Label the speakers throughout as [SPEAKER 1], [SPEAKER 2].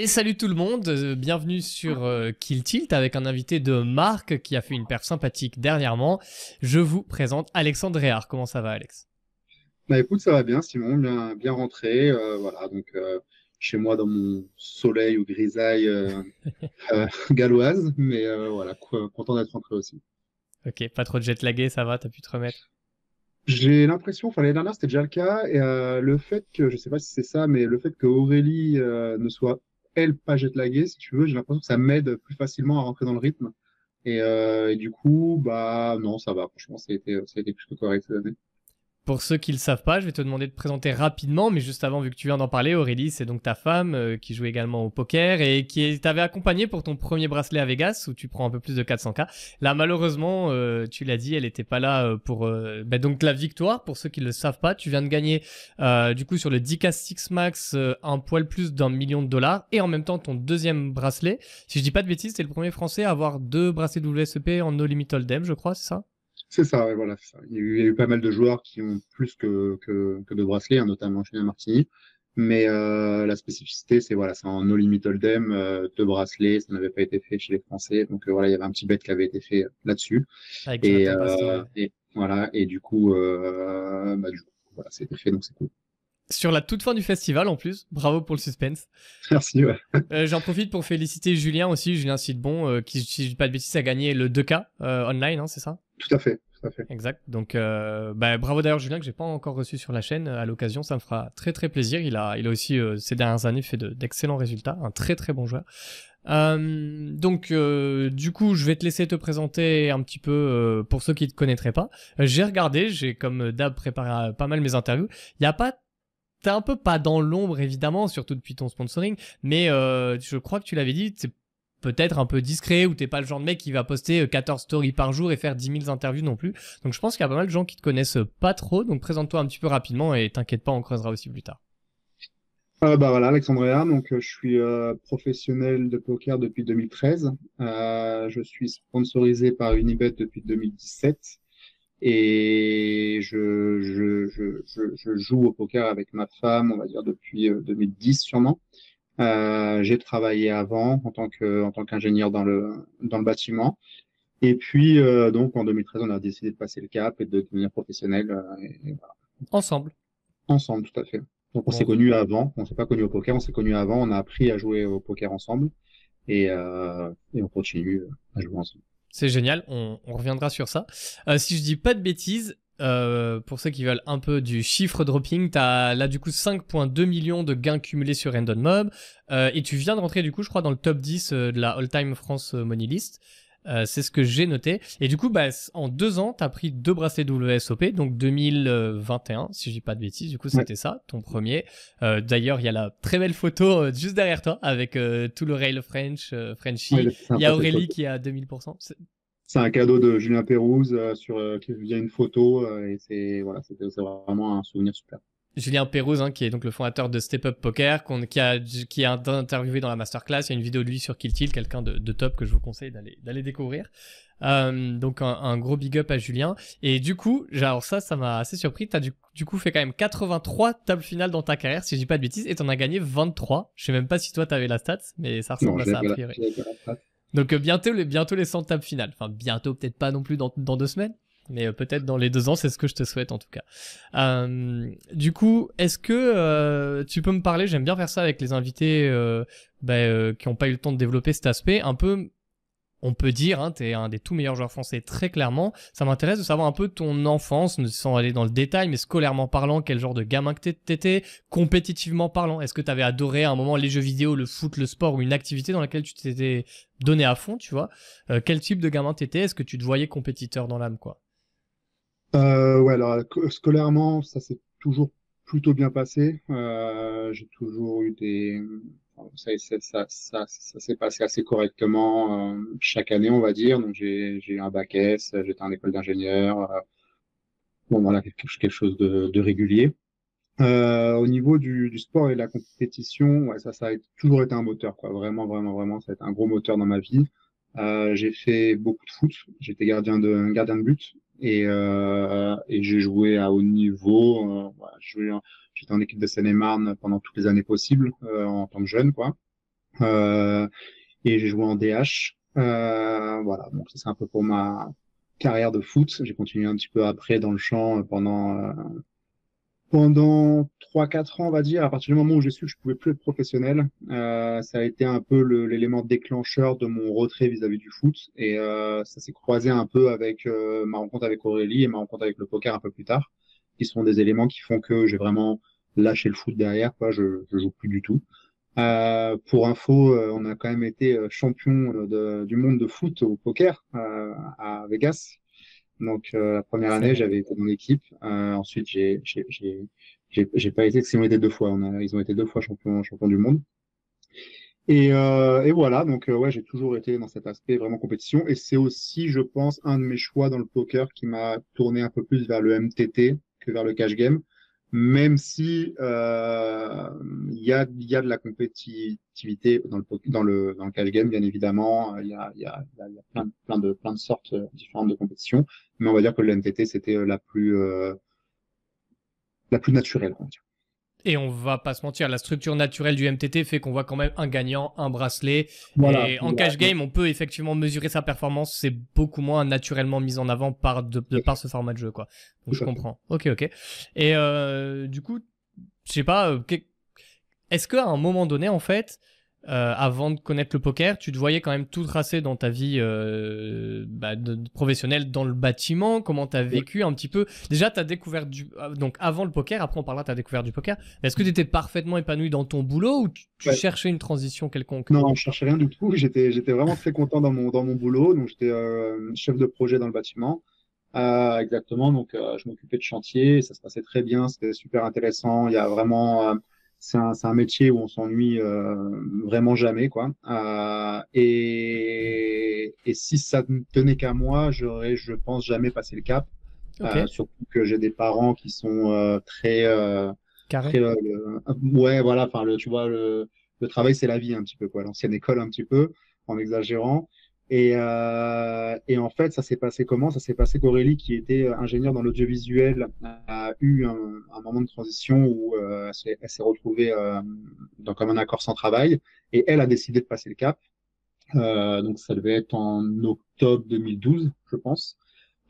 [SPEAKER 1] Et salut tout le monde, euh, bienvenue sur euh, Kill Tilt avec un invité de Marc qui a fait une paire sympathique dernièrement. Je vous présente Alexandre Réard. Comment ça va Alex?
[SPEAKER 2] Bah écoute, ça va bien Simon, bien, bien rentré. euh, voilà, donc euh, chez moi dans mon soleil ou grisaille galloise, mais voilà, co- content d'être rentré aussi.
[SPEAKER 1] Ok, pas trop de jet lagué, ça va, t'as pu te remettre?
[SPEAKER 2] J'ai l'impression, enfin l'année dernière c'était déjà le cas, et euh, le fait que, je sais pas si c'est ça, mais le fait que Aurélie euh, ne soit elle pas jetlaguée, si tu veux, j'ai l'impression que ça m'aide plus facilement à rentrer dans le rythme. Et, euh, et du coup, bah non, ça va. Franchement, ça a été, ça a été plus que correct cette année.
[SPEAKER 1] Pour ceux qui le savent pas, je vais te demander de te présenter rapidement, mais juste avant, vu que tu viens d'en parler, Aurélie, c'est donc ta femme euh, qui joue également au poker et qui t'avait accompagné pour ton premier bracelet à Vegas où tu prends un peu plus de 400K. Là, malheureusement, euh, tu l'as dit, elle était pas là euh, pour bah, donc la victoire. Pour ceux qui le savent pas, tu viens de gagner du coup sur le 10K 6 Max un poil plus d'un million de dollars et en même temps ton deuxième bracelet. Si je dis pas de bêtises, t'es le premier français à avoir deux bracelets WSEP en No Limit Hold'em, je crois, c'est ça?
[SPEAKER 2] C'est ça, ouais, voilà, ça. Il y a eu, il y a eu pas mal de joueurs qui ont plus que, que, que de bracelets, hein, notamment Julien Martini. Mais euh, la spécificité, c'est voilà, c'est en no limit hold'em, euh, deux bracelets, ça n'avait pas été fait chez les Français. Donc euh, voilà, il y avait un petit bet qui avait été fait euh, là-dessus. Et,
[SPEAKER 1] Bastien.
[SPEAKER 2] euh, et voilà, et du coup, euh, bah, du coup, voilà, c'était fait, donc c'est cool.
[SPEAKER 1] Sur la toute fin du festival en plus, bravo pour le suspense.
[SPEAKER 2] Merci, ouais.
[SPEAKER 1] Euh, J'en profite pour féliciter Julien aussi, Julien Sidbon, euh, qui, si je dis pas de bêtises, a gagné le 2K euh, online, hein, c'est ça?
[SPEAKER 2] Tout à fait.
[SPEAKER 1] Exact. Donc, euh, bah, bravo d'ailleurs Julien que j'ai pas encore reçu sur la chaîne. À l'occasion, ça me fera très très plaisir. Il a, il a aussi euh, ces dernières années fait de- d'excellents résultats, un très très bon joueur. Euh, donc, euh, du coup, je vais te laisser te présenter un petit peu euh, pour ceux qui te connaîtraient pas. Euh, j'ai regardé, j'ai comme d'hab préparé euh, pas mal mes interviews. Il y a pas T'es un peu pas dans l'ombre évidemment, surtout depuis ton sponsoring, mais euh, je crois que tu l'avais dit, peut-être un peu discret ou t'es pas le genre de mec qui va poster euh, 14 stories par jour et faire 10 000 interviews non plus. Donc je pense qu'il y a pas mal de gens qui te connaissent pas trop, donc présente-toi un petit peu rapidement et t'inquiète pas, on creusera aussi plus tard.
[SPEAKER 2] Euh, bah voilà, Alexandre Réard, donc euh, je suis euh, professionnel de poker depuis 2013. Euh, je suis sponsorisé par Unibet depuis 2017 et je, joue au poker avec ma femme, on va dire depuis euh, 2010 sûrement. Euh, j'ai travaillé avant en tant que en tant qu'ingénieur dans le dans le bâtiment. Et puis euh, donc en 2013, on a décidé de passer le cap et de devenir professionnel euh, et- et voilà.
[SPEAKER 1] Ensemble.
[SPEAKER 2] ensemble, tout à fait. Donc on
[SPEAKER 1] Bon.
[SPEAKER 2] s'est connus avant, on s'est pas connus au poker, on s'est connus avant, on a appris à jouer au poker ensemble et, euh, et on continue à jouer ensemble.
[SPEAKER 1] C'est génial, on, on reviendra sur ça. Euh, si je dis pas de bêtises, euh, pour ceux qui veulent un peu du chiffre dropping, t'as là du coup 5.2 millions de gains cumulés sur Random Mob euh, et tu viens de rentrer du coup je crois dans le top 10 euh, de la All-Time France euh, Money List. C'est ce que j'ai noté. Et du coup, bah, en deux ans, t'as pris deux bracelets WSOP, donc 2021, si je dis pas de bêtises. Du coup, c'était ça, ton premier. D'ailleurs, il y a la très belle photo juste derrière toi avec tout le rail French, Frenchy.
[SPEAKER 2] Ouais,
[SPEAKER 1] il y a Aurélie qui est à 2000%. C'est-
[SPEAKER 2] un cadeau de Julien Pérouse euh, sur euh, via une photo euh, et c'est voilà, c'est vraiment un souvenir super.
[SPEAKER 1] Julien Pérouse, hein, qui est donc le fondateur de Step Up Poker, qui, a, qui a interviewé dans la masterclass. Il y a une vidéo de lui sur Kill quelqu'un de, de top que je vous conseille d'aller d'aller découvrir. Euh, donc un, un gros big up à Julien. Et du coup, alors ça, ça m'a assez surpris. T'as du, du coup fait quand même 83 tables finales dans ta carrière, si je dis pas de bêtises, et t'en as gagné 23. Je sais même pas si toi t'avais la stat, mais ça
[SPEAKER 2] Non,
[SPEAKER 1] ressemble à ça a priori. Donc euh, bientôt les bientôt les 100 tables finales. Enfin bientôt peut-être pas non plus dans, dans deux semaines, mais euh, peut-être dans les deux ans. C'est ce que je te souhaite en tout cas. Euh, du coup, est-ce que euh, tu peux me parler J'aime bien faire ça avec les invités bah, qui n'ont pas eu le temps de développer cet aspect. Un peu, on peut dire, hein, t'es un des tout meilleurs joueurs français très clairement. Ça m'intéresse de savoir un peu ton enfance, sans aller dans le détail, mais scolairement parlant, quel genre de gamin que t'é- t'étais, compétitivement parlant. Est-ce que t'avais adoré à un moment les jeux vidéo, le foot, le sport ou une activité dans laquelle tu t'étais donné à fond, tu vois? Euh, Quel type de gamin t'étais? Est-ce que tu te voyais compétiteur dans l'âme, quoi?
[SPEAKER 2] Euh, ouais, alors co- scolairement, ça s'est toujours plutôt bien passé. Euh, j'ai toujours eu des, ça, ça, ça, ça, s'est passé assez correctement euh, chaque année, on va dire. Donc j'ai eu un bac S, j'étais en école d'ingénieur. euh, bon, voilà, quelque, chose de, de régulier. Euh, au niveau du, du sport et de la compétition, ouais, ça, ça a toujours été un moteur, quoi. Vraiment, vraiment, vraiment, ça a été un gros moteur dans ma vie. Euh, j'ai fait beaucoup de foot. J'étais gardien de gardien de but et, et j'ai joué à haut niveau. J'étais en équipe de Seine-et-Marne pendant toutes les années possibles euh, en tant que jeune, quoi. et j'ai joué en DH. voilà, donc c'est un peu pour ma carrière de foot. J'ai continué un petit peu après dans le champ pendant pendant 3-4 ans, on va dire, à partir du moment où j'ai su que je pouvais plus être professionnel, euh, ça a été un peu l'élément déclencheur de mon retrait vis-à-vis du foot. Et euh, ça s'est croisé un peu avec euh, ma rencontre avec Aurélie et ma rencontre avec le poker un peu plus tard, qui sont des éléments qui font que j'ai vraiment lâché le foot derrière. Quoi, je, je joue plus du tout. Euh, pour info, euh, on a quand même été champion de, du monde de foot au poker à Vegas. Donc euh, la première année, j'avais été dans l'équipe. Euh, ensuite, j'ai j'ai pas été, ils ont été deux fois. On a, ils ont été deux fois champions champions du monde. Et, euh, et voilà, donc euh, ouais, j'ai toujours été dans cet aspect vraiment compétition. Et c'est aussi, je pense, un de mes choix dans le poker qui m'a tourné un peu plus vers le MTT vers le cash game même si euh, il y, a, y a de la compétitivité dans le dans le dans le cash game bien évidemment il y a, y a, y a plein, plein de plein de sortes différentes de compétitions mais on va dire que le NTT c'était euh, la plus euh, la plus naturelle on va dire.
[SPEAKER 1] Et on va pas se mentir, la structure naturelle du MTT fait qu'on voit quand même un gagnant, un bracelet. et en cash game, on peut effectivement mesurer sa performance. C'est beaucoup moins naturellement mis en avant par de, par ce format de jeu, quoi. Donc je comprends. Ok, ok. Et euh, du coup, je sais pas. Euh, est-ce qu'à un moment donné, en fait, euh, avant de connaître le poker, tu te voyais quand même tout tracé dans ta vie euh, bah, de, professionnelle dans le bâtiment. Comment tu as vécu un petit peu? Déjà, tu as découvert du. Euh, donc, avant le poker, après on parlera, tu as découvert du poker. Est-ce que tu étais parfaitement épanoui dans ton boulot ou tu, cherchais une transition quelconque?
[SPEAKER 2] Non, je cherchais rien du tout. J'étais, j'étais vraiment très content dans mon, dans mon boulot. Donc, j'étais euh, chef de projet dans le bâtiment. Exactement. Donc, je m'occupais de chantier. Ça se passait très bien. C'était super intéressant. Il y a vraiment c'est un, un, métier où on s'ennuie euh, vraiment jamais, quoi. Euh, et, et, si ça ne tenait qu'à moi, j'aurais, je pense, jamais passé le cap. Euh, surtout que j'ai des parents qui sont euh, très, euh,
[SPEAKER 1] Carré.
[SPEAKER 2] ouais, voilà. Enfin, le, tu vois, le, le travail, c'est la vie un petit peu, quoi. L'ancienne école, un petit peu, en exagérant. Et, euh, et, en fait, ça s'est passé comment? Ça s'est passé qu'Aurélie, qui était euh, ingénieure dans l'audiovisuel, a eu un, moment de transition où euh, elle s'est retrouvée euh, dans comme un accord sans travail, et elle a décidé de passer le cap. Donc ça devait être en octobre 2012, je pense.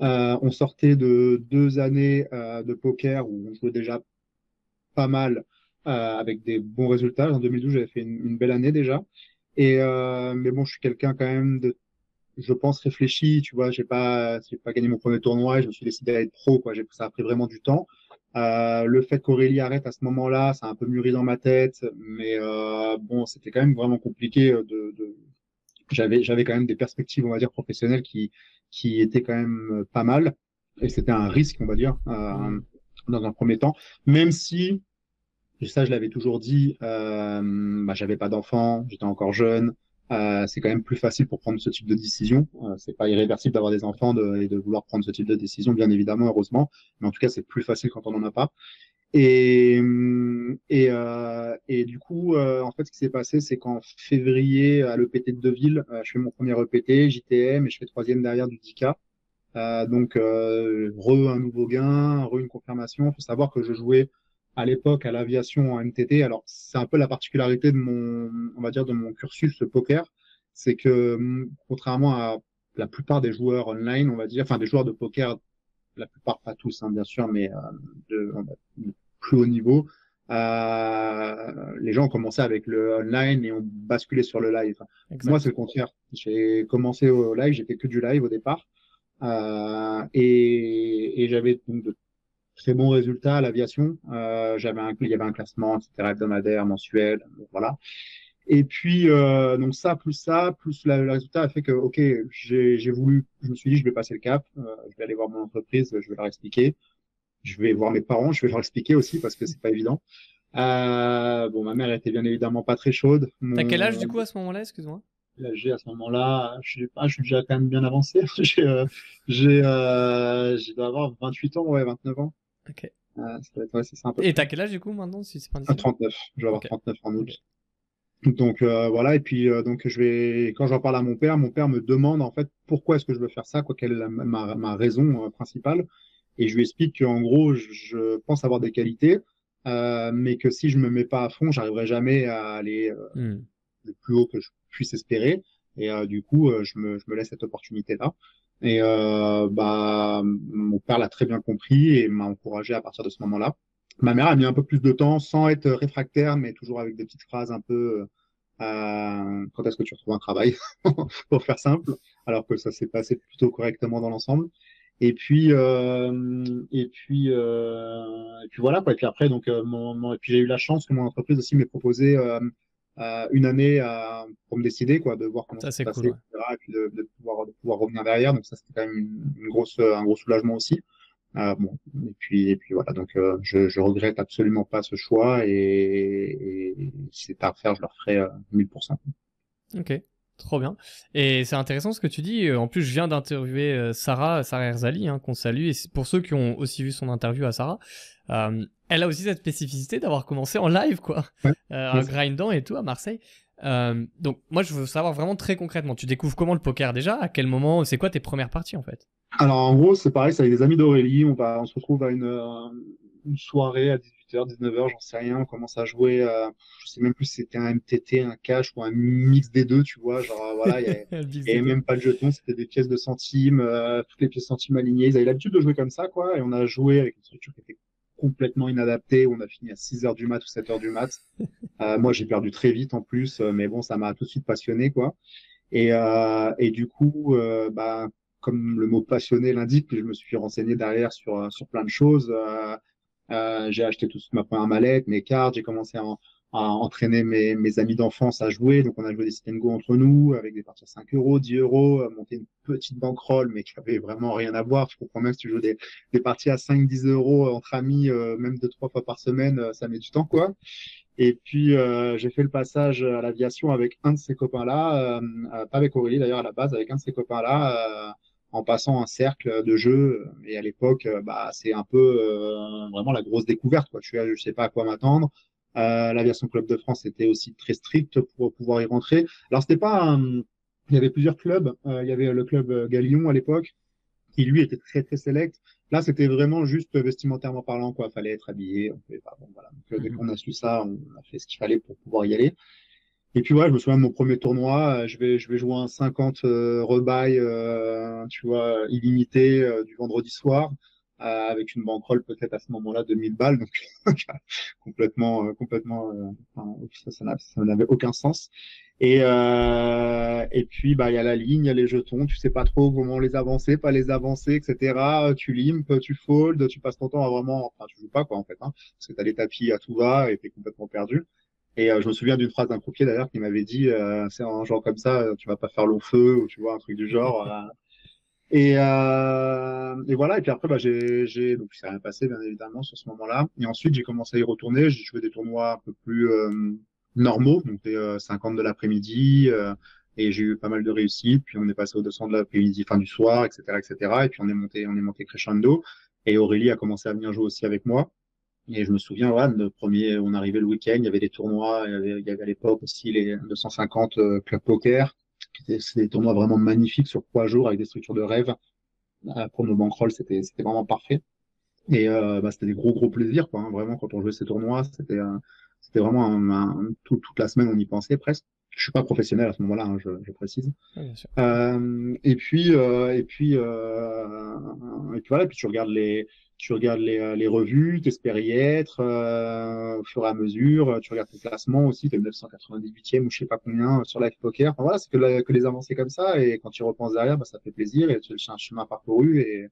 [SPEAKER 2] On sortait de deux années de poker où on jouait déjà pas mal avec des bons résultats. En 2012, j'avais fait une, une, belle année déjà. Et mais bon, je suis quelqu'un quand même de je pense, réfléchi. Tu vois, j'ai pas, j'ai pas gagné mon premier tournoi je me suis décidé à être pro. Quoi, ça a pris vraiment du temps. Euh, le fait qu'Aurélie arrête à ce moment-là, ça a un peu mûri dans ma tête, mais euh, bon, c'était quand même vraiment compliqué. De, de... J'avais, j'avais quand même des perspectives, on va dire, professionnelles qui, qui étaient quand même pas mal, et c'était un risque, on va dire, euh, dans un premier temps. Même si, et ça, je l'avais toujours dit, euh, bah, j'avais pas d'enfant, j'étais encore jeune. Euh, c'est quand même plus facile pour prendre ce type de décision. Euh, c'est pas irréversible d'avoir des enfants de, et de vouloir prendre ce type de décision, bien évidemment, heureusement. Mais en tout cas, c'est plus facile quand on n'en a pas. Et, et, euh, et du coup, euh, en fait, ce qui s'est passé, c'est qu'en février, à l'EPT de Deville, euh, je fais mon premier EPT, JTM, et je fais troisième derrière du DICA. donc, re un nouveau gain, re une confirmation. Il faut savoir que je jouais à l'époque à l'aviation en MTT. Alors, c'est un peu la particularité de mon, on va dire, de mon cursus poker, c'est que hum, contrairement à la plupart des joueurs online, on va dire, enfin des joueurs de poker, la plupart pas tous, hein, bien sûr, mais euh, de, plus haut niveau, euh, les gens ont commencé avec le online et ont basculé sur le live. Moi, c'est le contraire. J'ai commencé au live, j'ai fait que du live au départ. Euh, et, et j'avais de très bons résultats à l'aviation. Euh, j'avais un, il y avait un classement, etc., hebdomadaire, mensuel, voilà. Et puis, euh, donc ça, plus ça, plus le résultat a fait que, ok, j'ai voulu, je me suis dit, je vais passer le cap, euh, je vais aller voir mon entreprise, je vais leur expliquer. Je vais voir mes parents, je vais leur expliquer aussi parce que c'est pas évident. Euh, bon, ma mère était bien évidemment pas très chaude.
[SPEAKER 1] T'as quel âge du coup à ce moment-là, excuse-moi?
[SPEAKER 2] J'ai à ce moment-là, je suis, ah, je suis déjà quand même bien avancé. j'ai, euh, j'ai, euh, j'ai dois avoir 28 ans, ouais, 29 ans.
[SPEAKER 1] Ok.
[SPEAKER 2] ouais, c'est sympa.
[SPEAKER 1] Et t'as quel âge du coup maintenant si c'est pas
[SPEAKER 2] 39. Je vais avoir 39 en août. Donc euh, voilà, et puis euh, donc je vais quand j'en parle à mon père, mon père me demande en fait pourquoi est-ce que je veux faire ça, quoi quelle est ma, ma, raison euh, principale, et je lui explique qu'en gros je, pense avoir des qualités, mais que si je me mets pas à fond, j'arriverai jamais à aller hmm. le plus haut que je puisse espérer. Et du coup, je me, je me laisse cette opportunité-là. Et bah, mon père l'a très bien compris et m'a encouragé à partir de ce moment-là. Ma mère a mis un peu plus de temps sans être réfractaire, mais toujours avec des petites phrases un peu euh, quand est-ce que tu retrouves un travail, pour faire simple, alors que ça s'est passé plutôt correctement dans l'ensemble. Et puis, euh, et puis, euh, et puis voilà quoi. Et puis après, donc, euh, mon, et puis j'ai eu la chance que mon entreprise aussi m'ait proposé euh, euh, une année pour me décider quoi, de voir comment ça,
[SPEAKER 1] s'est passait, cool,
[SPEAKER 2] et puis de, de, pouvoir, de pouvoir revenir derrière. Donc ça, c'était quand même une, une, grosse, un gros soulagement aussi. Euh, bon, et puis, et puis voilà. Donc, euh, je, je regrette absolument pas ce choix et, et si c'est à refaire, je le referai 1000%.
[SPEAKER 1] Ok. Trop bien. Et c'est intéressant ce que tu dis. En plus, je viens d'interviewer Sarah, Sarah Erzali, hein, qu'on salue. Et pour ceux qui ont aussi vu son interview à Sarah, euh, elle a aussi cette spécificité d'avoir commencé en live, quoi, ouais, euh, en grindant et tout à Marseille. Euh, donc, moi, je veux savoir vraiment très concrètement. Tu découvres comment le poker déjà? À quel moment? C'est quoi tes premières parties en fait?
[SPEAKER 2] Alors, en gros, c'est pareil. C'est avec des amis d'Aurélie. On va, on se retrouve à une, une soirée à 18h, 19h, j'en sais rien. On commence à jouer. Euh, je sais même plus si c'était un MTT, un cash ou un mix des deux, tu vois. Genre, voilà, il y avait même pas de jetons. C'était des pièces de centimes, euh, toutes les pièces centimes alignées. Ils avaient l'habitude de jouer comme ça, quoi. Et on a joué avec une structure qui était complètement inadapté. On a fini à 6 heures du mat ou 7 heures du mat. Euh, moi, j'ai perdu très vite en plus, euh, mais bon, ça m'a tout de suite passionné, quoi. Et, euh, et du coup, euh, bah, comme le mot passionné l'indique, je me suis renseigné derrière sur sur plein de choses. J'ai acheté toute ma première mallette, mes cartes, j'ai commencé à, à entraîner mes, mes amis d'enfance à jouer. Donc, on a joué des sit go entre nous avec des parties à 5 euros, 10 euros, monter une petite bankroll, mais qui avait vraiment rien à voir. Je comprends même si tu joues des, des parties à 5, 10 euros entre amis, euh, même deux, trois fois par semaine, euh, ça met du temps, quoi. Et puis, euh, j'ai fait le passage à l'aviation avec un de ces copains-là, euh, pas avec Aurélie d'ailleurs à la base, avec un de ces copains-là, en passant un cercle de jeu. Et à l'époque, bah, c'est un peu vraiment la grosse découverte, quoi. Tu je sais pas à quoi m'attendre. Euh, L'aviation Club de France était aussi très strict pour pouvoir y rentrer. Alors c'était pas, il y avait plusieurs clubs. Euh, il y avait le club Galion à l'époque qui lui était très très select. Là c'était vraiment juste vestimentairement parlant quoi. Fallait être habillé. On pouvait pas. Bon voilà. Donc, dès mhm. qu'on a su ça, on a fait ce qu'il fallait pour pouvoir y aller. Et puis ouais, je me souviens de mon premier tournoi. Je vais je vais jouer un 50 euh, rebail, euh, tu vois, illimité euh, du vendredi soir. Euh, avec une bankroll peut-être à ce moment-là de 1000 balles, donc complètement, euh, complètement, euh, enfin, ça, n'avait aucun sens. Et euh, et puis bah il y a la ligne, il y a les jetons, tu sais pas trop comment les avancer, pas les avancer, etc. Tu limpes, tu fold, tu passes ton temps à vraiment, enfin tu joues pas quoi en fait, hein, parce que t'as les tapis à tout va et t'es complètement perdu. Et je me souviens d'une phrase d'un croupier d'ailleurs qui m'avait dit, c'est un genre comme ça, tu vas pas faire long feu ou tu vois un truc du genre. Et, euh, et voilà. Et puis après, bah, j'ai, donc ça rien passé bien évidemment sur ce moment-là. Et ensuite, j'ai commencé à y retourner. J'ai joué des tournois un peu plus euh, normaux, donc euh, 50 de l'après-midi. Euh, et j'ai eu pas mal de réussites. Puis on est passé au 200 de l'après-midi, fin du soir, etc., etc. Et puis on est monté, on est monté crescendo. Et Aurélie a commencé à venir jouer aussi avec moi. Et je me souviens, ouais, le premier, on arrivait le week-end, il y avait des tournois, il y avait, il y avait à l'époque aussi les 250 euh, club poker. C'est des tournois vraiment magnifiques sur trois jours avec des structures de rêve. Euh, pour nos bankrolls, c'était c'était vraiment parfait. Et euh, bah, c'était des gros gros plaisirs, quoi. Hein, vraiment, quand on jouait ces tournois, c'était euh, c'était vraiment un, toute la semaine, on y pensait presque. Je suis pas professionnel à ce moment-là, hein, je, je, précise. Euh, et puis et puis et puis voilà, et puis tu regardes les tu regardes les, euh, les revues, tu espères y être euh, au fur et à mesure, tu regardes tes classements aussi, tu es 998e ou je sais pas combien sur Live Poker. Enfin, voilà, c'est que, que les avancées comme ça et quand tu repenses derrière, bah, ça fait plaisir et c'est un chemin parcouru et,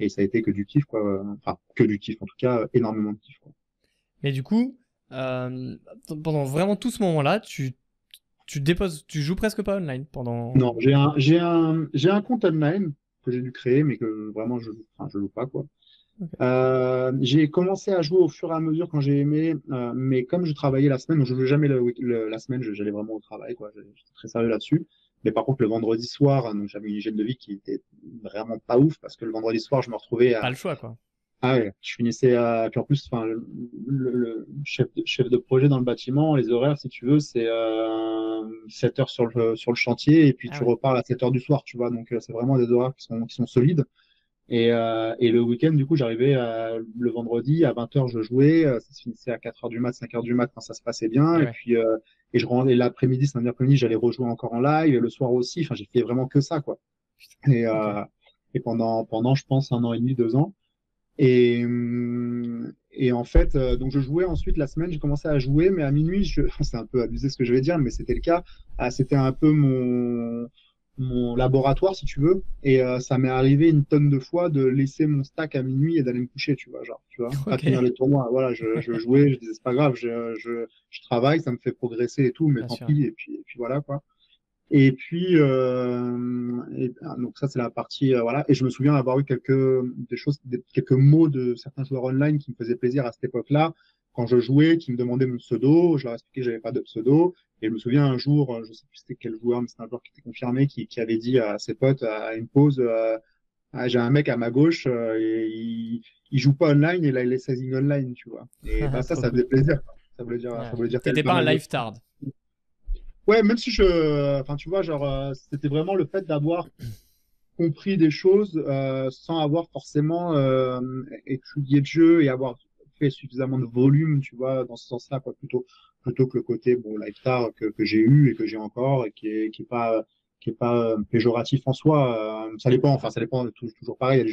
[SPEAKER 2] et ça a été que du kiff, quoi. Enfin, que du kiff, en tout cas, énormément de kiff. Quoi.
[SPEAKER 1] Mais du coup, euh, pendant vraiment tout ce moment-là, tu, tu déposes, tu joues presque pas online pendant.
[SPEAKER 2] Non, j'ai un, j'ai un, j'ai un compte online que j'ai dû créer, mais que vraiment je, enfin, je joue pas, quoi. Euh, j'ai commencé à jouer au fur et à mesure quand j'ai aimé, euh, mais comme je travaillais la semaine, donc je jouais jamais le, la semaine, j'allais vraiment au travail, quoi. J'étais très sérieux là-dessus. Mais par contre, le vendredi soir, donc j'avais une hygiène de vie qui était vraiment pas ouf parce que le vendredi soir, je me retrouvais à.
[SPEAKER 1] Pas le choix, quoi.
[SPEAKER 2] Ah ouais, je finissais à. Puis en plus, enfin, le, le, chef, de, chef de projet dans le bâtiment, les horaires, si tu veux, c'est euh, 7 heures sur le, sur le chantier et puis ah tu repars à 7 heures du soir, tu vois. Donc, euh, c'est vraiment des horaires qui sont, qui sont solides. Et, euh, et le week-end, du coup, j'arrivais euh, le vendredi à 20h, je jouais, euh, ça se finissait à 4h du mat, 5h du mat quand ça se passait bien. Et puis, euh, et je rendais l'après-midi, samedi après-midi, j'allais rejouer encore en live, et le soir aussi. Enfin, j'ai fait vraiment que ça, quoi. Et, euh, et pendant, pendant, je pense, un an et demi, deux ans. Et, et en fait, euh, donc je jouais ensuite la semaine, j'ai commencé à jouer, mais à minuit, je... c'est un peu abusé ce que je vais dire, mais c'était le cas. Ah, c'était un peu mon, mon laboratoire, si tu veux. Et euh, ça m'est arrivé une tonne de fois de laisser mon stack à minuit et d'aller me coucher, tu vois, genre, tu vois, pas finir les tournois. Voilà, je, je jouais, je disais c'est pas grave, je, je, je, travaille, ça me fait progresser et tout, mais tant pis. Et puis, et puis voilà quoi. Et puis, euh, et, ah, donc ça c'est la partie euh, voilà. Et je me souviens avoir eu quelques des choses, des, quelques mots de certains joueurs online qui me faisaient plaisir à cette époque-là. Quand je jouais, qui me demandaient mon pseudo, je leur expliquais que j'avais pas de pseudo. Et je me souviens un jour, euh, je sais plus c'était quel joueur, mais c'était un joueur qui était confirmé, qui, qui avait dit à ses potes à une pause, euh, ah, j'ai un mec à ma gauche, euh, et il, il joue pas online, et là il est sizing online, tu vois. Et bah, ça, ça faisait plaisir. Ça voulait dire,
[SPEAKER 1] ouais.
[SPEAKER 2] ça voulait dire.
[SPEAKER 1] T'étais pas un live tard.
[SPEAKER 2] Ouais, même si je, enfin, tu vois, genre, c'était vraiment le fait d'avoir compris des choses euh, sans avoir forcément euh, étudié le jeu et avoir fait suffisamment de volume, tu vois, dans ce sens-là, quoi, plutôt, plutôt que le côté, bon, lifetime que, que j'ai eu et que j'ai encore et qui est, qui est pas, qui est pas péjoratif en soi. Euh, ça dépend, enfin, ça dépend, toujours pareil,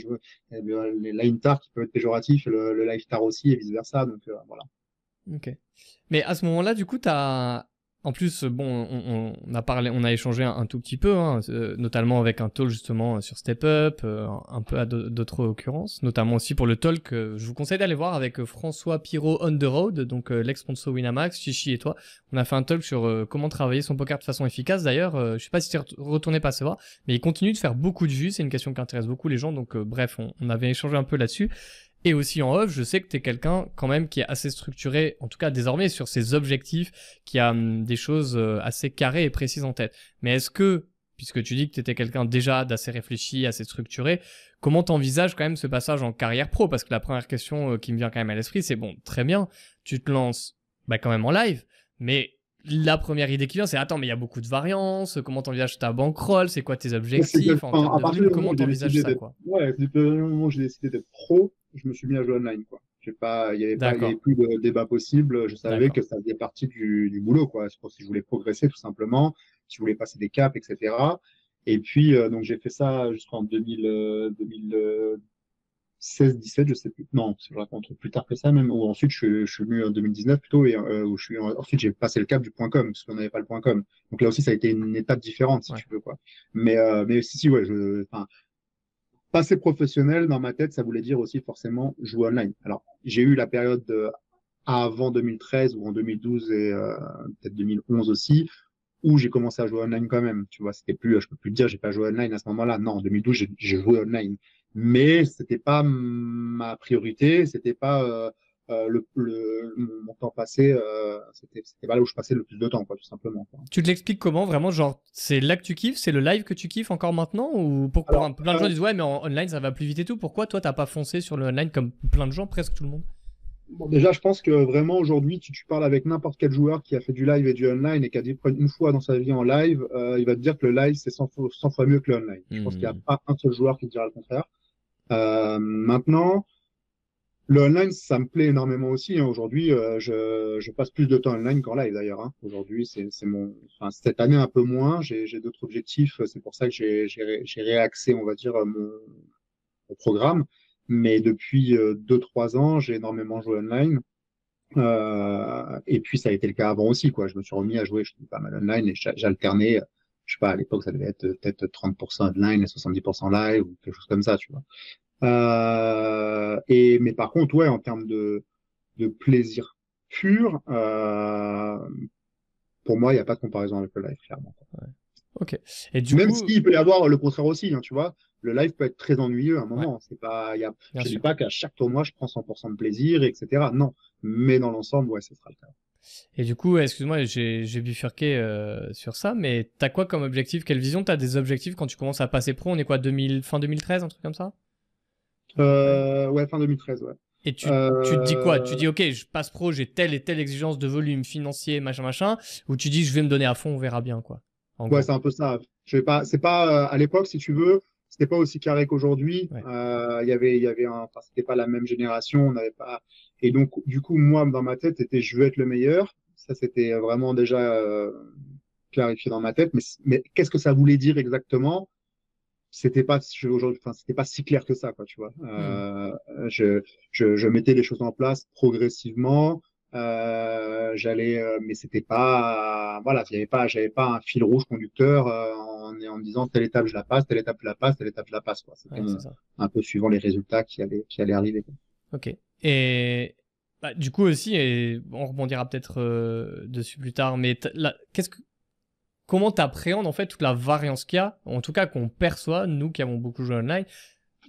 [SPEAKER 2] il y a les line tar qui peuvent être péjoratifs, le, le life tar aussi et vice versa, donc euh, voilà.
[SPEAKER 1] Ok. Mais à ce moment-là, du coup, tu as en plus, bon, on, a parlé, on a échangé un, tout petit peu, hein, euh, notamment avec un talk justement sur Step Up, euh, un peu à d'autres occurrences, notamment aussi pour le talk. Euh, je vous conseille d'aller voir avec François Pirot on the road, donc l'ex-sponsor Winamax, Chichi et toi. On a fait un talk sur comment travailler son poker de façon efficace. D'ailleurs, je sais pas si tu es retourné passer voir, mais il continue de faire beaucoup de vues. C'est une question qui intéresse beaucoup les gens. Donc, bref, on avait échangé un peu là-dessus. Et aussi en off, je sais que tu es quelqu'un quand même qui est assez structuré, en tout cas désormais sur ses objectifs, qui a hum, des choses euh, assez carrées et précises en tête. Mais est-ce que, puisque tu dis que tu étais quelqu'un déjà d'assez réfléchi, assez structuré, comment t'envisages quand même ce passage en carrière pro? Parce que la première question euh, qui me vient quand même à l'esprit, c'est bon, très bien, tu te lances bah, quand même en live, mais la première idée qui vient, c'est attends, mais il y a beaucoup de variances. Comment t'envisages ta bankroll? C'est quoi tes objectifs en termes de Comment t'envisages ça quoi?
[SPEAKER 2] Ouais, depuis le moment où j'ai décidé d'être pro, je me suis mis à jouer online. Quoi. Pas, il n'y avait, avait, plus de débat possible. Je savais que ça faisait partie du, du boulot. Quoi. Si je voulais progresser, tout simplement, si je voulais passer des caps, etc. Et puis, euh, donc, j'ai fait ça jusqu'en 2000, euh, 2016, 17, je sais plus. Non, je raconte plus tard que ça, même. Ou ensuite, je, suis, je suis venu en 2019 plutôt, et euh, où je suis, ensuite, j'ai passé le cap du point com, parce qu'on n'avait pas le point com. Donc là aussi, ça a été une étape différente, si ouais. tu veux, quoi. Mais, euh, mais si, si, ouais, je, passer professionnel dans ma tête, ça voulait dire aussi forcément jouer online. Alors, j'ai eu la période de, avant 2013 ou en 2012 et euh, peut-être 2011 aussi, où j'ai commencé à jouer online quand même. Tu vois, c'était plus, je peux plus dire, j'ai pas joué online à ce moment-là. Non, en 2012, j'ai joué online, mais c'était pas ma priorité, c'était pas euh, euh, le, le, mon temps passé, euh, c'était pas là où je passais le plus de temps, quoi, tout simplement. Quoi.
[SPEAKER 1] Tu te l'expliques comment Vraiment, genre, c'est là que tu kiffes C'est le live que tu kiffes encore maintenant Ou pourquoi Alors, plein de gens euh... disent ouais, mais en online ça va plus vite et tout. Pourquoi toi t'as pas foncé sur le online comme plein de gens, presque tout le monde?
[SPEAKER 2] Bon, déjà, je pense que vraiment aujourd'hui, tu, tu parles avec n'importe quel joueur qui a fait du live et du online et qui a dit une fois dans sa vie en live, il va te dire que le live c'est 100, 100, fois mieux que le online. Mmh. Je pense qu'il n'y a pas un seul joueur qui te dira le contraire. Maintenant, le online, ça me plaît énormément aussi. Hein. Aujourd'hui, euh, je, je, passe plus de temps online qu'en live d'ailleurs. Hein. Aujourd'hui, c'est mon, enfin, cette année un peu moins. J'ai d'autres objectifs. C'est pour ça que j'ai réaxé, on va dire, mon, mon programme. Mais depuis euh, deux trois ans, j'ai énormément joué online. Euh, et puis ça a été le cas avant aussi. Quoi. Je me suis remis à jouer je pas mal online et j'alternais. Je sais pas, à l'époque, ça devait être peut-être 30% online et 70% live ou quelque chose comme ça, tu vois. Euh, et mais par contre, ouais, en termes de, de plaisir pur, euh, pour moi, il n'y a pas de comparaison avec le live, clairement.
[SPEAKER 1] Ouais. Ok. Et du
[SPEAKER 2] Même
[SPEAKER 1] coup...
[SPEAKER 2] s'il peut y avoir le contraire aussi, hein, tu vois. Le live peut être très ennuyeux à un moment. Ouais. C'est pas, y a, Bien je ne dis pas qu'à chaque tournoi, je prends 100% de plaisir, etc. Non. Mais dans l'ensemble, ouais, ce sera le cas.
[SPEAKER 1] Et du coup, excuse-moi, j'ai bifurqué euh, sur ça, mais t'as quoi comme objectif? Quelle vision T'as des objectifs quand tu commences à passer pro? On est quoi 2000, Fin 2013, un truc comme ça?
[SPEAKER 2] Euh, ouais, fin 2013, ouais.
[SPEAKER 1] Et tu, euh... tu te dis quoi? Tu dis, ok, je passe pro, j'ai telle et telle exigence de volume financier, machin, machin, ou tu dis, je vais me donner à fond, on verra bien, quoi.
[SPEAKER 2] ouais, c'est un peu ça. Je vais pas, c'est pas, euh, à l'époque, si tu veux, c'était pas aussi carré qu'aujourd'hui. Il ouais. euh, y avait, il y avait un, enfin, c'était pas la même génération, on n'avait pas, et donc, du coup, moi, dans ma tête, c'était, je veux être le meilleur. Ça, c'était vraiment déjà euh, clarifié dans ma tête. Mais, mais qu'est-ce que ça voulait dire exactement? C'était pas aujourd'hui, enfin, c'était pas si clair que ça, quoi. Tu vois. Euh, je, je, je mettais les choses en place progressivement. Euh, j'allais, euh, mais c'était pas, voilà, j'avais pas, j'avais pas un fil rouge conducteur en, en me disant telle étape je la passe, telle étape je la passe, telle étape je la passe. Quoi. C'était
[SPEAKER 1] Ouais,
[SPEAKER 2] un, peu suivant les résultats qui allaient, qui allaient arriver. quoi.
[SPEAKER 1] Ok. Et bah, du coup aussi, et on rebondira peut-être dessus plus tard, mais là, qu'est-ce que, comment t'appréhendes en fait toute la variance qu'il y a, en tout cas qu'on perçoit nous qui avons beaucoup joué online,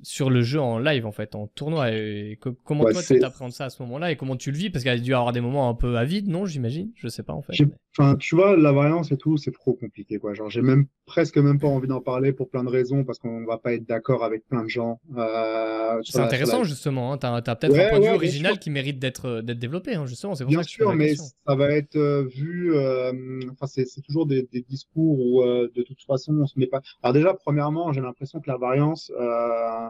[SPEAKER 1] sur le jeu en live en fait, en tournoi. Et co- comment
[SPEAKER 2] Ouais,
[SPEAKER 1] toi tu t'appréhendes ça à ce moment-là et comment tu le vis? Parce qu'il y a dû avoir des moments un peu avides, non J'imagine? Je sais pas en fait. Mais-
[SPEAKER 2] Enfin, tu vois, la variance et tout, c'est trop compliqué, quoi. Genre, j'ai même presque même pas envie d'en parler pour plein de raisons parce qu'on va pas être d'accord avec plein de gens. Euh,
[SPEAKER 1] C'est intéressant
[SPEAKER 2] la-
[SPEAKER 1] justement. Hein. T'as, t'as peut-être
[SPEAKER 2] Ouais,
[SPEAKER 1] un point de vue
[SPEAKER 2] ouais,
[SPEAKER 1] original
[SPEAKER 2] sûr.
[SPEAKER 1] qui mérite d'être euh, d'être développé. Hein, justement, c'est
[SPEAKER 2] Bien sûr, mais ça va être euh, vu. euh, enfin, c'est c'est toujours des, des discours où, euh, de toute façon, on se met pas. Alors déjà, premièrement, j'ai l'impression que la variance, euh,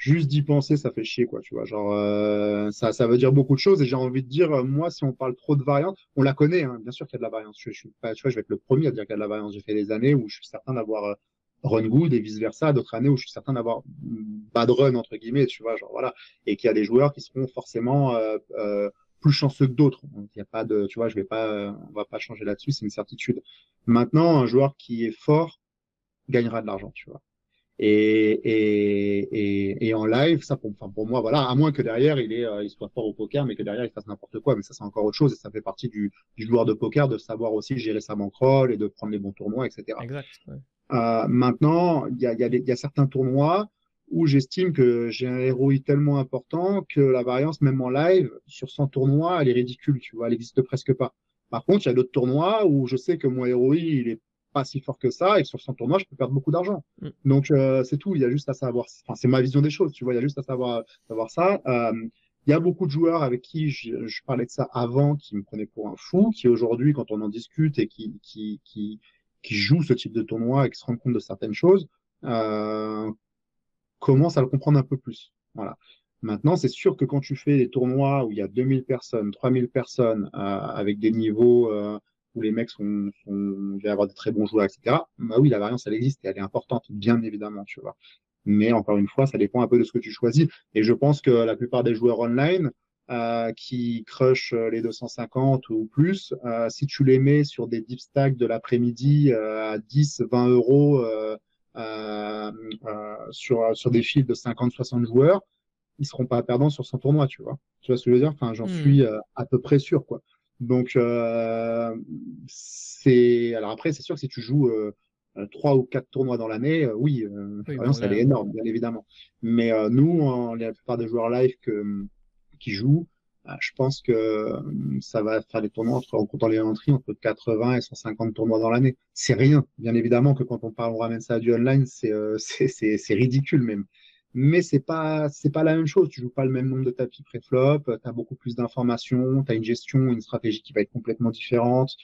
[SPEAKER 2] juste d'y penser, ça fait chier, quoi. Tu vois, genre, euh, ça, ça veut dire beaucoup de choses. Et j'ai envie de dire, euh, moi, si on parle trop de variance, on la connaît. Hein, bien sûr qu'il y a de la variance. Je, suis pas, tu vois, je vais être le premier à dire qu'il y a de la variance. J'ai fait des années où je suis certain d'avoir euh, run good et vice versa, d'autres années où je suis certain d'avoir bad run entre guillemets. Tu vois, genre voilà, et qu'il y a des joueurs qui seront forcément euh, euh, plus chanceux que d'autres. Il y a pas de, tu vois, je vais pas, euh, on va pas changer là-dessus, c'est une certitude. Maintenant, un joueur qui est fort gagnera de l'argent, tu vois. Et, et, et, et en live, ça pour, pour moi, voilà, à moins que derrière il est, euh, il soit fort au poker, mais que derrière il fasse n'importe quoi, mais ça c'est encore autre chose et ça fait partie du, du joueur de poker de savoir aussi gérer sa bankroll et de prendre les bons tournois, etc.
[SPEAKER 1] Exact. ouais.
[SPEAKER 2] Euh, maintenant, il y a, y, a y a certains tournois où j'estime que j'ai un ROI tellement important que la variance, même en live, sur 100 tournois, elle est ridicule, tu vois, elle existe presque pas. Par contre, il y a d'autres tournois où je sais que mon ROI, il est pas si fort que ça et sur 100 tournois, je peux perdre beaucoup d'argent.
[SPEAKER 1] Mm.
[SPEAKER 2] Donc, euh, c'est tout. Il y a juste à savoir, enfin, c'est ma vision des choses, tu vois, il y a juste à savoir, savoir ça. Euh, il y a beaucoup de joueurs avec qui je, je parlais de ça avant, qui me prenaient pour un fou, qui aujourd'hui, quand on en discute et qui, qui, qui, qui jouent ce type de tournoi et qui se rendent compte de certaines choses, euh, commencent à le comprendre un peu plus. Voilà. Maintenant, c'est sûr que quand tu fais des tournois où il y a 2000 personnes, 3000 personnes, euh, avec des niveaux euh, où les mecs sont, sont, il va y avoir de très bons joueurs, etc., bah oui, la variance, elle existe et elle est importante, bien évidemment, tu vois. Mais encore une fois, ça dépend un peu de ce que tu choisis. Et je pense que la plupart des joueurs online, euh, qui crushent les 250 ou plus, euh, si tu les mets sur des deep stacks de l'après-midi euh, à 10, 20 euros euh, euh, euh, sur, sur des fils de 50, 60 joueurs, ils seront pas perdants sur son tournoi, tu vois. Tu vois ce que je veux dire? Enfin, j'en
[SPEAKER 1] Mhm.
[SPEAKER 2] suis euh, à peu près sûr, quoi. Donc, euh, c'est, alors après, c'est sûr que si tu joues euh, euh, trois ou quatre tournois dans l'année, euh, oui, euh,
[SPEAKER 1] Oui,
[SPEAKER 2] elle est énorme, bien évidemment. Mais euh, nous, en- la plupart des joueurs live que, qui jouent, euh, je pense que ça va faire des tournois entre, en comptant les entrées, entre 80 et 150 tournois dans l'année. C'est rien. Bien évidemment que quand on parle, on ramène ça à du online, c'est euh, c'est c'est- c'est ridicule même. Mais c'est pas c'est pas la même chose. Tu joues pas le même nombre de tapis pré-flop. Tu as beaucoup plus d'informations. Tu as une gestion, une stratégie qui va être complètement différente.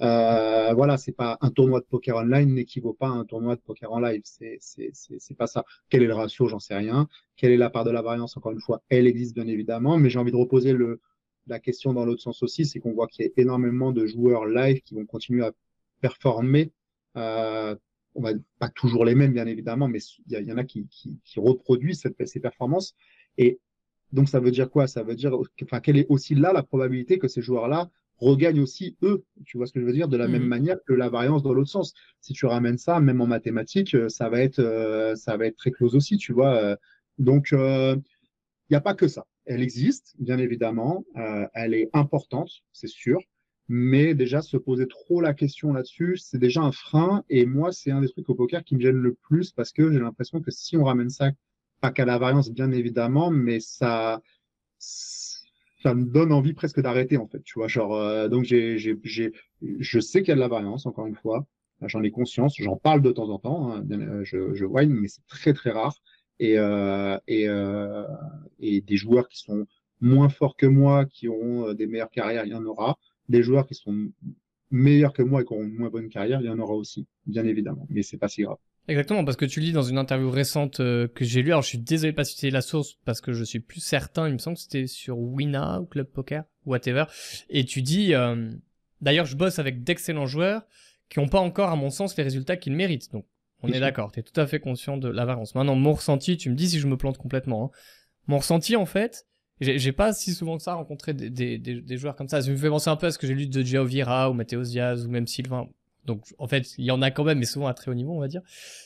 [SPEAKER 2] Euh, voilà, c'est pas un tournoi de poker online n'équivaut pas à un tournoi de poker en live. C'est c'est c'est c'est pas ça. Quel est le ratio? J'en sais rien. Quelle est la part de la variance? Encore une fois, elle existe bien évidemment, mais j'ai envie de reposer le la question dans l'autre sens aussi, c'est qu'on voit qu'il y a énormément de joueurs live qui vont continuer à performer. Euh, on va pas toujours les mêmes bien évidemment, mais il y, en a qui, qui, qui reproduisent cette, ces performances. Et donc ça veut dire quoi? Ça veut dire, enfin, quelle est aussi là la probabilité que ces joueurs-là regagnent aussi eux, tu vois ce que je veux dire, de la même manière que la variance dans l'autre sens. Si tu ramènes ça, même en mathématiques, euh, ça va être, euh, ça va être très close aussi, tu vois. euh. Donc il n'y a pas que ça. Elle existe, bien évidemment, euh, elle est importante, c'est sûr, mais déjà se poser trop la question là-dessus, c'est déjà un frein. Et moi, c'est un des trucs au poker qui me gêne le plus parce que j'ai l'impression que si on ramène ça, pas qu'à la variance, bien évidemment, mais ça, ça me donne envie presque d'arrêter en fait, tu vois. Genre, euh, donc j'ai, j'ai, j'ai, je sais qu'il y a de la variance, encore une fois, j'en ai conscience, j'en parle de temps en temps, hein, euh, je, je whine, mais c'est très très rare. Et, euh, et, euh, et des joueurs qui sont moins forts que moi, qui auront euh, des meilleures carrières, il y en aura. Des joueurs qui sont meilleurs que moi et qui auront une moins bonne carrière, il y en aura aussi, bien évidemment. Mais c'est pas si grave.
[SPEAKER 1] Exactement, parce que tu lis dans une interview récente euh, que j'ai lue, alors je suis désolé de pas citer la source parce que je suis plus certain, il me semble que c'était sur Wina ou Club Poker, whatever, et tu dis, euh, D'ailleurs, je bosse avec d'excellents joueurs qui n'ont pas encore, à mon sens, les résultats qu'ils méritent. Donc, on est d'accord, tu es tout à fait conscient de la variance. Maintenant, mon ressenti, tu me dis si je me plante complètement. Hein. Mon ressenti, en fait, j'ai pas si souvent que ça rencontré des, des, joueurs comme ça. Ça me fait penser un peu à ce que j'ai lu de Gio ou Matheus Diaz ou même Sylvain donc en fait il y en a quand même mais souvent à très haut niveau on va dire.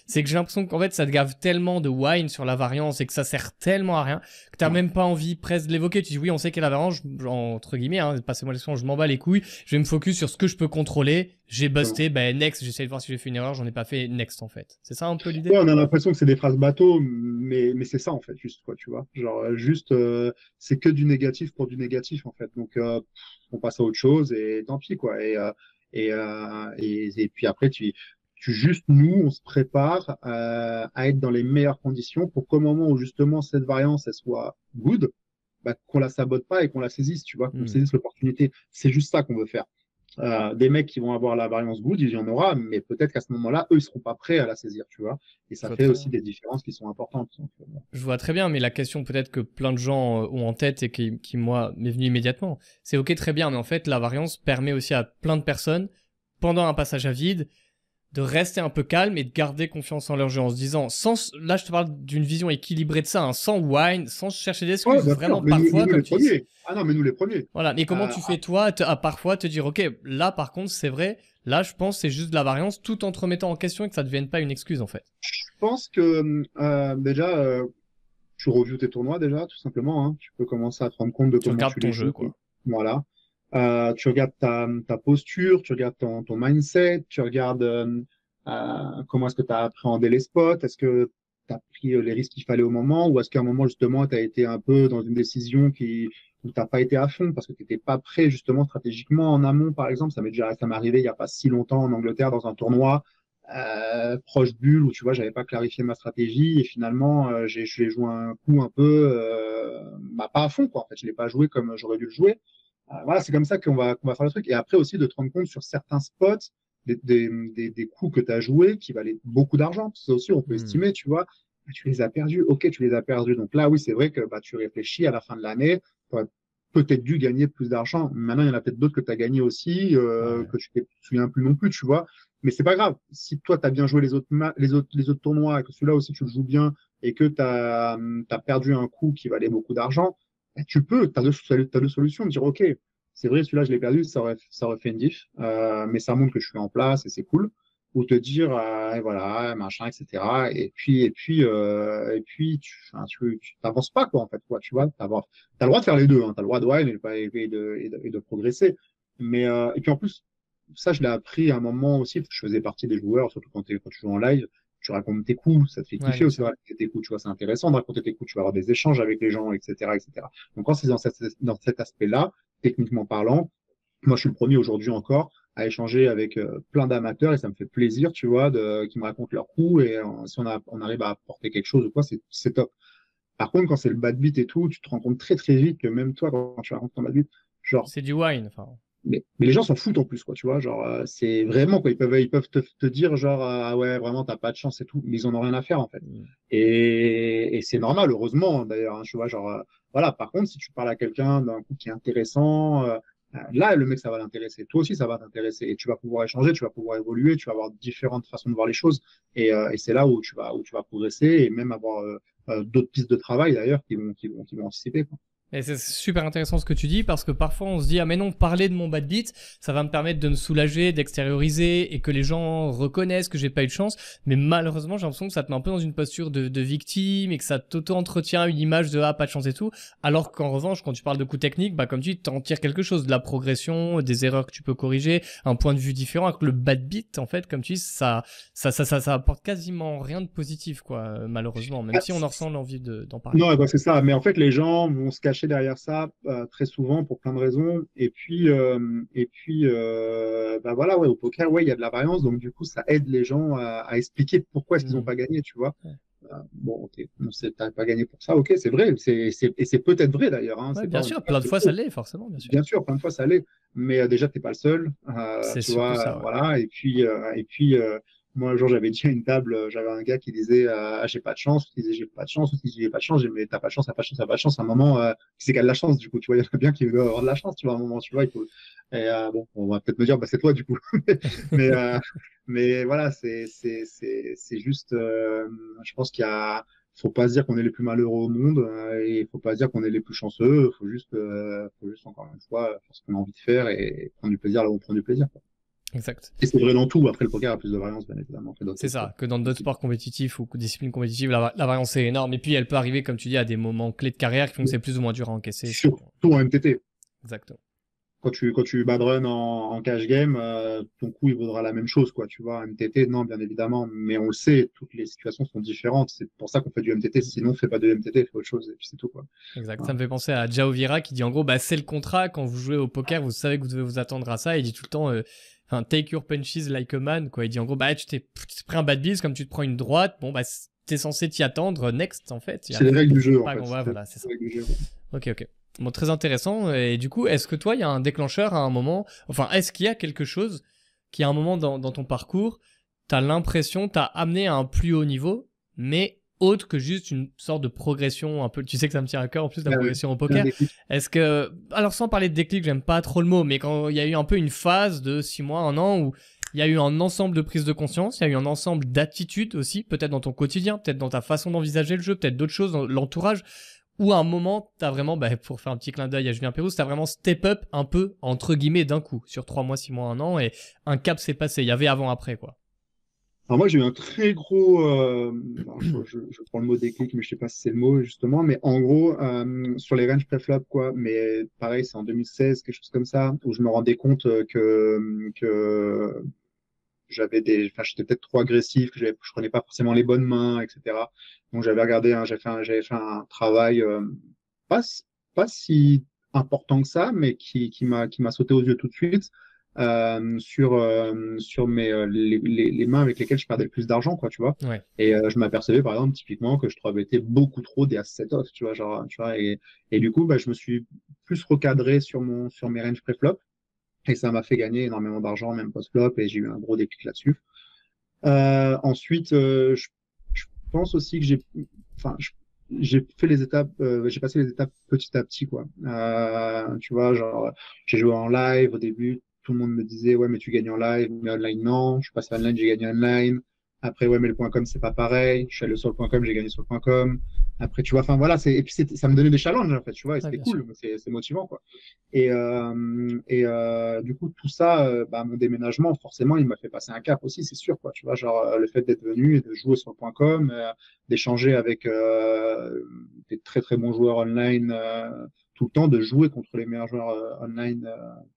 [SPEAKER 1] C'est que j'ai l'impression qu'en fait ça te gave tellement de wine sur la variance et que ça sert tellement à rien que t'as même pas envie presque de l'évoquer. Tu dis oui on sait qu'elle la variance entre guillemets hein, passez-moi l'expression je m'en bats les couilles. Je vais me focus sur ce que je peux contrôler. J'ai busté ben next j'essaie de voir si j'ai fait une erreur j'en ai pas fait next en fait. C'est ça un peu l'idée?
[SPEAKER 2] Ouais, on a l'impression que c'est des phrases bateau mais mais c'est ça en fait juste quoi tu vois. Genre euh, juste euh, c'est que du négatif pour du négatif en fait. Donc euh, on passe à autre chose et tant pis quoi. Et euh, et, et, puis après, tu, tu juste nous, on se prépare euh, à être dans les meilleures conditions pour qu'au moment où justement cette variance elle soit good, bah, qu'on la sabote pas et qu'on la saisisse, tu vois, qu'on hmm. saisisse l'opportunité. C'est juste ça qu'on veut faire. Euh, des mecs qui vont avoir la variance good, il y en aura, mais peut-être qu'à ce moment-là, eux, ils seront pas prêts à la saisir, tu vois. Et ça fait aussi des différences qui sont importantes.
[SPEAKER 1] Je vois très bien, mais la question peut-être que plein de gens euh, ont en tête et qui, qui moi, m'est venue immédiatement, c'est ok, très bien, mais en fait, la variance permet aussi à plein de personnes, pendant un passage à vide, de rester un peu calme et de garder confiance en leur jeu en se disant, sans, là je te parle d'une vision équilibrée de ça, hein, sans wine, sans chercher des excuses, vraiment parfois comme tu
[SPEAKER 2] dis. Ah non, mais nous les premiers.
[SPEAKER 1] Voilà, mais comment tu euh, fais toi à parfois te dire, ok, là par contre c'est vrai, là je pense c'est juste de la variance, tout en te remettant en question et que ça ne devienne pas une excuse en fait.
[SPEAKER 2] Je pense que euh, déjà, euh, tu reviews tes tournois déjà, tout simplement. Hein. Tu peux commencer à te rendre compte de
[SPEAKER 1] tu
[SPEAKER 2] comment
[SPEAKER 1] tu ton jeu, quoi.
[SPEAKER 2] Voilà. Euh, tu regardes ta, ta, posture, tu regardes ton, ton mindset, tu regardes euh, euh comment est-ce que tu as appréhendé les spots, est-ce que tu as pris euh, les risques qu'il fallait au moment, ou est-ce qu'à un moment justement tu as été un peu dans une décision qui où t'as pas été à fond parce que tu n'étais pas prêt justement stratégiquement en amont par exemple? Ça m'est déjà ça arrivé il y a pas si longtemps en Angleterre dans un tournoi euh, proche bulle où tu vois j'avais pas clarifié ma stratégie et finalement euh, j'ai joué un coup un peu bah, pas à fond quoi en fait. Je l'ai pas joué comme j'aurais dû le jouer voilà, c'est comme ça qu'on va, qu'on va faire le truc. Et après aussi de te rendre compte sur certains spots, des, des, des, coups que tu as joués qui valaient beaucoup d'argent. Ça aussi, on peut hmm. estimer, tu vois. Bah, tu les as perdus. Ok, tu les as perdus. Donc là, oui, c'est vrai que bah, tu réfléchis à la fin de l'année. Tu peut-être dû gagner plus d'argent. Maintenant, il y en a peut-être d'autres que tu as gagné aussi, euh, que tu te souviens plus non plus, tu vois. Mais c'est pas grave. Si toi, tu as bien joué les autres, les autres, les autres tournois et que celui-là aussi, tu le joues bien et que tu as, as, perdu un coup qui valait beaucoup d'argent, bah, tu peux, tu as, deux solutions, de dire, OK, c'est vrai, celui-là, je l'ai perdu, ça aurait, ça aurait fait une diff, euh, mais ça montre que je suis en place et c'est cool. Ou te dire, euh, voilà, machin, etc. Et puis, et puis, euh, et puis, tu, tu, tu t'avances pas, quoi, en fait, quoi, tu vois. T'as, t'as le droit de faire les deux, hein, t'as le droit de wine et, de, et, de, et de progresser. Mais, euh, et puis en plus, ça, je l'ai appris à un moment aussi, je faisais partie des joueurs, surtout quand, quand tu joues en live tu racontes tes coups, ça te fait kiffer aussi de raconter tes coups, tu vois, c'est intéressant de raconter tes coups, tu vas avoir des échanges avec les gens, etc., etc. Donc quand c'est dans, dans cet aspect-là, techniquement parlant, moi je suis le premier aujourd'hui encore à échanger avec euh, plein d'amateurs et ça me fait plaisir, tu vois, de, qui me racontent leurs coups et euh, si on, a, on arrive à apporter quelque chose ou quoi, c'est top. Par contre, quand c'est le bad beat et tout, tu te rends compte très très vite que même toi, quand tu racontes ton bad beat, genre.
[SPEAKER 1] C'est du wine, enfin
[SPEAKER 2] mais, mais, les gens s'en foutent en plus, quoi, tu vois. Genre, euh, c'est vraiment, quoi. Ils peuvent, ils peuvent te, te dire, genre, ah ouais, vraiment, t'as pas de chance et tout, mais ils en ont rien à faire, en fait. Mm. Et, et c'est normal, heureusement, d'ailleurs, hein, tu vois, genre, euh, voilà. Par contre, si tu parles à quelqu'un d'un coup qui est intéressant, euh, là, le mec, ça va l'intéresser. Toi aussi, ça va t'intéresser. Et tu vas pouvoir échanger, tu vas pouvoir évoluer, tu vas avoir différentes façons de voir les choses. Et, et c'est là où tu vas, où tu vas progresser et même avoir d'autres pistes de travail, d'ailleurs, qui vont, qui vont, qui vont anticiper, quoi.
[SPEAKER 1] Et c'est super intéressant ce que tu dis parce que parfois on se dit ah mais non parler de mon bad beat ça va me permettre de me soulager d'extérioriser et que les gens reconnaissent que j'ai pas eu de chance. Mais malheureusement j'ai l'impression que ça te met un peu dans une posture de, victime et que ça t'auto-entretient une image de ah pas de chance et tout. Alors qu'en revanche quand tu parles de coups techniques bah comme tu dis t'en tires quelque chose. De la progression des erreurs que tu peux corriger un point de vue différent. Avec le bad beat en fait comme tu dis ça ça ça ça, ça apporte quasiment rien de positif quoi malheureusement. Même si on en ressent l'envie d'en parler.
[SPEAKER 2] Non bah, c'est ça. Mais en fait les gens vont se cacher derrière ça euh, très souvent pour plein de raisons. Et puis, euh, et puis, euh, bah voilà, ouais, au poker, ouais, il y a de la variance, donc du coup, ça aide les gens à, expliquer pourquoi est-ce qu'ils n'ont mmh. pas gagné, tu vois. bon, ok, on sait pas gagné pour ça, ok, c'est vrai, c'est, et c'est peut-être vrai d'ailleurs. Hein,
[SPEAKER 1] bien sûr, plein de fois ça l'est, forcément, bien sûr.
[SPEAKER 2] Bien sûr, plein de fois ça l'est, mais déjà t'es pas le seul, tu vois, voilà, et puis, et puis moi, un jour, j'avais dit à une table, j'avais un gars qui disait ah, j'ai pas de chance, qui disait j'ai pas de chance, qui disait j'ai pas de chance, j'ai mais t'as pas de chance, t'as pas de chance, t'as pas de chance. À un moment, euh, c'est a de la chance, du coup, tu vois, il y en a bien qui veulent avoir de la chance, tu vois, à un moment, tu vois, il faut. Et euh, bon, on va peut-être me dire, bah c'est toi, du coup. mais euh, voilà, c'est juste, je pense qu'il y a faut pas se dire qu'on est les plus malheureux au monde euh, et faut pas se dire qu'on est les plus chanceux. Faut juste, euh, faut juste encore une fois faire ce qu'on a envie de faire et prendre du plaisir là où on prend du plaisir. Quoi.
[SPEAKER 1] Exact.
[SPEAKER 2] Et c'est vrai dans tout. Après, le poker a plus de variance, bien évidemment.
[SPEAKER 1] C'est ça, que dans d'autres sports compétitifs ou disciplines compétitives, la, variance est énorme. Et puis, elle peut arriver, comme tu dis, à des moments clés de carrière qui font que c'est plus ou moins dur à encaisser.
[SPEAKER 2] Surtout en MTT.
[SPEAKER 1] Exactement
[SPEAKER 2] quand tu quand tu bad run en, en cash game, euh, ton coup il vaudra la même chose quoi. Tu vois, MTT non bien évidemment, mais on le sait, toutes les situations sont différentes. C'est pour ça qu'on fait du MTT. Sinon, on fait pas de MTT, fait autre chose et puis c'est tout quoi.
[SPEAKER 1] Exact. Ça me fait penser à Jao Vira qui dit en gros bah c'est le contrat quand vous jouez au poker, vous savez que vous devez vous attendre à ça. Il dit tout le temps. Euh, Enfin, take your punches like a man, quoi. Il dit en gros, bah, tu t'es pris un bad biz, comme tu te prends une droite, bon, bah, t'es censé t'y attendre, next, en fait.
[SPEAKER 2] C'est les règles du jeu, en
[SPEAKER 1] fait. voilà, c'est ça. Ok, ok. Bon, très intéressant. Et du coup, est-ce que toi, il y a un déclencheur à un moment, enfin, est-ce qu'il y a quelque chose qui, à un moment dans, ton parcours, t'as l'impression, t'as amené à un plus haut niveau, mais autre que juste une sorte de progression un peu tu sais que ça me tient à cœur en plus la progression au poker est-ce que alors sans parler de déclic j'aime pas trop le mot mais quand il y a eu un peu une phase de six mois un an où il y a eu un ensemble de prise de conscience il y a eu un ensemble d'attitudes aussi peut-être dans ton quotidien peut-être dans ta façon d'envisager le jeu peut-être d'autres choses dans l'entourage ou à un moment, t'as vraiment, bah, pour faire un petit clin d'œil à Julien Pérouse, t'as vraiment step up un peu, entre guillemets, d'un coup, sur trois mois, six mois, un an, et un cap s'est passé. Il y avait avant-après, quoi.
[SPEAKER 2] Alors moi, j'ai eu un très gros, euh, je, je, prends le mot déclic, mais je sais pas si c'est le mot, justement, mais en gros, euh, sur les range préflop, quoi, mais pareil, c'est en 2016, quelque chose comme ça, où je me rendais compte que, que j'avais des, enfin, j'étais peut-être trop agressif, que je prenais pas forcément les bonnes mains, etc. Donc j'avais regardé, hein, j'avais fait, un, j'avais fait un travail euh, pas, pas si important que ça, mais qui, qui m'a, qui m'a sauté aux yeux tout de suite. Euh, sur euh, sur mes euh, les, les, les, mains avec lesquelles je perdais le plus d'argent quoi tu vois
[SPEAKER 1] ouais.
[SPEAKER 2] et euh, je m'apercevais par exemple typiquement que je trouvais beaucoup trop des as off tu vois genre tu vois et, et du coup bah, je me suis plus recadré sur mon sur mes range pré-flop et ça m'a fait gagner énormément d'argent, même post-flop, et j'ai eu un gros déclic là-dessus. Euh, ensuite, euh, je, je, pense aussi que j'ai, enfin, j'ai fait les étapes, euh, j'ai passé les étapes petit à petit, quoi. Euh, tu vois, genre, j'ai joué en live au début, tout le monde me disait, ouais, mais tu gagnes en live, mais online, non. Je passe online, j'ai gagné online. Après, ouais, mais le point .com, c'est pas pareil. Je suis allé sur le point .com, j'ai gagné sur le point .com. Après, tu vois, enfin voilà, c'est et puis ça me donnait des challenges en fait, tu vois, et c'était cool, c'est motivant quoi. Et euh, et euh, du coup, tout ça, euh, bah, mon déménagement, forcément, il m'a fait passer un cap aussi, c'est sûr quoi. Tu vois, genre le fait d'être venu et de jouer sur le point .com, d'échanger avec des très très bons joueurs online tout le temps, de jouer contre les meilleurs joueurs online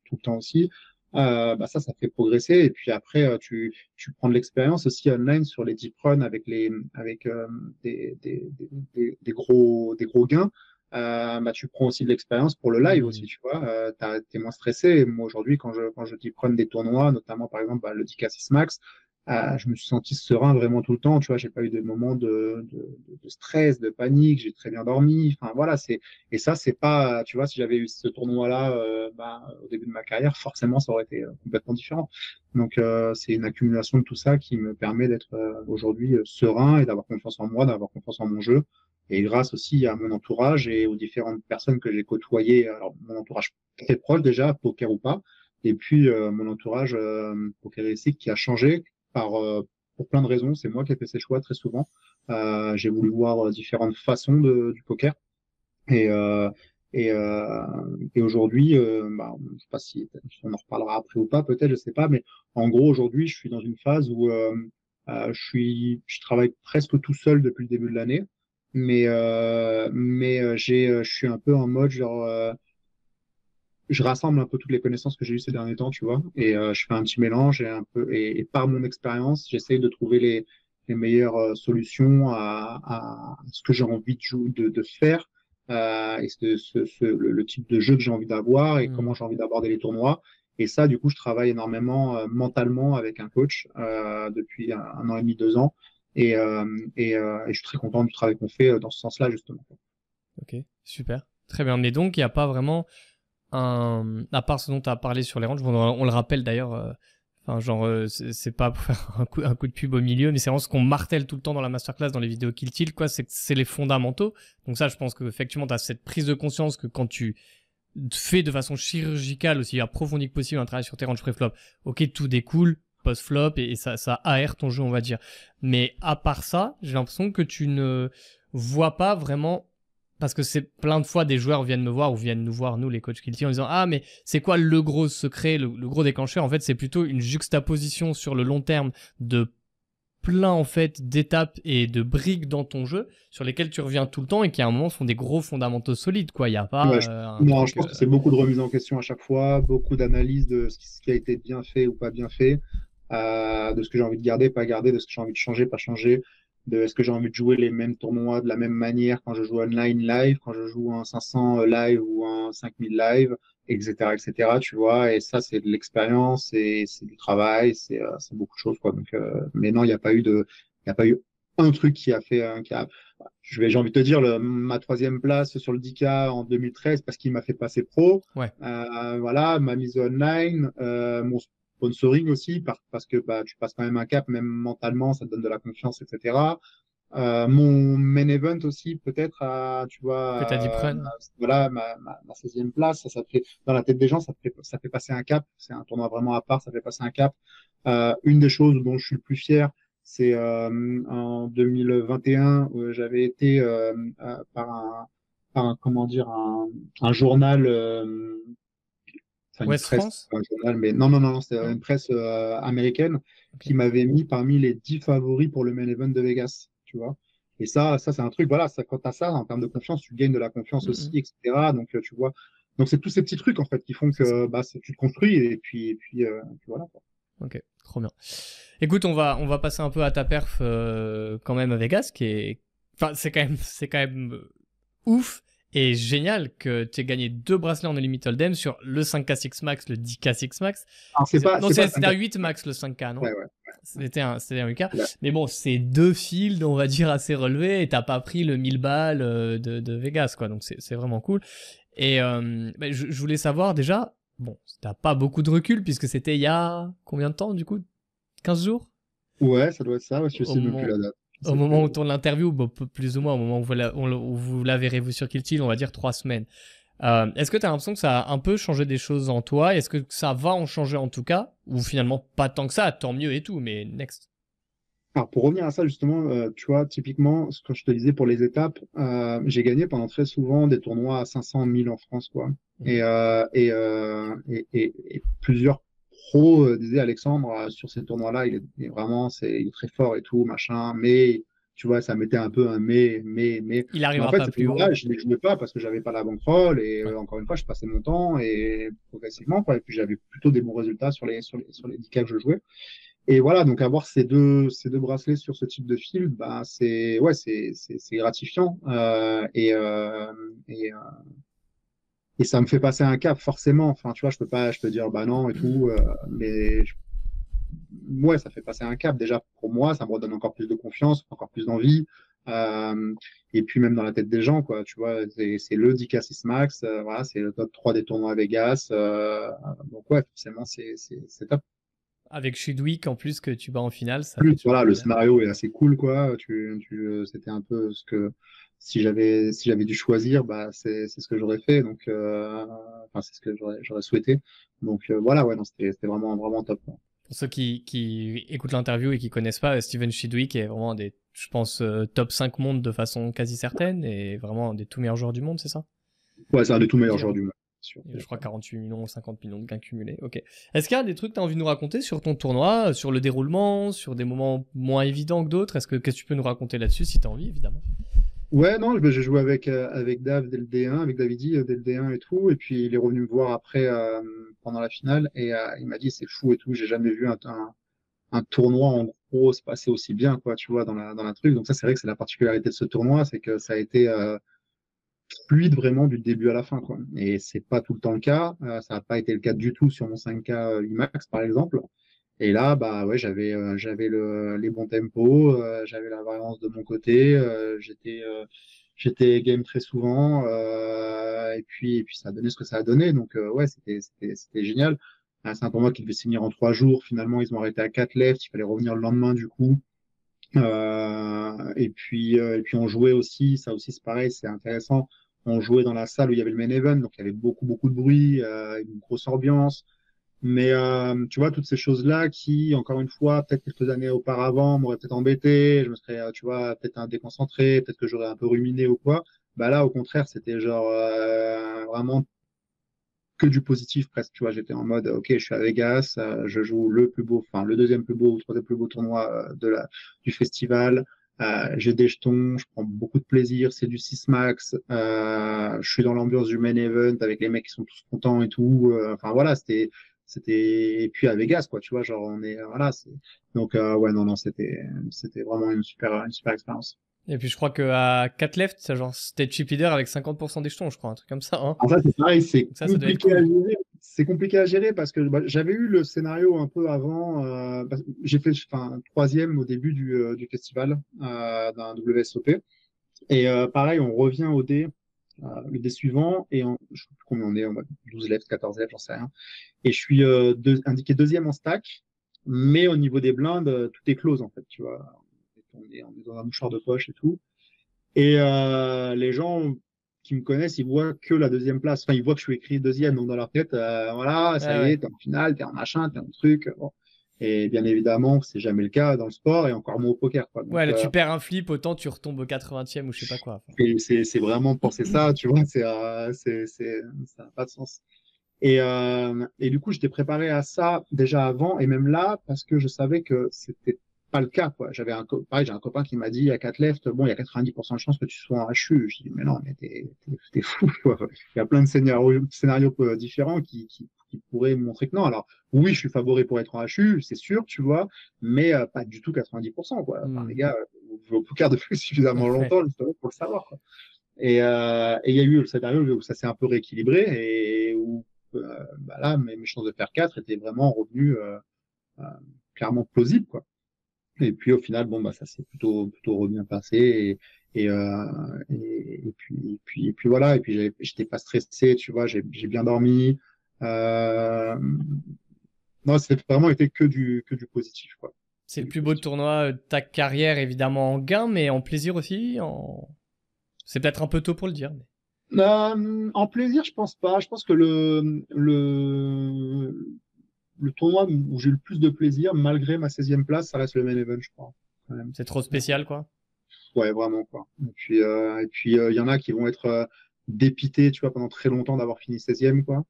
[SPEAKER 2] tout le temps aussi euh, bah ça, ça fait progresser. Et puis après, euh, tu, tu prends de l'expérience aussi online sur les deep runs avec les avec euh, des, des, des, des, gros des gros gains. Euh, bah, tu prends aussi de l'expérience pour le live aussi, tu vois. Euh, T'es moins stressé. Moi aujourd'hui, quand je quand je deep run des tournois, notamment par exemple bah, le DK6 Max, euh, je me suis senti serein vraiment tout le temps. Tu vois, j'ai pas eu de moments de, de, de stress, de panique. J'ai très bien dormi. Enfin voilà, c'est et ça c'est pas. Tu vois, si j'avais eu ce tournoi-là euh, bah, au début de ma carrière, forcément ça aurait été euh, complètement différent. Donc euh, c'est une accumulation de tout ça qui me permet d'être euh, aujourd'hui serein et d'avoir confiance en moi, d'avoir confiance en mon jeu. Et grâce aussi à mon entourage et aux différentes personnes que j'ai côtoyées, alors mon entourage très proche déjà, poker ou pas, et puis mon entourage pokeristique qui a changé, par, euh, pour plein de raisons. C'est moi qui ai fait ces choix très souvent. Euh, j'ai voulu voir euh, différentes façons de, du poker. Et, et, et aujourd'hui, bah, je sais pas si on en reparlera après ou pas, peut-être, je sais pas, mais en gros aujourd'hui, je suis dans une phase où je suis, je travaille presque tout seul depuis le début de l'année, mais mais j'ai, je suis un peu en mode genre je rassemble un peu toutes les connaissances que j'ai eues ces derniers temps, tu vois, et euh, je fais un petit mélange et un peu et, par mon expérience, j'essaye de trouver les, les meilleures euh, solutions à, à, ce que j'ai envie de, de, de faire euh, et ce, ce, le, type de jeu que j'ai envie d'avoir et mmh. comment j'ai envie d'aborder les tournois. Et ça, du coup, je travaille énormément euh, mentalement avec un coach euh, depuis un, an et demi, deux ans, et, et, et, je suis très content du travail qu'on fait dans ce sens-là justement.
[SPEAKER 1] Ok, super, très bien. Mais donc, il n'y a pas vraiment un, à part ce dont tu as parlé sur les ranges, on, le rappelle d'ailleurs, euh, Enfin, genre, euh, c'est pas pour faire un coup, de pub au milieu, mais c'est vraiment ce qu'on martèle tout le temps dans la masterclass, dans les vidéos Kill Tilt, quoi. C'est c'est les fondamentaux. Donc ça, je pense que effectivement, t'as cette prise de conscience que quand tu fais de façon chirurgicale aussi approfondie que possible un travail sur tes ranges pré-flop, ok, tout découle post-flop et, ça, ça aère ton jeu, on va dire. Mais à part ça, j'ai l'impression que tu ne vois pas vraiment parce que c'est plein de fois des joueurs viennent me voir ou viennent nous voir nous les coachs Kilty en disant ah mais c'est quoi le gros secret le, gros déclencheur? En fait c'est plutôt une juxtaposition sur le long terme de plein en fait d'étapes et de briques dans ton jeu sur lesquelles tu reviens tout le temps et qui à un moment font des gros fondamentaux solides quoi. Il y a pas
[SPEAKER 2] je, euh, non je pense que c'est euh, beaucoup de remise en question à chaque fois beaucoup d'analyse de ce qui a été bien fait ou pas bien fait euh, de ce que j'ai envie de garder pas garder de ce que j'ai envie de changer pas changer de est-ce que j'ai envie de jouer les mêmes tournois de la même manière quand je joue online live, quand je joue un 500 live ou un 5000 live, etc., etc. Tu vois, et ça c'est de l'expérience, et c'est du travail, c'est euh, beaucoup de choses quoi. Donc, euh, mais non, il n'y a pas eu de, il y a pas eu un truc qui a fait, un qui a, je vais, j'ai envie de te dire, le, ma troisième place sur le 10K en 2013 parce qu'il m'a fait passer pro.
[SPEAKER 1] Ouais.
[SPEAKER 2] Euh, voilà, ma mise online, euh, mon sponsoring aussi, parce que bah, tu passes quand même un cap, même mentalement, ça te donne de la confiance, etc. Euh, mon main event aussi, peut-être, à, tu vois,
[SPEAKER 1] dit euh,
[SPEAKER 2] voilà, ma, ma, ma 16e place, ça, ça fait, dans la tête des gens, ça fait, ça fait passer un cap. C'est un tournoi vraiment à part, ça fait passer un cap. Euh, une des choses dont je suis le plus fier, c'est euh, en 2021, où j'avais été euh, par un, par un, comment dire, un, un journal
[SPEAKER 1] West France
[SPEAKER 2] journal, mais non, non, non, c'est une presse euh, américaine qui m'avait mis parmi les 10 favoris pour le main event de Vegas, tu vois. Et ça, ça c'est un truc, voilà, ça, quand tu as ça, en termes de confiance, tu gagnes de la confiance aussi, etc. Donc, euh, tu vois. Donc, c'est tous ces petits trucs, en fait, qui font que bah, tu te construis et puis, et puis, euh, voilà. Quoi.
[SPEAKER 1] Ok, trop bien. Écoute, on va, on va passer un peu à ta perf quand même à Vegas, qui est. Enfin, c'est quand même, c'est quand même ouf et génial que tu aies gagné deux bracelets en Unlimited Hold'em sur le 5K6 Max, le 10K6 Max.
[SPEAKER 2] c'est pas,
[SPEAKER 1] non, c'était un 8 Max le 5K, non?
[SPEAKER 2] Ouais, ouais.
[SPEAKER 1] C'était un, c'était un 8K. Mais bon, c'est deux fields, on va dire, assez relevés et t'as pas pris le 1000 balles euh, de, de Vegas, quoi. Donc c'est vraiment cool. Et euh, bah, je, je, voulais savoir déjà, bon, t'as pas beaucoup de recul puisque c'était il y a combien de temps du coup? 15 jours?
[SPEAKER 2] Ouais, ça doit être ça, je sais depuis la date.
[SPEAKER 1] Au moment où on tourne l'interview, plus ou moins, au moment où vous la, verrez vous sur Kill on va dire trois semaines. Euh, est-ce que tu as l'impression que ça a un peu changé des choses en toi? Est-ce que ça va en changer en tout cas? Ou finalement pas tant que ça, tant mieux et tout, mais next
[SPEAKER 2] alors pour revenir à ça justement, euh, tu vois, typiquement, ce que je te disais pour les étapes, euh, j'ai gagné pendant très souvent des tournois à 500 000 en France, quoi. Mmh. Et, et, et, et, et, plusieurs pro euh, disait Alexandre euh, sur ces tournois-là, il, est, vraiment c'est très fort et tout machin, mais tu vois, ça mettait un peu un mais, mais, mais.
[SPEAKER 1] Il arrivera
[SPEAKER 2] en fait,
[SPEAKER 1] pas plus
[SPEAKER 2] là, je ne jouais pas parce que j'avais pas la bankroll et euh, encore une fois, je passais mon temps et progressivement, quoi. Et puis j'avais plutôt des bons résultats sur les, sur les, sur les 10 que je jouais. Et voilà, donc avoir ces deux, ces deux bracelets sur ce type de fil, bah, c'est, ouais, c'est, c'est, gratifiant. Euh, et, euh, et, et ça me fait passer un cap forcément. Enfin, tu vois, je peux pas, je peux dire bah non et tout, euh, mais ouais, ça fait passer un cap. Déjà pour moi, ça me redonne encore plus de confiance, encore plus d'envie. Euh, et puis même dans la tête des gens, quoi. Tu vois, c'est le 10K6 Max, euh, voilà, c'est le top 3 des tournois à Vegas. Donc ouais, forcément, c'est top.
[SPEAKER 1] Avec Chudwick en plus que tu bats en finale, ça.
[SPEAKER 2] Plus, voilà, le scénario est assez cool, quoi. Tu, tu, c'était un peu ce que si j'avais si j'avais dû choisir, bah c'est c'est ce que j'aurais fait. Donc euh, enfin c'est ce que j'aurais j'aurais souhaité. Donc euh, voilà, ouais, non, c'était c'était vraiment vraiment top.
[SPEAKER 1] Pour ceux qui qui écoutent l'interview et qui connaissent pas, Steven Chidwick est vraiment des, je pense, euh, top 5 monde de façon quasi certaine et vraiment un des tout meilleurs joueurs du monde, c'est ça?
[SPEAKER 2] Ouais, c'est un des tout meilleurs joueurs du monde.
[SPEAKER 1] Je crois 48 millions, 50 millions de gains cumulés. Ok. Est-ce qu'il y a des trucs que tu as envie de nous raconter sur ton tournoi, sur le déroulement, sur des moments moins évidents que d'autres? Est-ce que qu'est-ce que tu peux nous raconter là-dessus si tu as envie, évidemment?
[SPEAKER 2] Ouais, non, j'ai joué avec, euh, avec Dave dès le D1, avec Davidi euh, dès le D1 et tout. Et puis il est revenu me voir après euh, pendant la finale et il m'a dit c'est fou et tout, j'ai jamais vu un, un, tournoi en gros se passer aussi bien, quoi, tu vois, dans la, dans la truc. Donc ça, c'est vrai que c'est la particularité de ce tournoi, c'est que ça a été fluide vraiment du début à la fin, quoi. Et c'est pas tout le temps le cas. ça n'a pas été le cas du tout sur mon 5K IMAX, par exemple. Et là, bah ouais, j'avais euh, j'avais le, les bons tempos, euh, j'avais la variance de mon côté, euh, j'étais j'étais game très souvent, et puis et puis ça a donné ce que ça a donné. Donc ouais, c'était c'était c'était génial. c'est un tournoi qui devait finir en trois jours. Finalement, ils ont arrêté à quatre left. Il fallait revenir le lendemain du coup. Euh, et puis, euh, et puis on jouait aussi. Ça aussi, c'est pareil, c'est intéressant. On jouait dans la salle où il y avait le main event, donc il y avait beaucoup, beaucoup de bruit, euh, une grosse ambiance. Mais euh, tu vois, toutes ces choses-là qui, encore une fois, peut-être quelques années auparavant, m'auraient peut-être embêté, je me serais, tu vois, peut-être déconcentré, peut-être que j'aurais un peu ruminé ou quoi. Bah là, au contraire, c'était genre euh, vraiment que du positif presque. Tu vois, j'étais en mode, ok, je suis à Vegas, euh, je joue le plus beau, enfin le deuxième plus beau ou troisième plus beau tournoi euh, de la du festival. Euh, j'ai des jetons, je prends beaucoup de plaisir, c'est du 6 max. je suis dans l'ambiance du main event avec les mecs qui sont tous contents et tout. Enfin voilà, c'était c'était et puis à Vegas quoi, tu vois, genre on est voilà, c'est donc ouais non non, c'était c'était vraiment une super une super expérience.
[SPEAKER 1] Et puis je crois qu'à 4 left, c'est genre c'était chip leader avec 50% des jetons, je crois, un truc comme ça. Hein.
[SPEAKER 2] Fait, c'est pareil, c'est compliqué à gérer. C'est compliqué à gérer parce que bah, j'avais eu le scénario un peu avant. Euh, J'ai fait enfin, troisième au début du, euh, du festival euh, d'un WSOP. Et euh, pareil, on revient au dé, euh, le dé suivant, et on, je sais plus combien on est, on va 12 left, 14 left, j'en sais rien. Et je suis deux, indiqué deuxième en stack, mais au niveau des blindes, tout est close en fait, tu vois on est, dans un mouchoir de poche et tout. Et euh, les gens qui me connaissent, ils voient que la deuxième place. Enfin, ils voient que je suis écrit deuxième, donc dans leur tête, euh, voilà, ça y est, t'es en finale, t'es en machin, t'es en truc. Et bien évidemment, c'est jamais le cas dans le sport et encore moins au poker. Quoi.
[SPEAKER 1] ouais, là, tu euh, perds un flip, autant tu retombes au 80e ou je sais pas quoi.
[SPEAKER 2] c'est vraiment penser ça, tu vois, c'est, euh, c'est, c'est, ça n'a pas de sens. Et, euh, et du coup, j'étais préparé à ça déjà avant et même là parce que je savais que c'était pas le cas, quoi. J'avais un, pareil, j'ai un copain qui m'a dit à 4 left, bon, il y a 90% de chances que tu sois en HU. Je dis, mais non, mais t'es, t'es, fou, quoi. Il y a plein de scénarios, scénarios euh, différents qui, qui, qui, pourraient montrer que non. Alors, oui, je suis favori pour être en HU, c'est sûr, tu vois, mais euh, pas du tout 90%, quoi. Enfin, hmm. les gars, vous jouez au poker depuis suffisamment longtemps pour le savoir, quoi. Et, euh, et il y a eu le scénario où ça s'est un peu rééquilibré et où, euh, bah là, mes, mes chances de faire 4 étaient vraiment revenues, clairement plausibles, quoi. Et puis au final, bon bah ça s'est plutôt plutôt bien passé et et, euh, et, et, puis et puis et puis voilà et puis j'étais pas stressé, tu vois, j'ai bien dormi. Euh... Non, c'est vraiment été que du que du positif quoi.
[SPEAKER 1] C'est le plus beau tournoi de ta carrière évidemment en gain, mais en plaisir aussi. En... C'est peut-être un peu tôt pour le dire. Mais...
[SPEAKER 2] Euh, en plaisir, je pense pas. Je pense que le le le tournoi où j'ai eu le plus de plaisir, malgré ma 16e place, ça reste le main event, je crois.
[SPEAKER 1] C'est trop spécial, quoi.
[SPEAKER 2] Ouais, vraiment, quoi. Et puis, euh, puis, il euh, y en a qui vont être euh, dépités, tu vois, pendant très longtemps d'avoir fini 16e, quoi.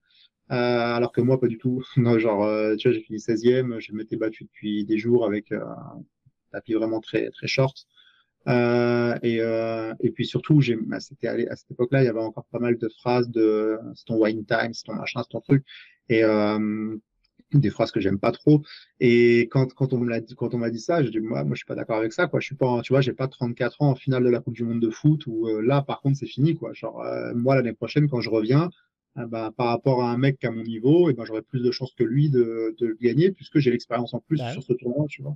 [SPEAKER 2] Euh, alors que moi, pas du tout. non, genre, tu vois, j'ai fini 16e, je m'étais battu depuis des jours avec un tapis vraiment très, très short. et, et puis surtout, j'ai, bah, c'était à cette époque-là, il y avait encore pas mal de phrases de c'est ton wine time, c'est ton machin, c'est ton truc. Et des phrases que j'aime pas trop. Et quand, quand on me l'a dit, quand on m'a dit ça, j'ai dit, moi, moi, je suis pas d'accord avec ça, quoi. Je suis pas, tu vois, j'ai pas 34 ans en finale de la Coupe du Monde de foot où euh, là, par contre, c'est fini, quoi. Genre, euh, moi, l'année prochaine, quand je reviens, euh, bah, par rapport à un mec à mon niveau, et ben, j'aurais plus de chances que lui de, de gagner puisque j'ai l'expérience en plus bah sur ce tournoi, tu vois.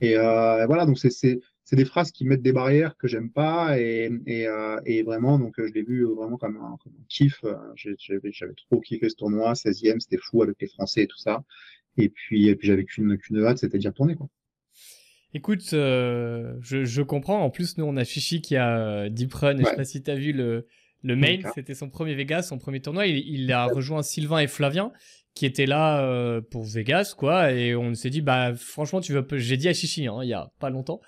[SPEAKER 2] Et, et voilà, donc c'est, c'est, c'est des phrases qui mettent des barrières que j'aime pas et, et, euh, et, vraiment donc je l'ai vu vraiment comme un, comme un kiff j'avais trop kiffé ce tournoi 16e c'était fou avec les français et tout ça et puis et puis j'avais qu'une qu'une hâte c'était d'y retourner quoi
[SPEAKER 1] Écoute, euh, je, je comprends. En plus, nous, on a Chichi qui a euh, Deep Run. Je sais pas si tu as vu le, le main. C'était son premier Vegas, son premier tournoi. Il, il a rejoint Sylvain et Flavien qui étaient là euh, pour Vegas, quoi. Et on s'est dit, bah, franchement, tu veux. J'ai dit à Chichi, hein, il y a pas longtemps.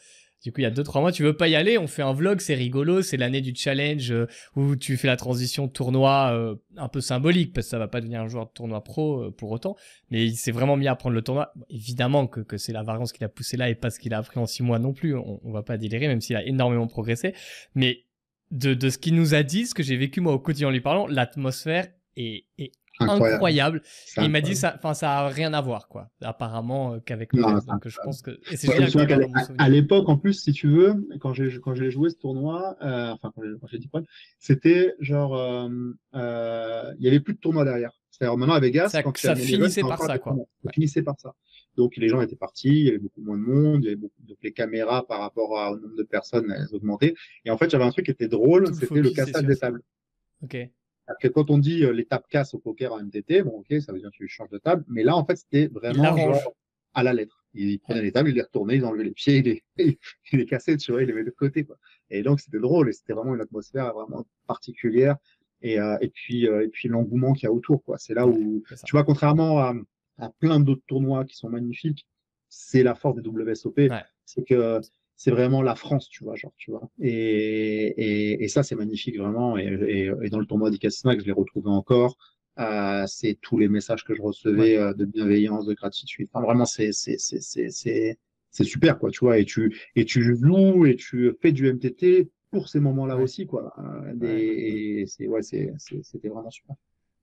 [SPEAKER 1] Du coup, il y a deux trois mois, tu veux pas y aller? On fait un vlog, c'est rigolo, c'est l'année du challenge euh, où tu fais la transition tournoi euh, un peu symbolique parce que ça va pas devenir un joueur de tournoi pro euh, pour autant, mais il s'est vraiment mis à prendre le tournoi. évidemment que, que c'est la variance qui l'a poussé là et pas ce qu'il a appris en six mois non plus. On, on va pas délirer, même s'il a énormément progressé. Mais de, de ce qu'il nous a dit, ce que j'ai vécu moi au quotidien en lui parlant, l'atmosphère est, est incroyable. il m'a dit ça, enfin ça a rien à voir quoi. Apparemment euh, qu'avec reste. Donc je pense que et
[SPEAKER 2] à, l'époque en plus si tu veux quand j'ai quand j'ai joué ce tournoi, euh, enfin quand j'ai dit quoi, c'était genre euh, euh, il y avait plus de tournoi derrière. C'est-à-dire maintenant à Vegas
[SPEAKER 1] ça,
[SPEAKER 2] quand
[SPEAKER 1] ça finissait par ça quoi.
[SPEAKER 2] Ça finissait par ça. Donc les gens étaient partis, il y avait beaucoup moins de monde, il y avait beaucoup donc les caméras par rapport au nombre de personnes elles augmentaient. Et en fait j'avais un truc qui était drôle, c'était le cassage des tables.
[SPEAKER 1] Ok.
[SPEAKER 2] que quand on dit euh, les tables cassent au poker en MTT, bon, ok, ça veut dire que tu changes de table. Mais là, en fait, c'était vraiment genre à la lettre. Il prenait les tables, il les retournait, il enlevait les pieds, il les, il les cassait, tu vois, il les mettait de côté, quoi. Et donc, c'était drôle et c'était vraiment une atmosphère vraiment particulière. Et, euh, et puis, euh, et puis l'engouement qu'il y a autour, quoi. C'est là où, tu vois, contrairement à, à plein d'autres tournois qui sont magnifiques, c'est la force des WSOP. C'est que c'est vraiment la France, tu vois, genre, tu vois. Et, et, et ça, c'est magnifique, vraiment. Et, et, dans le tournoi d'Icasmax, je l'ai retrouvé encore. Euh, c'est tous les messages que je recevais euh, de bienveillance, de gratitude. Enfin, vraiment, c'est, c'est, c'est, c'est, c'est, c'est super, quoi, tu vois. Et tu, et tu loues et tu fais du MTT pour ces moments-là aussi, quoi. Euh, et, c'est, ouais, c'est, c'était vraiment super.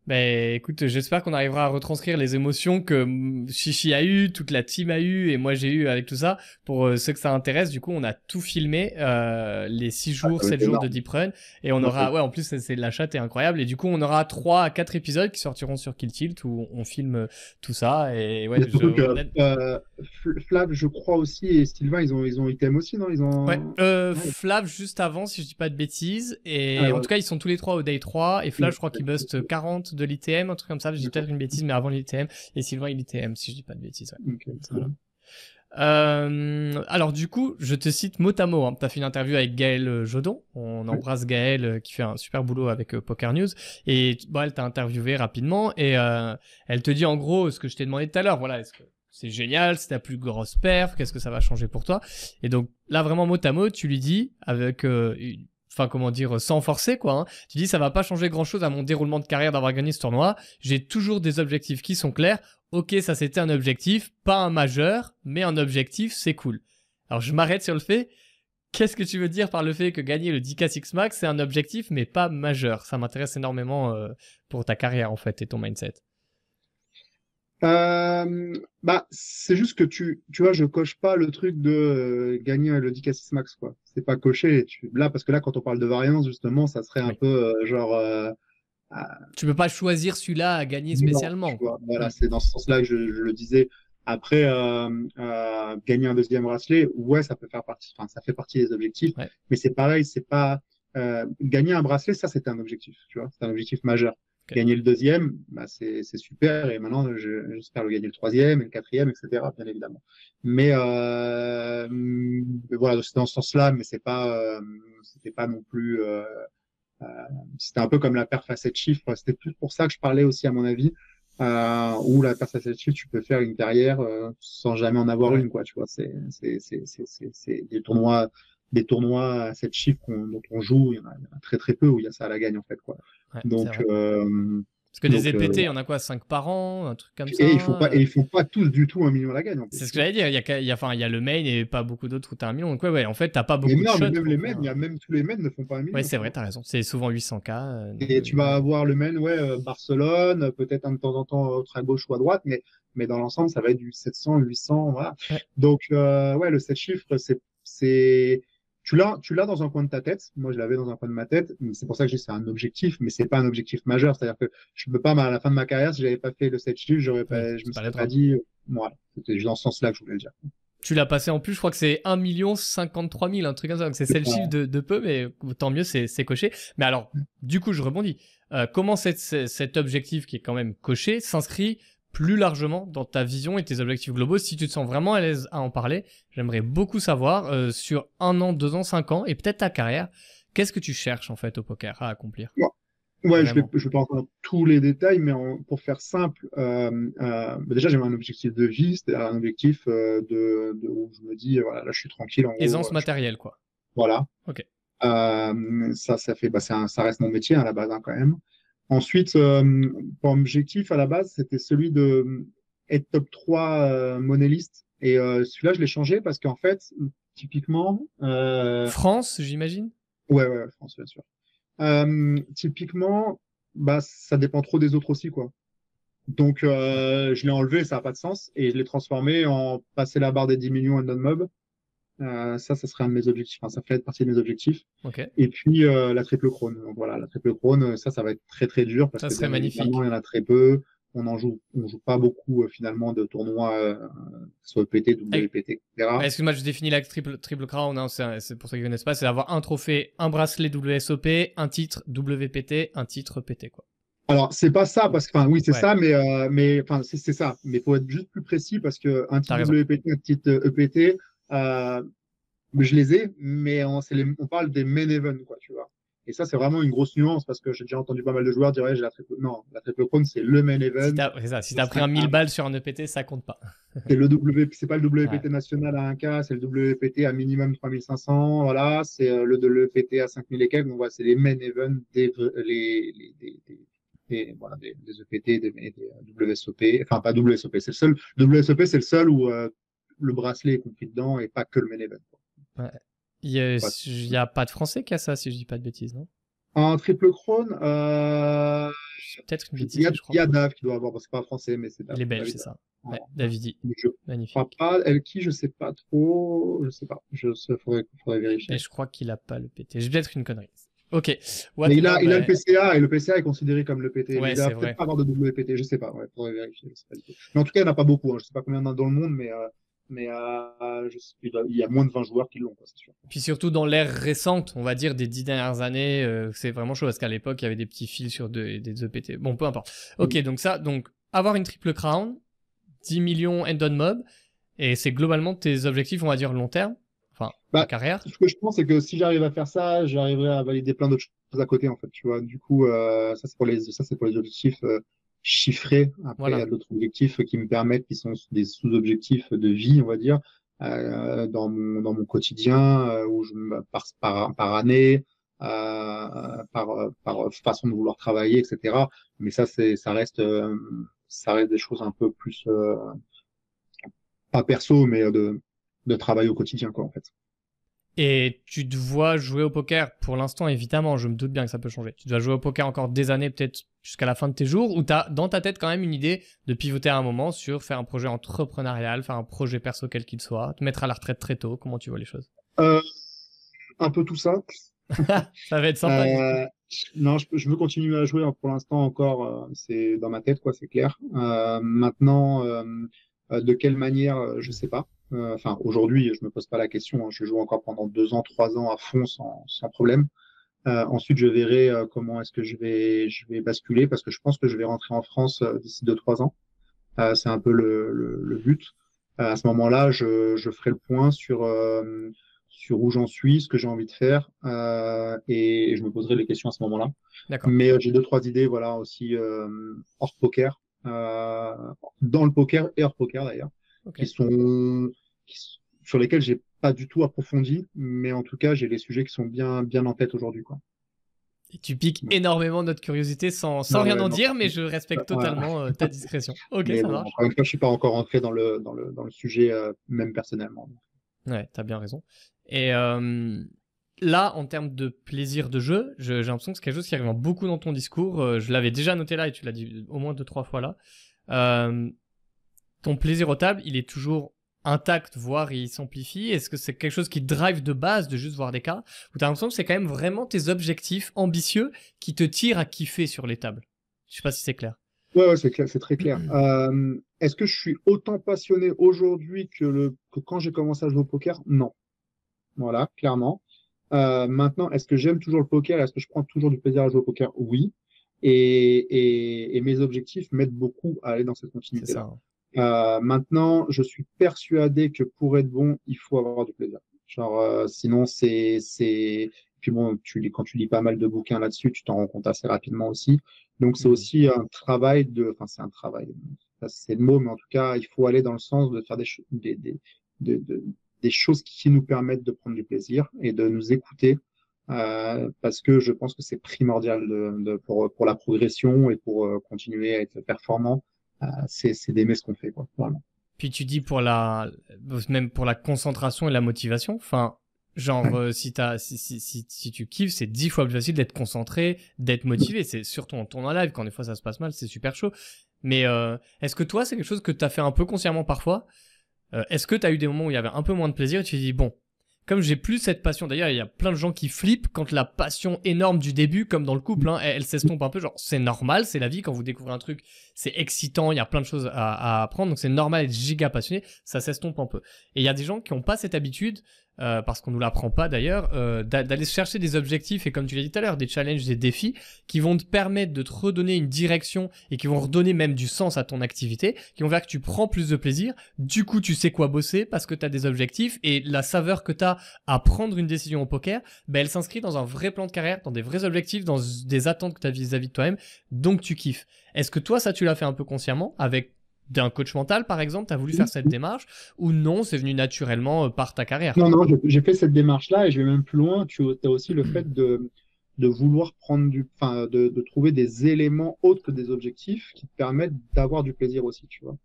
[SPEAKER 1] Ben écoute, j'espère qu'on arrivera à retranscrire les émotions que Chichi a eu, toute la team a eu et moi j'ai eu avec tout ça. Pour euh, ceux que ça intéresse, du coup, on a tout filmé euh, les 6 jours, 7 jours de Deep Run et on aura, ouais, en plus c'est la chatte est incroyable et du coup on aura 3 à 4 épisodes qui sortiront sur Kill Tilt où on filme tout ça et ouais.
[SPEAKER 2] Je, euh, Flav, je crois aussi et Sylvain, ils ont ils ont item aussi, non? Ils ont.
[SPEAKER 1] Ouais. Euh, Flav juste avant, si je dis pas de bêtises et ah, en tout cas ils sont tous les trois au day 3 et Flav, je crois qu'il bust 40 de l'ITM, un truc comme ça. J'ai peut-être une bêtise, mais avant l'ITM. Et Sylvain, il ITM, si je dis pas de bêtises. Euh, alors du coup, je te cite mot à mot. Hein. Tu as fait une interview avec Gaël euh, Jodon. On embrasse Gaël euh, qui fait un super boulot avec Poker News. Et bon, elle t'a interviewé rapidement et elle te dit en gros ce que je t'ai demandé tout à l'heure. Voilà, est-ce que c'est génial, c'est ta plus grosse perf, qu'est-ce que ça va changer pour toi? Et donc là vraiment mot à mot, tu lui dis avec une enfin comment dire, sans forcer quoi. Hein. Tu dis ça va pas changer grand chose à mon déroulement de carrière d'avoir gagné ce tournoi. J'ai toujours des objectifs qui sont clairs. Ok, ça c'était un objectif, pas un majeur, mais un objectif, c'est cool. Alors je m'arrête sur le fait. Qu'est-ce que tu veux dire par le fait que gagner le 10K Six Max c'est un objectif mais pas majeur? Ça m'intéresse énormément euh, pour ta carrière en fait et ton mindset.
[SPEAKER 2] Euh, bah, c'est juste que tu, tu vois, je coche pas le truc de euh, gagner le 10 max, quoi. C'est pas coché. Tu, là, parce que là, quand on parle de variance, justement, ça serait un peu euh, genre. Euh,
[SPEAKER 1] tu peux pas choisir celui-là à gagner spécialement.
[SPEAKER 2] voilà, c'est dans ce sens-là que je, je, le disais. Après, gagner un deuxième bracelet, ouais, ça peut faire partie. Enfin, ça fait partie des objectifs. Mais c'est pareil, c'est pas gagner un bracelet, ça, c'est un objectif. Tu vois, c'est un objectif majeur. Gagner le deuxième, bah c'est super. Et maintenant, j'espère le gagner le troisième et le quatrième, etc. Bien évidemment. Mais, euh, voilà, c'est dans ce sens-là, mais c'est pas, euh, c'était pas non plus. Euh, euh, c'était un peu comme la perf à 7 chiffres. C'était plus pour ça que je parlais aussi, à mon avis. Euh, où la perf à 7 chiffres, tu peux faire une carrière euh, sans jamais en avoir une, quoi. Tu vois, c'est des tournois des tournois à 7 chiffres dont on joue, il y, en a, très très peu où il y a ça à la gagne en fait quoi. donc
[SPEAKER 1] euh, parce que des EPT, il y en a quoi 5 par an, un truc comme ça
[SPEAKER 2] Et ils font pas, et ils font pas tous du tout un million à la gagne.
[SPEAKER 1] C'est ce que j'allais dire. Il y a, il y a, enfin, il y a le main et pas beaucoup d'autres où t'as un million. Donc ouais, ouais, en fait, t'as pas beaucoup mais non, de
[SPEAKER 2] mais même les mains, il y a même tous les mains ne font pas un million.
[SPEAKER 1] Ouais, c'est vrai, t'as raison. C'est souvent 800K. Euh,
[SPEAKER 2] et tu vas avoir le main, ouais, euh, Barcelone, peut-être de temps en temps autre à gauche ou à droite, mais, mais dans l'ensemble, ça va être du 700, 800, voilà. Donc, euh, ouais, le 7 chiffres, c'est, tu l'as, tu l'as dans un coin de ta tête. Moi, je l'avais dans un coin de ma tête. C'est pour ça que c'est un objectif, mais c'est pas un objectif majeur. C'est-à-dire que je peux pas, à la fin de ma carrière, si j'avais pas fait le 7 chiffres, j'aurais pas, je me serais pas dit, voilà. C'était dans ce sens-là que je voulais le dire.
[SPEAKER 1] Tu l'as passé en plus, je crois que c'est 1 million 53 000, un truc comme ça. Donc c'est le chiffre de, de, peu, mais tant mieux, c'est coché. Mais alors, du coup, je rebondis. Euh, comment cet objectif qui est quand même coché s'inscrit plus largement dans ta vision et tes objectifs globaux. Si tu te sens vraiment à l'aise à en parler, j'aimerais beaucoup savoir euh, sur un an, deux ans, cinq ans et peut-être ta carrière, qu'est-ce que tu cherches en fait au poker à accomplir?
[SPEAKER 2] Ouais, je vais, je vais pas entrer dans tous les détails, mais pour faire simple, euh, euh, bah, déjà j'ai un objectif de vie, c'est-à-dire un objectif de, de, où je me dis voilà là je suis tranquille. En
[SPEAKER 1] Aisance matérielle quoi.
[SPEAKER 2] Voilà.
[SPEAKER 1] Ok.
[SPEAKER 2] Ça, ça fait, bah, un, ça reste mon métier à la base hein, quand même. Ensuite, euh, mon objectif à la base, c'était celui de être top 3 euh, monéliste. Et euh, celui-là, je l'ai changé parce qu'en fait, typiquement... Euh...
[SPEAKER 1] France, j'imagine?
[SPEAKER 2] Ouais, ouais, France, bien sûr. Euh, typiquement, bah, ça dépend trop des autres aussi, quoi. Donc, euh, je l'ai enlevé, ça n'a pas de sens, et je l'ai transformé en passer la barre des 10 millions à non-mob. Euh, ça, ça serait un de mes objectifs. Enfin, ça fait partie de mes objectifs.
[SPEAKER 1] Okay.
[SPEAKER 2] Et puis euh, la triple crone. Donc voilà, la triple crone, ça, ça va être très très dur parce
[SPEAKER 1] ça
[SPEAKER 2] que
[SPEAKER 1] serait magnifique.
[SPEAKER 2] il y en a très peu. on en joue, on joue pas beaucoup finalement de tournois, soit EPT, WPT, etc.
[SPEAKER 1] Excuse-moi, je définis la triple, triple crown, hein, c'est pour ceux qui ne connaissent pas, c'est d'avoir un trophée, un bracelet WSOP, un titre WPT, un titre PT, quoi.
[SPEAKER 2] Alors, c'est pas ça, parce que, enfin, oui, c'est ça, mais, mais, enfin, c'est ça. Mais faut être juste plus précis parce que un titre WPT, un titre EPT, euh, je les ai, mais on, les, on parle des main events, quoi, tu vois. Et ça, c'est vraiment une grosse nuance parce que j'ai déjà entendu pas mal de joueurs dire, ouais, j'ai la triple, non, la triple crown, c'est le main event.
[SPEAKER 1] Si t'as, si pris un 1000 balles sur un EPT, ça compte pas.
[SPEAKER 2] c'est le W, c'est pas le WPT national à 1K, c'est le WPT à minimum 3500, voilà, c'est euh, le de l'EPT à 5000 et quelques, donc voilà, c'est les main events des, les, les, voilà, des, des EPT, des, des, WSOP, enfin pas WSOP, c'est le seul, WSOP, c'est le seul où euh, le bracelet est compris dedans et pas que le main event.
[SPEAKER 1] Ouais. Il n'y a, pas de français qui a ça, si je dis pas de bêtises, non?
[SPEAKER 2] En triple crone, euh...
[SPEAKER 1] peut-être une bêtise.
[SPEAKER 2] Il y a, il y a Dav qui doit avoir, c'est pas français, mais c'est
[SPEAKER 1] Dav. Il est belge, c'est ça. Ouais, Davidi.
[SPEAKER 2] Je
[SPEAKER 1] Magnifique.
[SPEAKER 2] Crois pas, elle qui, je sais pas trop, je sais pas. Je faudrait, faudrait vérifier.
[SPEAKER 1] Mais je crois qu'il a pas le PT. J'ai peut-être une connerie. Ok.
[SPEAKER 2] mais il a, il a le PCA et le PCA est considéré comme le PT. Ouais, il va peut-être pas avoir de WPT, je sais pas. Ouais, faudrait vérifier. Pas mais en tout cas, il n'y en a pas beaucoup. Hein. Je sais pas combien il y en a dans le monde, mais euh, mais euh, je sais, il y a moins de 20 joueurs qui l'ont, c'est sûr.
[SPEAKER 1] Puis surtout dans l'ère récente, on va dire des dix dernières années, euh, c'est vraiment chaud parce qu'à l'époque il y avait des petits fils sur des EPT. Bon, peu importe. Ok, donc ça, donc avoir une triple crown, 10 millions end on mob, et c'est globalement tes objectifs, on va dire long terme, enfin bah, carrière.
[SPEAKER 2] Ce que je pense, c'est que si j'arrive à faire ça, j'arriverai à valider plein d'autres choses à côté en fait, tu vois. Du coup, euh, ça c'est pour les, ça c'est pour les objectifs. Chiffrés. Après, il y a d'autres objectifs qui me permettent, qui sont des sous-objectifs de vie, on va dire, euh, dans, mon, dans mon quotidien, euh, où je par, par, par année, euh, par, par façon de vouloir travailler, etc. Mais ça, c'est, ça reste, euh, ça reste des choses un peu plus, euh, pas perso, mais de, de travail au quotidien, quoi, en fait.
[SPEAKER 1] Et tu te vois jouer au poker, pour l'instant évidemment, je me doute bien que ça peut changer. Tu dois jouer au poker encore des années, peut-être jusqu'à la fin de tes jours, ou tu as dans ta tête quand même une idée de pivoter à un moment sur faire un projet entrepreneurial, faire un projet perso quel qu'il soit, te mettre à la retraite très tôt, comment tu vois les choses?
[SPEAKER 2] Euh, Un peu tout ça.
[SPEAKER 1] ça va être sympa.
[SPEAKER 2] Euh, non, je, veux continuer à jouer hein, pour l'instant encore, euh, c'est dans ma tête, quoi, c'est clair. Euh, maintenant, de quelle manière, je sais pas. Euh, enfin, aujourd'hui, je me pose pas la question. Hein. je joue encore pendant deux ans, trois ans à fond sans, sans problème. Euh, ensuite, je verrai euh, comment est-ce que je vais, je vais basculer parce que je pense que je vais rentrer en France d'ici deux, trois ans. c'est un peu le, le, le but. à ce moment-là, je, je ferai le point sur sur où j'en suis, ce que j'ai envie de faire, et je me poserai les questions à ce moment-là. Mais j'ai deux, trois idées, voilà, aussi hors poker, dans le poker et hors poker d'ailleurs qui sont sur lesquels j'ai pas du tout approfondi, mais en tout cas j'ai les sujets qui sont bien bien en tête aujourd'hui quoi.
[SPEAKER 1] Et tu piques énormément notre curiosité sans, sans rien en dire, mais je respecte totalement euh, ta discrétion. Ok, ça marche.
[SPEAKER 2] Encore une fois, je suis pas encore entré dans le, dans le, dans le sujet, euh, même personnellement.
[SPEAKER 1] Ouais, t'as bien raison. Et euh, là, en termes de plaisir de jeu, j'ai l'impression que c'est quelque chose qui arrive beaucoup dans ton discours. je l'avais déjà noté là et tu l'as dit au moins deux, trois fois là ton plaisir au table, il est toujours intact, voire il s'amplifie Est-ce que c'est quelque chose qui drive de base de juste voir des cas Ou t'as l'impression que c'est quand même vraiment tes objectifs ambitieux qui te tirent à kiffer sur les tables? Je sais pas si c'est clair.
[SPEAKER 2] Ouais, ouais c'est clair, c'est très clair. Euh, est-ce que je suis autant passionné aujourd'hui que, le, que quand j'ai commencé à jouer au poker? Non. Voilà, clairement. Euh, maintenant, est-ce que j'aime toujours le poker? Est-ce que je prends toujours du plaisir à jouer au poker? Oui. Et, et, et mes objectifs m'aident beaucoup à aller dans cette continuité-là. Hein. Euh, maintenant, je suis persuadé que pour être bon, il faut avoir du plaisir. Genre, euh, sinon, c'est, c'est, puis bon, tu lis, quand tu lis pas mal de bouquins là-dessus, tu t'en rends compte assez rapidement aussi. Donc, c'est mmh. aussi un travail de, enfin, c'est un travail, c'est le mot, mais en tout cas, il faut aller dans le sens de faire des, des, des, de, des choses qui nous permettent de prendre du plaisir et de nous écouter. Euh, parce que je pense que c'est primordial de, de, pour, pour la progression et pour euh, continuer à être performant c'est d'aimer ce qu'on fait, quoi.
[SPEAKER 1] Puis tu dis pour la, même pour la concentration et la motivation, enfin, genre euh, si, tu kiffes, c'est dix fois plus facile d'être concentré, d'être motivé. C'est surtout en tournant live, quand des fois ça se passe mal, c'est super chaud. Mais euh, est-ce que toi, c'est quelque chose que tu as fait un peu consciemment parfois? Est-ce que tu as eu des moments où il y avait un peu moins de plaisir et tu te dis, bon, comme j'ai plus cette passion, d'ailleurs, il y a plein de gens qui flippent quand la passion énorme du début, comme dans le couple, hein, elle, s'estompe un peu. Genre, c'est normal, c'est la vie. Quand vous découvrez un truc, c'est excitant, il y a plein de choses à, à apprendre. Donc, c'est normal d'être giga passionné. Ça s'estompe un peu. Et il y a des gens qui n'ont pas cette habitude euh, parce qu'on nous l'apprend pas d'ailleurs, euh, d'aller chercher des objectifs et comme tu l'as dit tout à l'heure, des challenges, des défis qui vont te permettre de te redonner une direction et qui vont redonner même du sens à ton activité, qui vont faire que tu prends plus de plaisir. Du coup, tu sais quoi bosser parce que tu as des objectifs et la saveur que tu as à prendre une décision au poker, ben, elle s'inscrit dans un vrai plan de carrière, dans des vrais objectifs, dans des attentes que tu as vis-à-vis de toi-même. Donc, tu kiffes. Est-ce que toi, ça, tu l'as fait un peu consciemment avec d'un coach mental, par exemple, tu as voulu faire cette démarche ou non, c'est venu naturellement euh, par ta carrière?
[SPEAKER 2] Non, non, j'ai fait cette démarche-là et je vais même plus loin. Tu as aussi le fait de, de vouloir prendre du, enfin, de, de, trouver des éléments autres que des objectifs qui te permettent d'avoir du plaisir aussi, tu vois.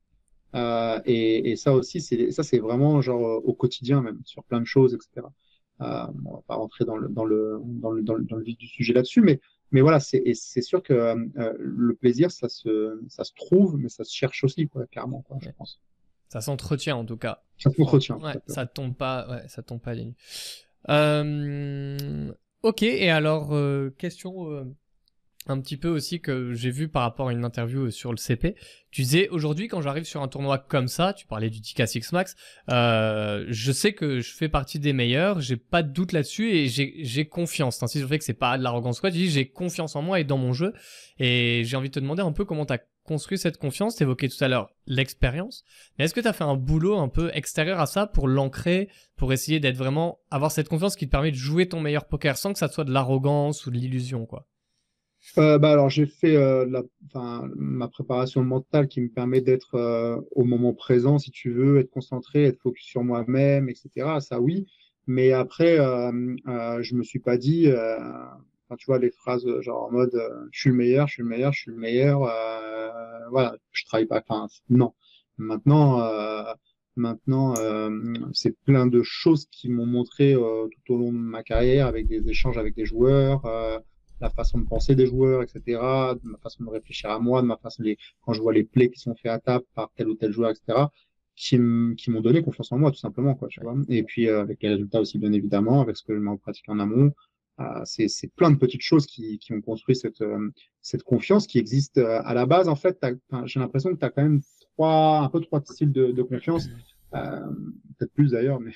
[SPEAKER 2] Euh, et, et, ça aussi, c'est ça, c'est vraiment genre au quotidien même sur plein de choses, etc. Euh, on va pas rentrer dans le dans le dans le, dans le, dans le vif du sujet là-dessus, mais mais voilà, c'est sûr que euh, le plaisir, ça se, ça se trouve, mais ça se cherche aussi, quoi, clairement, quoi, je pense.
[SPEAKER 1] Ça s'entretient en tout cas.
[SPEAKER 2] Ça s'entretient.
[SPEAKER 1] Ouais, ça tombe pas, ouais, ça tombe pas à euh, ok, et alors, euh, question euh, un petit peu aussi que j'ai vu par rapport à une interview sur le CP. Tu disais aujourd'hui quand j'arrive sur un tournoi comme ça, tu parlais du TK 6 Max, euh, je sais que je fais partie des meilleurs, j'ai pas de doute là-dessus et j'ai confiance. Ainsi je fais que c'est pas de l'arrogance quoi, tu dis j'ai confiance en moi et dans mon jeu et j'ai envie de te demander un peu comment tu as construit cette confiance, t'évoquais tout à l'heure l'expérience, mais est-ce que tu as fait un boulot un peu extérieur à ça pour l'ancrer, pour essayer d'être vraiment avoir cette confiance qui te permet de jouer ton meilleur poker sans que ça soit de l'arrogance ou de l'illusion quoi?
[SPEAKER 2] Euh, bah alors j'ai fait euh, la, ma préparation mentale qui me permet d'être euh, au moment présent, si tu veux, être concentré, être focus sur moi-même, etc. Ça oui, mais après euh, euh, je me suis pas dit, enfin, tu vois les phrases genre en mode je suis le meilleur, je suis le meilleur, je suis le meilleur, voilà, je travaille pas. Enfin non. Maintenant, maintenant c'est plein de choses qui m'ont montré tout au long de ma carrière avec des échanges avec des joueurs la façon de penser des joueurs, etc., de ma façon de réfléchir à moi, de ma façon les, quand je vois les plays qui sont faits à table par tel ou tel joueur, etc., qui m'ont donné confiance en moi, tout simplement, quoi, tu vois. Et puis, euh, avec les résultats aussi, bien évidemment, avec ce que je m'en pratique en amont, euh, c'est plein de petites choses qui, qui ont construit cette, euh, cette confiance qui existe euh, à la base. En fait, j'ai l'impression que tu as quand même trois, un peu trois styles de, de confiance. Euh, peut-être plus d'ailleurs, mais,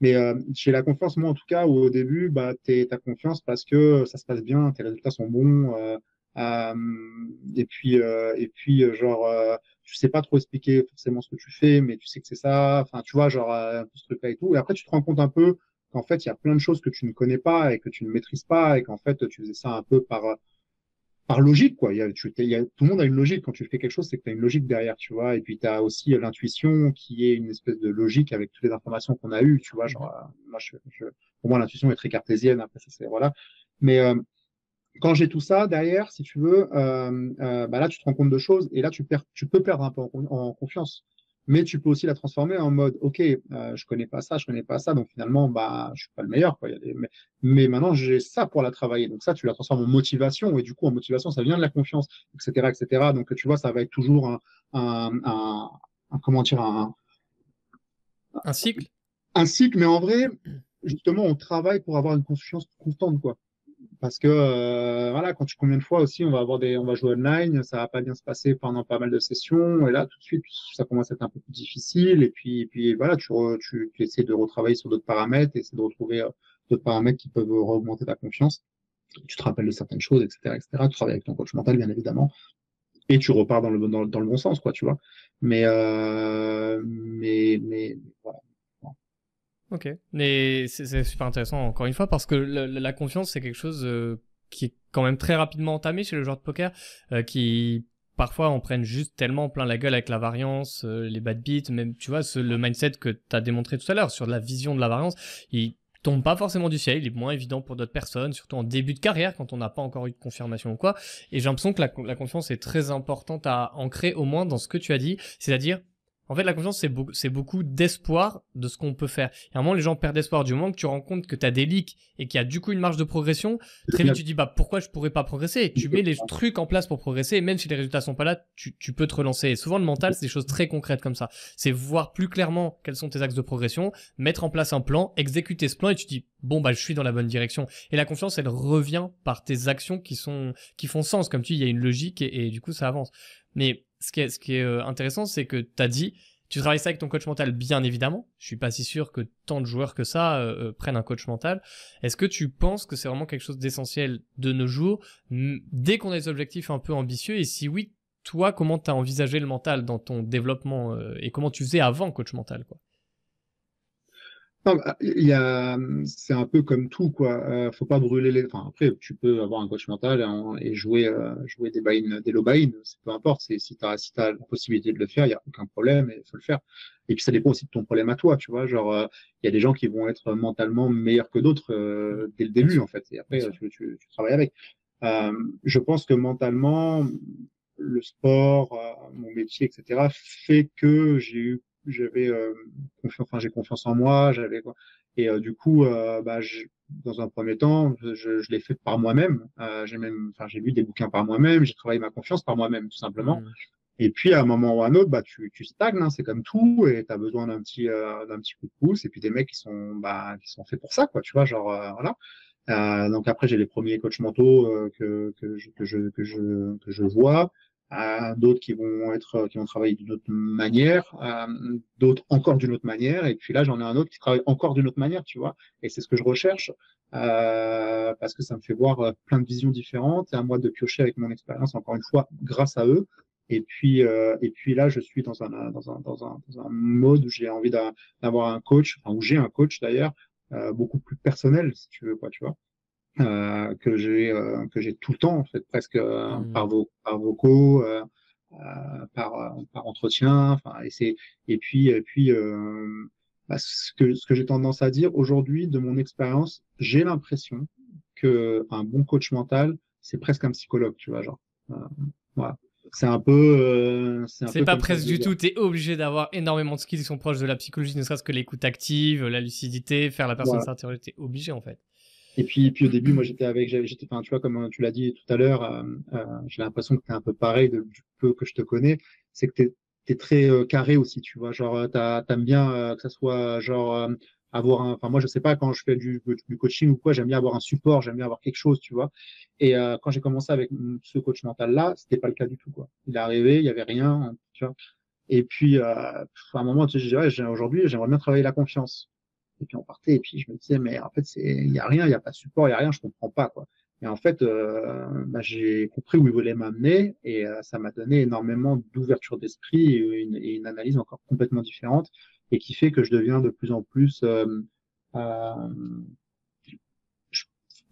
[SPEAKER 2] mais euh, j'ai la confiance, moi en tout cas, où au début, bah, tu as confiance parce que ça se passe bien, tes résultats sont bons, euh, euh et puis, et puis genre, tu sais pas trop expliquer forcément ce que tu fais, mais tu sais que c'est ça, enfin, tu vois, genre, un peu ce truc-là et tout, et après, tu te rends compte un peu qu'en fait, il y a plein de choses que tu ne connais pas et que tu ne maîtrises pas, et qu'en fait, tu faisais ça un peu par par logique, quoi. Il y a, tu, il y a, tout le monde a une logique. Quand tu fais quelque chose, c'est que tu as une logique derrière, tu vois. Et puis, tu as aussi l'intuition qui est une espèce de logique avec toutes les informations qu'on a eues, tu vois. Genre, euh, moi, je, je, pour moi, l'intuition est très cartésienne. Après, ça, c'est, voilà. Mais euh, quand j'ai tout ça derrière, si tu veux, euh, euh, bah là, tu te rends compte de choses et là, tu, perds, tu peux perdre un peu en, en confiance mais tu peux aussi la transformer en mode ok euh, je connais pas ça je connais pas ça donc finalement bah je suis pas le meilleur quoi. Mais, mais, maintenant j'ai ça pour la travailler. Donc ça tu la transformes en motivation et du coup en motivation ça vient de la confiance etc etc donc tu vois ça va être toujours un, un, un, un comment dire un
[SPEAKER 1] un cycle?
[SPEAKER 2] un cycle mais en vrai justement on travaille pour avoir une confiance constante quoi parce que euh, voilà, quand tu combien de fois aussi on va avoir des, on va jouer online, ça va pas bien se passer pendant pas mal de sessions, et là tout de suite ça commence à être un peu plus difficile, et puis, et puis voilà, tu, tu, tu, essaies de retravailler sur d'autres paramètres, essayer de retrouver euh, d'autres paramètres qui peuvent augmenter ta confiance. Tu te rappelles de certaines choses, etc., etc. Tu travailles avec ton coach mental bien évidemment, et tu repars dans le dans, dans le bon sens, quoi, tu vois. Mais euh, mais mais voilà.
[SPEAKER 1] Ok, mais c'est super intéressant encore une fois parce que la, confiance c'est quelque chose euh, qui est quand même très rapidement entamé chez le joueur de poker, euh, qui parfois en prennent juste tellement plein la gueule avec la variance, euh, les bad beats, même tu vois ce, le mindset que tu as démontré tout à l'heure sur la vision de la variance, il tombe pas forcément du ciel, il est moins évident pour d'autres personnes, surtout en début de carrière quand on n'a pas encore eu de confirmation ou quoi. Et j'ai l'impression que la, la confiance est très importante à ancrer au moins dans ce que tu as dit, c'est-à-dire En fait, la confiance, c'est beaucoup, c'est beaucoup d'espoir de ce qu'on peut faire. Et à un moment, les gens perdent espoir. Du moment que tu rends compte que tu as des leaks et qu'il y a du coup une marge de progression, très vite, tu dis, bah, pourquoi je pourrais pas progresser? Tu mets les trucs en place pour progresser. Et même si les résultats sont pas là, tu, tu peux te relancer. Et souvent, le mental, c'est des choses très concrètes comme ça. C'est voir plus clairement quels sont tes axes de progression, mettre en place un plan, exécuter ce plan et tu dis, bon, bah, je suis dans la bonne direction. Et la confiance, elle revient par tes actions qui sont, qui font sens. Comme tu dis, il y a une logique et, et du coup, ça avance. Mais ce qui est, ce qui est euh, intéressant, c'est que tu as dit, tu travailles ça avec ton coach mental, bien évidemment. Je suis pas si sûr que tant de joueurs que ça euh, euh, prennent un coach mental. Est-ce que tu penses que c'est vraiment quelque chose d'essentiel de nos jours, dès qu'on a des objectifs un peu ambitieux? Et si oui, toi, comment tu as envisagé le mental dans ton développement et comment tu faisais avant coach mental quoi?
[SPEAKER 2] C'est un peu comme tout, quoi. Euh, faut pas brûler les. Enfin, après, tu peux avoir un coach mental et, jouer, euh, jouer des buy des low buy peu importe. C'est si t'as, si t'as la possibilité de le faire, il y a aucun problème, il faut le faire. Et puis ça dépend aussi de ton problème à toi, tu vois. Genre, euh, il y a des gens qui vont être mentalement meilleurs que d'autres euh, dès le début, en fait. Et après, tu, tu, tu, travailles avec. je pense que mentalement, le sport, mon métier, etc., fait que j'ai eu j'avais euh, confiance, enfin j'ai confiance en moi, j'avais quoi. Et euh, du coup, euh, bah, je, dans un premier temps, je, je l'ai fait par moi-même. j'ai même, enfin j'ai lu des bouquins par moi-même, j'ai travaillé ma confiance par moi-même tout simplement. Mmh. Et puis à un moment ou à un autre, bah tu, tu stagnes, hein, c'est comme tout, et tu as besoin d'un petit d'un petit coup de pouce, et puis des mecs qui sont bah qui sont faits pour ça, quoi, tu vois, genre voilà. Euh, donc après j'ai les premiers coachs mentaux que que je, que je que je que je vois d'autres qui vont être qui vont travailler d'une autre manière, d'autres encore d'une autre manière, et puis là j'en ai un autre qui travaille encore d'une autre manière, tu vois. Et c'est ce que je recherche euh, parce que ça me fait voir euh, plein de visions différentes et à moi de piocher avec mon expérience encore une fois grâce à eux. Et puis euh, et puis là je suis dans un dans un dans un, dans un mode où j'ai envie d'avoir un coach, enfin où j'ai un coach d'ailleurs euh, beaucoup plus personnel si tu veux quoi, tu vois. Euh, que j'ai euh, que j'ai tout le temps en fait presque euh, mmh. par, vos, par vocaux par par entretien enfin et c'est et puis et puis bah, ce que ce que j'ai tendance à dire aujourd'hui de mon expérience j'ai l'impression que un bon coach mental c'est presque un psychologue tu vois genre voilà c'est un peu.
[SPEAKER 1] c'est pas presque du tout. Tu es obligé d'avoir énormément de skills qui sont proches de la psychologie, ne serait-ce que l'écoute active, la lucidité, faire la personne voilà. s'interroger. Tu es obligé en fait.
[SPEAKER 2] Et puis, puis au début, moi, j'étais avec, j'étais, enfin, tu vois, comme tu l'as dit tout à l'heure, euh, euh, j'ai l'impression que tu es un peu pareil de, du peu que je te connais. C'est que tu es, très euh, carré aussi, tu vois. Genre, t'aimes bien que ça soit, genre, avoir un, enfin, moi, je sais pas, quand je fais du, du coaching ou quoi, j'aime bien avoir un support, j'aime bien avoir quelque chose, tu vois. Et quand j'ai commencé avec ce coach mental-là, c'était pas le cas du tout, quoi. Il est arrivé, il y avait rien, tu vois. Et puis, à un moment, tu sais, ouais, aujourd'hui, j'aimerais bien travailler la confiance. Et puis on partait, et puis je me disais, mais en fait, il y a rien, il y a pas de support, il y a rien, je comprends pas, quoi. Et en fait, euh, bah, j'ai compris où il voulait m'amener, et euh, ça m'a donné énormément d'ouverture d'esprit et une, et une, analyse encore complètement différente, et qui fait que je deviens de plus en plus euh,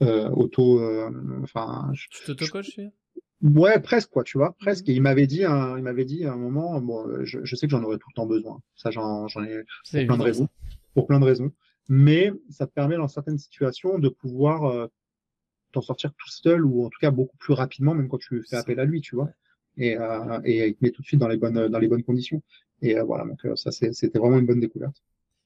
[SPEAKER 2] euh, auto, enfin.
[SPEAKER 1] Je, tu t'auto-coaches
[SPEAKER 2] Ouais, presque quoi, tu vois, presque. Et il m'avait dit, un, il m'avait dit à un moment, bon, je, je sais que j'en aurais tout le temps besoin. Ça, j'en, j'en ai plein de raisons pour plein de raisons. Mais ça te permet dans certaines situations de pouvoir euh, t'en sortir tout seul ou en tout cas beaucoup plus rapidement, même quand tu fais appel à lui, tu vois. Et, euh, et il te met tout de suite dans les bonnes, dans les bonnes conditions. Et euh, voilà, donc ça, c'était vraiment une bonne découverte.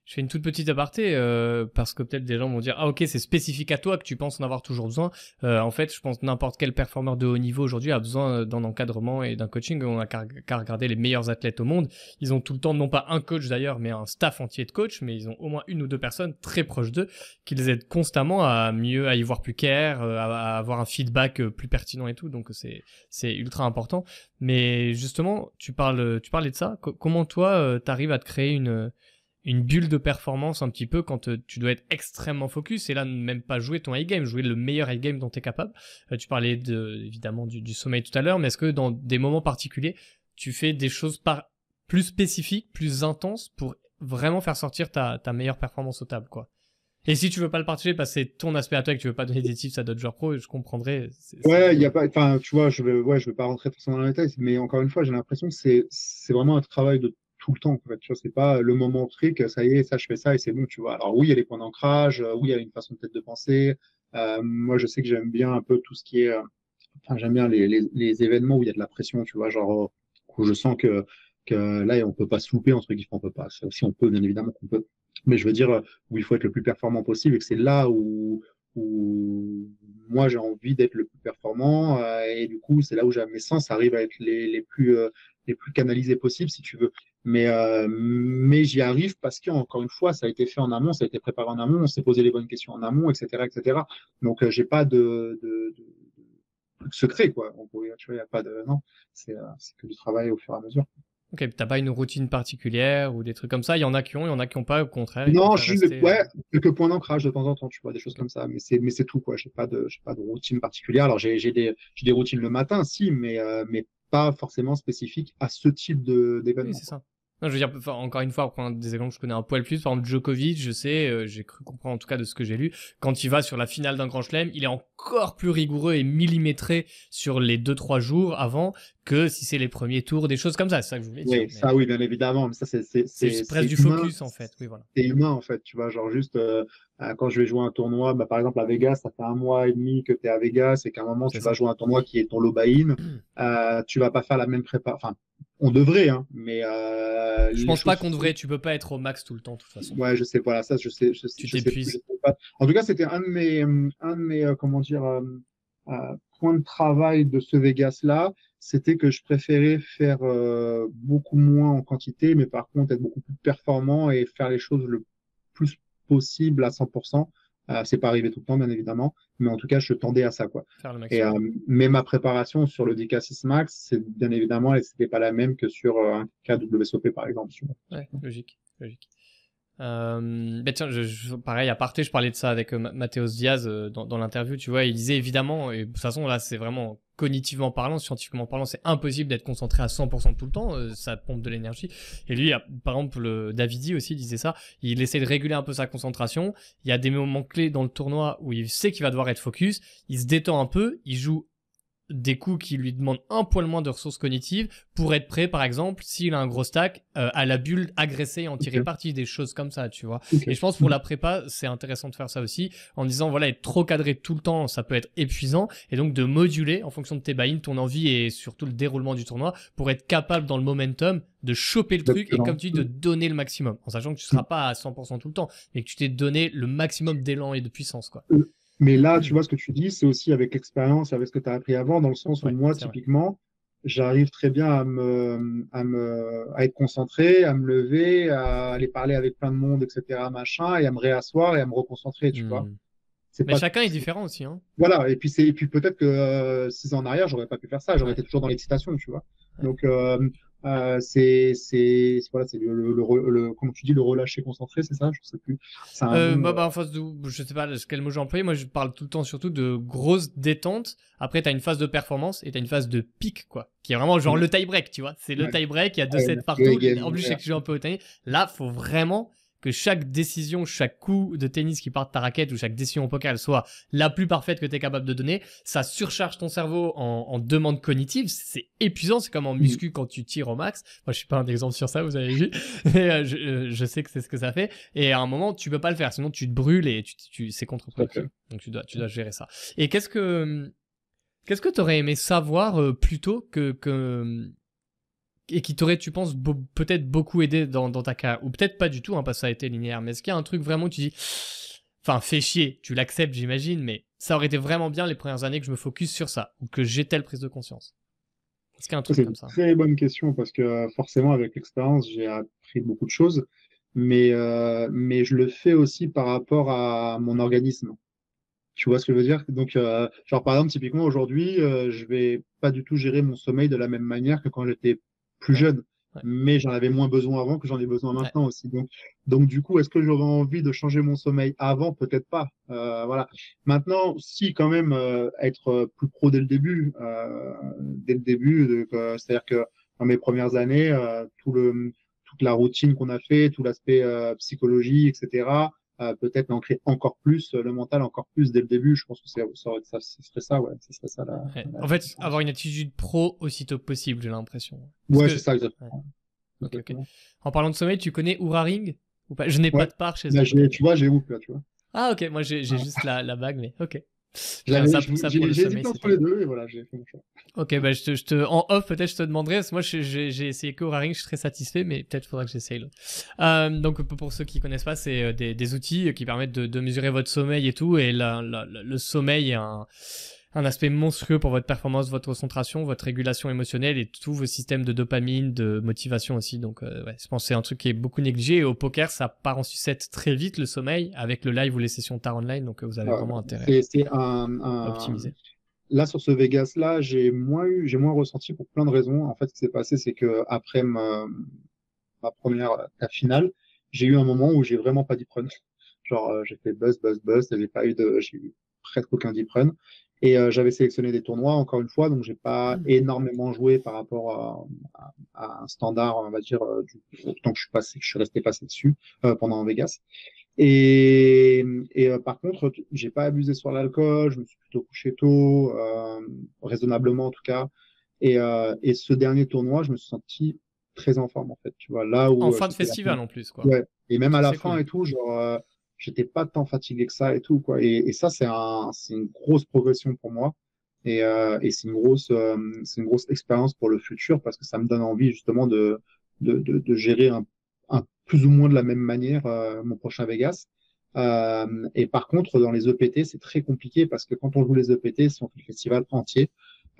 [SPEAKER 1] Je fais une toute petite aparté euh, parce que peut-être des gens vont dire ah ok c'est spécifique à toi que tu penses en avoir toujours besoin. Euh, en fait, je pense n'importe quel performeur de haut niveau aujourd'hui a besoin euh, d'un encadrement et d'un coaching. On a qu'à regarder les meilleurs athlètes au monde. Ils ont tout le temps non pas un coach d'ailleurs, mais un staff entier de coach, mais ils ont au moins une ou deux personnes très proches d'eux qui les aident constamment à mieux à y voir plus clair, euh, à, avoir un feedback euh, plus pertinent et tout. Donc c'est c'est ultra important. Mais justement, tu parles tu parlais de ça. comment toi t'arrives à te créer une une bulle de performance un petit peu quand euh, tu dois être extrêmement focus et là même pas jouer ton high game, jouer le meilleur high game dont tu es capable. Euh, tu parlais de, évidemment du, sommeil tout à l'heure, mais est-ce que dans des moments particuliers, tu fais des choses par plus spécifiques, plus intenses pour vraiment faire sortir ta, ta meilleure performance au table quoi? Et si tu veux pas le partager parce que c'est ton aspect à toi et que tu veux pas donner des tips à d'autres joueurs pro, je comprendrais.
[SPEAKER 2] Ouais, il y a pas, enfin, tu vois, je vais, ouais, je vais pas rentrer forcément dans les détails, mais encore une fois, j'ai l'impression que c'est, c'est vraiment un travail de tout le temps. Tu vois, c'est pas le moment trick, ça y est, ça je fais ça et c'est bon, tu vois. Alors oui, il y a les points d'ancrage, euh, oui, il y a une façon peut-être de penser. Euh, moi, je sais que j'aime bien un peu tout ce qui est, euh, enfin, j'aime bien les, événements où il y a de la pression, tu vois, genre où je sens que que là, on peut pas se louper entre guillemets, on peut pas. Si on peut, bien évidemment qu'on peut. Mais je veux dire où il faut être le plus performant possible et que c'est là où, où moi j'ai envie d'être le plus performant et du coup c'est là où mes sens arrivent à être les, les plus les plus canalisés possibles si tu veux. Mais euh, mais j'y arrive parce qu'encore une fois ça a été fait en amont, ça a été préparé en amont, on s'est posé les bonnes questions en amont, etc., etc. Donc j'ai pas de, de, de, secret quoi. tu vois, il y a pas de non, c'est c'est que du travail au fur et à mesure.
[SPEAKER 1] Ok, t'as pas une routine particulière ou des trucs comme ça? Il y en a qui ont, il y en a qui ont pas, au contraire.
[SPEAKER 2] Non, je suis, ouais, euh, quelques points d'ancrage de temps en temps, tu vois, des choses comme ça. Mais c'est, mais c'est tout, quoi. J'ai pas de, j'ai pas de routine particulière. Alors, j'ai, j'ai des, j'ai des routines le matin, si, mais, euh, mais pas forcément spécifiques à ce type de, d'événement. Oui,
[SPEAKER 1] c'est ça. Je veux dire, encore une fois, pour prendre des exemples que je connais un poil plus, par exemple, Djokovic, je sais, euh, j'ai cru comprendre en tout cas de ce que j'ai lu, quand il va sur la finale d'un grand chelem, il est encore plus rigoureux et millimétré sur les 2-3 jours avant que si c'est les premiers tours, des choses comme ça, c'est ça que je voulais dire.
[SPEAKER 2] Oui, ça oui, bien évidemment, mais ça c'est
[SPEAKER 1] presque du focus en fait, oui voilà.
[SPEAKER 2] C'est humain en fait, tu vois, genre juste euh, euh, quand je vais jouer un tournoi, bah, par exemple à Vegas, ça fait un mois et demi que tu es à Vegas et qu'à un moment tu vas jouer un tournoi qui est ton low buy-in, euh, tu vas pas faire la même prépa, enfin on devrait, hein, mais. Euh,
[SPEAKER 1] je pense pas qu'on devrait. Tu peux pas être au max tout le temps, de toute façon.
[SPEAKER 2] Ouais, je sais. Voilà, ça, je sais. Je,
[SPEAKER 1] tu t'épuises.
[SPEAKER 2] En tout cas, c'était un de mes, un de mes, euh, comment dire, euh, points de travail de ce Vegas là. C'était que je préférais faire euh, beaucoup moins en quantité, mais par contre être beaucoup plus performant et faire les choses le plus possible à 100%. Euh, c'est pas arrivé tout le temps, bien évidemment, mais en tout cas, je tendais à ça, quoi. Et, euh, mais ma préparation sur le DK6 Max, c'est bien évidemment, c'était pas la même que sur euh, un KWSOP, par exemple.
[SPEAKER 1] Ouais, logique, logique. Euh, tiens, je, pareil, à parté, je parlais de ça avec Mathéos Diaz dans, dans l'interview, tu vois, il disait évidemment, et de toute façon, là, c'est vraiment cognitivement parlant, scientifiquement parlant, c'est impossible d'être concentré à 100% tout le temps, euh, ça pompe de l'énergie. Et lui, par exemple, le Davidi aussi disait ça, il essaie de réguler un peu sa concentration, il y a des moments clés dans le tournoi où il sait qu'il va devoir être focus, il se détend un peu, il joue des coups qui lui demandent un poil moins de ressources cognitives pour être prêt, par exemple, s'il a un gros stack, euh, à la bulle agresser et en tirer parti, des choses comme ça, tu vois. Et je pense pour la prépa, c'est intéressant de faire ça aussi, en disant, voilà, être trop cadré tout le temps, ça peut être épuisant, et donc de moduler en fonction de tes buy ton envie et surtout le déroulement du tournoi, pour être capable dans le momentum de choper le truc et comme tu dis, de donner le maximum, en sachant que tu seras pas à 100% tout le temps, mais que tu t'es donné le maximum d'élan et de puissance, quoi.
[SPEAKER 2] Mais là, tu vois, ce que tu dis, c'est aussi avec l'expérience, avec ce que tu as appris avant, dans le sens où moi, typiquement, j'arrive très bien à me, à me, à être concentré, à me lever, à aller parler avec plein de monde, etc., machin, et à me réasseoir et à me reconcentrer, tu vois. Hmm.
[SPEAKER 1] Mais chacun est différent aussi, hein.
[SPEAKER 2] Voilà. Et puis c'est, et puis peut-être que euh, six ans en arrière, j'aurais pas pu faire ça. J'aurais été toujours dans l'excitation, tu vois. Donc, euh, euh, c'est c'est voilà c'est le, le, le, comment tu dis le relâcher concentré c'est ça? Je sais plus.
[SPEAKER 1] Un euh, bah, bah, en face de je sais pas quel mot j'ai employé moi je parle tout le temps surtout de grosse détente après tu as une phase de performance et tu as une phase de pic quoi qui est vraiment genre le tie break tu vois. C'est le tie break il y a deux sets partout. en plus je sais que je un peu au tennis là faut vraiment que chaque décision, chaque coup de tennis qui part de ta raquette ou chaque décision au poker soit la plus parfaite que tu es capable de donner, ça surcharge ton cerveau en, en demande cognitive, c'est épuisant, c'est comme en muscu quand tu tires au max. Moi, je suis pas un exemple sur ça, vous avez vu, mais euh, je, euh, je, sais que c'est ce que ça fait. Et à un moment, tu peux pas le faire, sinon tu te brûles et tu, tu c'est contre-productif. Donc tu dois, tu dois gérer ça. Et qu'est-ce que Qu'est-ce que tu aurais aimé savoir euh, plutôt que, que et qui t'aurait, tu penses, peut-être beaucoup aidé dans, dans ta carrière, ou peut-être pas du tout, hein, parce que ça a été linéaire, mais est-ce qu'il y a un truc vraiment où tu dis, enfin, fais chier, tu l'acceptes, j'imagine, mais ça aurait été vraiment bien les premières années que je me focus sur ça, ou que j'ai telle prise de conscience.
[SPEAKER 2] Est-ce qu'il y a un truc comme ça? C'est une très bonne question, parce que forcément, avec l'expérience, j'ai appris beaucoup de choses, mais, euh, mais je le fais aussi par rapport à mon organisme. Tu vois ce que je veux dire? Donc, euh, genre par exemple, typiquement aujourd'hui, euh, je vais pas du tout gérer mon sommeil de la même manière que quand j'étais plus jeune. Mais j'en avais moins besoin avant que j'en ai besoin maintenant aussi. Donc, donc du coup, est-ce que j'aurais envie de changer mon sommeil avant? Peut-être pas. Euh, voilà. Maintenant, si quand même euh, être plus pro dès le début, euh, dès le début, c'est-à-dire que dans mes premières années, euh, tout le, toute la routine qu'on a fait, tout l'aspect euh, psychologie, etc peut-être ancrer encore plus euh, le mental, encore plus dès le début. Je pense que ça, ça, serait ça, ouais. Ça serait ça la,
[SPEAKER 1] En fait, avoir une attitude pro aussitôt possible, j'ai l'impression.
[SPEAKER 2] ouais, c'est ça, exactement.
[SPEAKER 1] En parlant de sommeil, tu connais Oura Ring ou pas? Je n'ai pas de part chez
[SPEAKER 2] bah, eux. Tu vois, j'ai où là, tu vois.
[SPEAKER 1] Ah ok, moi j'ai juste la, la bague, mais ok.
[SPEAKER 2] J'ai hésité entre les deux et voilà, j'ai fait mon choix.
[SPEAKER 1] Ok, bah je te, je te en off peut-être je te demanderai, parce que moi j'ai essayé que Ring, je suis très satisfait, mais peut-être faudra que j'essaye. Euh, donc pour ceux qui connaissent pas, c'est euh, des, des, outils qui permettent de, de, mesurer votre sommeil et tout, et la, la, le sommeil est un un aspect monstrueux pour votre performance, votre concentration, votre régulation émotionnelle et tous vos systèmes de dopamine, de motivation aussi. Donc, euh, ouais, je pense que c'est un truc qui est beaucoup négligé. Et au poker, ça part en sucette très vite le sommeil avec le live ou les sessions tard online. Donc, vous avez vraiment intérêt
[SPEAKER 2] à optimiser. Là, sur ce Vegas-là, j'ai moins eu, j'ai moins ressenti pour plein de raisons. En fait, ce qui s'est passé, c'est que après ma, ma première, la finale, j'ai eu un moment où j'ai vraiment pas deep run. Genre, euh, j'ai fait buzz, buzz, buzz, j'ai pas eu de, j'ai eu presque aucun deep run. Et euh, j'avais sélectionné des tournois, encore une fois, donc j'ai pas mmh. énormément joué par rapport à, à, un standard, on va dire, euh, du, tant que je suis passé, je suis resté passé dessus euh, pendant Vegas. Et, et par contre, j'ai pas abusé sur l'alcool, je me suis plutôt couché tôt, raisonnablement en tout cas. Et, et ce dernier tournoi, je me suis senti très en forme en fait, tu vois. Là où
[SPEAKER 1] en fin de festival en plus, quoi.
[SPEAKER 2] Ouais. Et même à la fin et tout, genre j'étais pas tant fatigué que ça et tout quoi. Et, et ça c'est un, c'est une grosse progression pour moi et, euh, et c'est une grosse, euh, c'est une grosse expérience pour le futur parce que ça me donne envie justement de de, de, de gérer un, un, plus ou moins de la même manière euh, mon prochain Vegas. Euh, et par contre, dans les EPT, c'est très compliqué parce que quand on joue les EPT, si on fait le festival entier,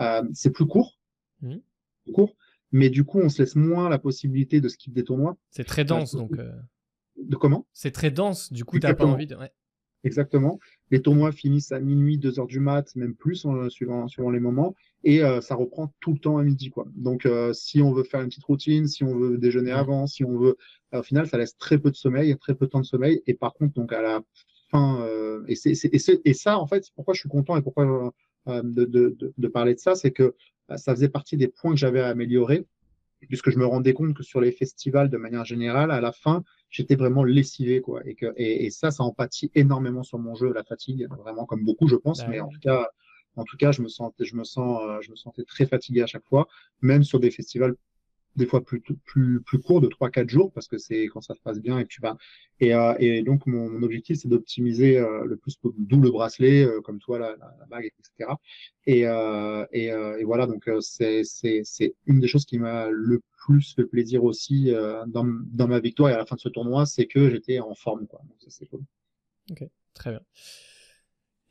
[SPEAKER 2] euh, c'est plus court, mmh. plus court, mais du coup, on se laisse moins la possibilité de skip des tournois.
[SPEAKER 1] C'est très dense, donc.
[SPEAKER 2] De comment?
[SPEAKER 1] C'est très dense, du coup, t'as pas envie de. Ouais.
[SPEAKER 2] Exactement. Les tournois finissent à minuit, 2 heures du mat, même plus, hein, suivant, suivant les moments, et euh, ça reprend tout le temps à midi, quoi. Donc, euh, si on veut faire une petite routine, si on veut déjeuner avant, si on veut, euh, au final, ça laisse très peu de sommeil, très peu de temps de sommeil, et par contre, donc à la fin, et, c'est, et, et, ça, en fait, pourquoi je suis content et pourquoi de, de, de, de, parler de ça, c'est que ça faisait partie des points que j'avais à améliorer, puisque je me rendais compte que sur les festivals, de manière générale, à la fin, j'étais vraiment lessivé, quoi. Et, que, et, ça, ça empathie énormément sur mon jeu, la fatigue, vraiment comme beaucoup, je pense. Bah mais en tout cas, en tout cas, je me sentais, je me sens, euh, je me sentais très fatigué à chaque fois, même sur des festivals des fois plus plus plus court de 3-4 jours parce que c'est quand ça se passe bien et tu vas et, euh, et donc mon, objectif c'est d'optimiser euh, le plus d'où le bracelet euh, comme toi la, bague etc et et, voilà donc c'est une des choses qui m'a le plus fait plaisir aussi dans dans ma victoire et à la fin de ce tournoi c'est que j'étais en forme quoi. Donc ça c'est cool.
[SPEAKER 1] Ok très bien.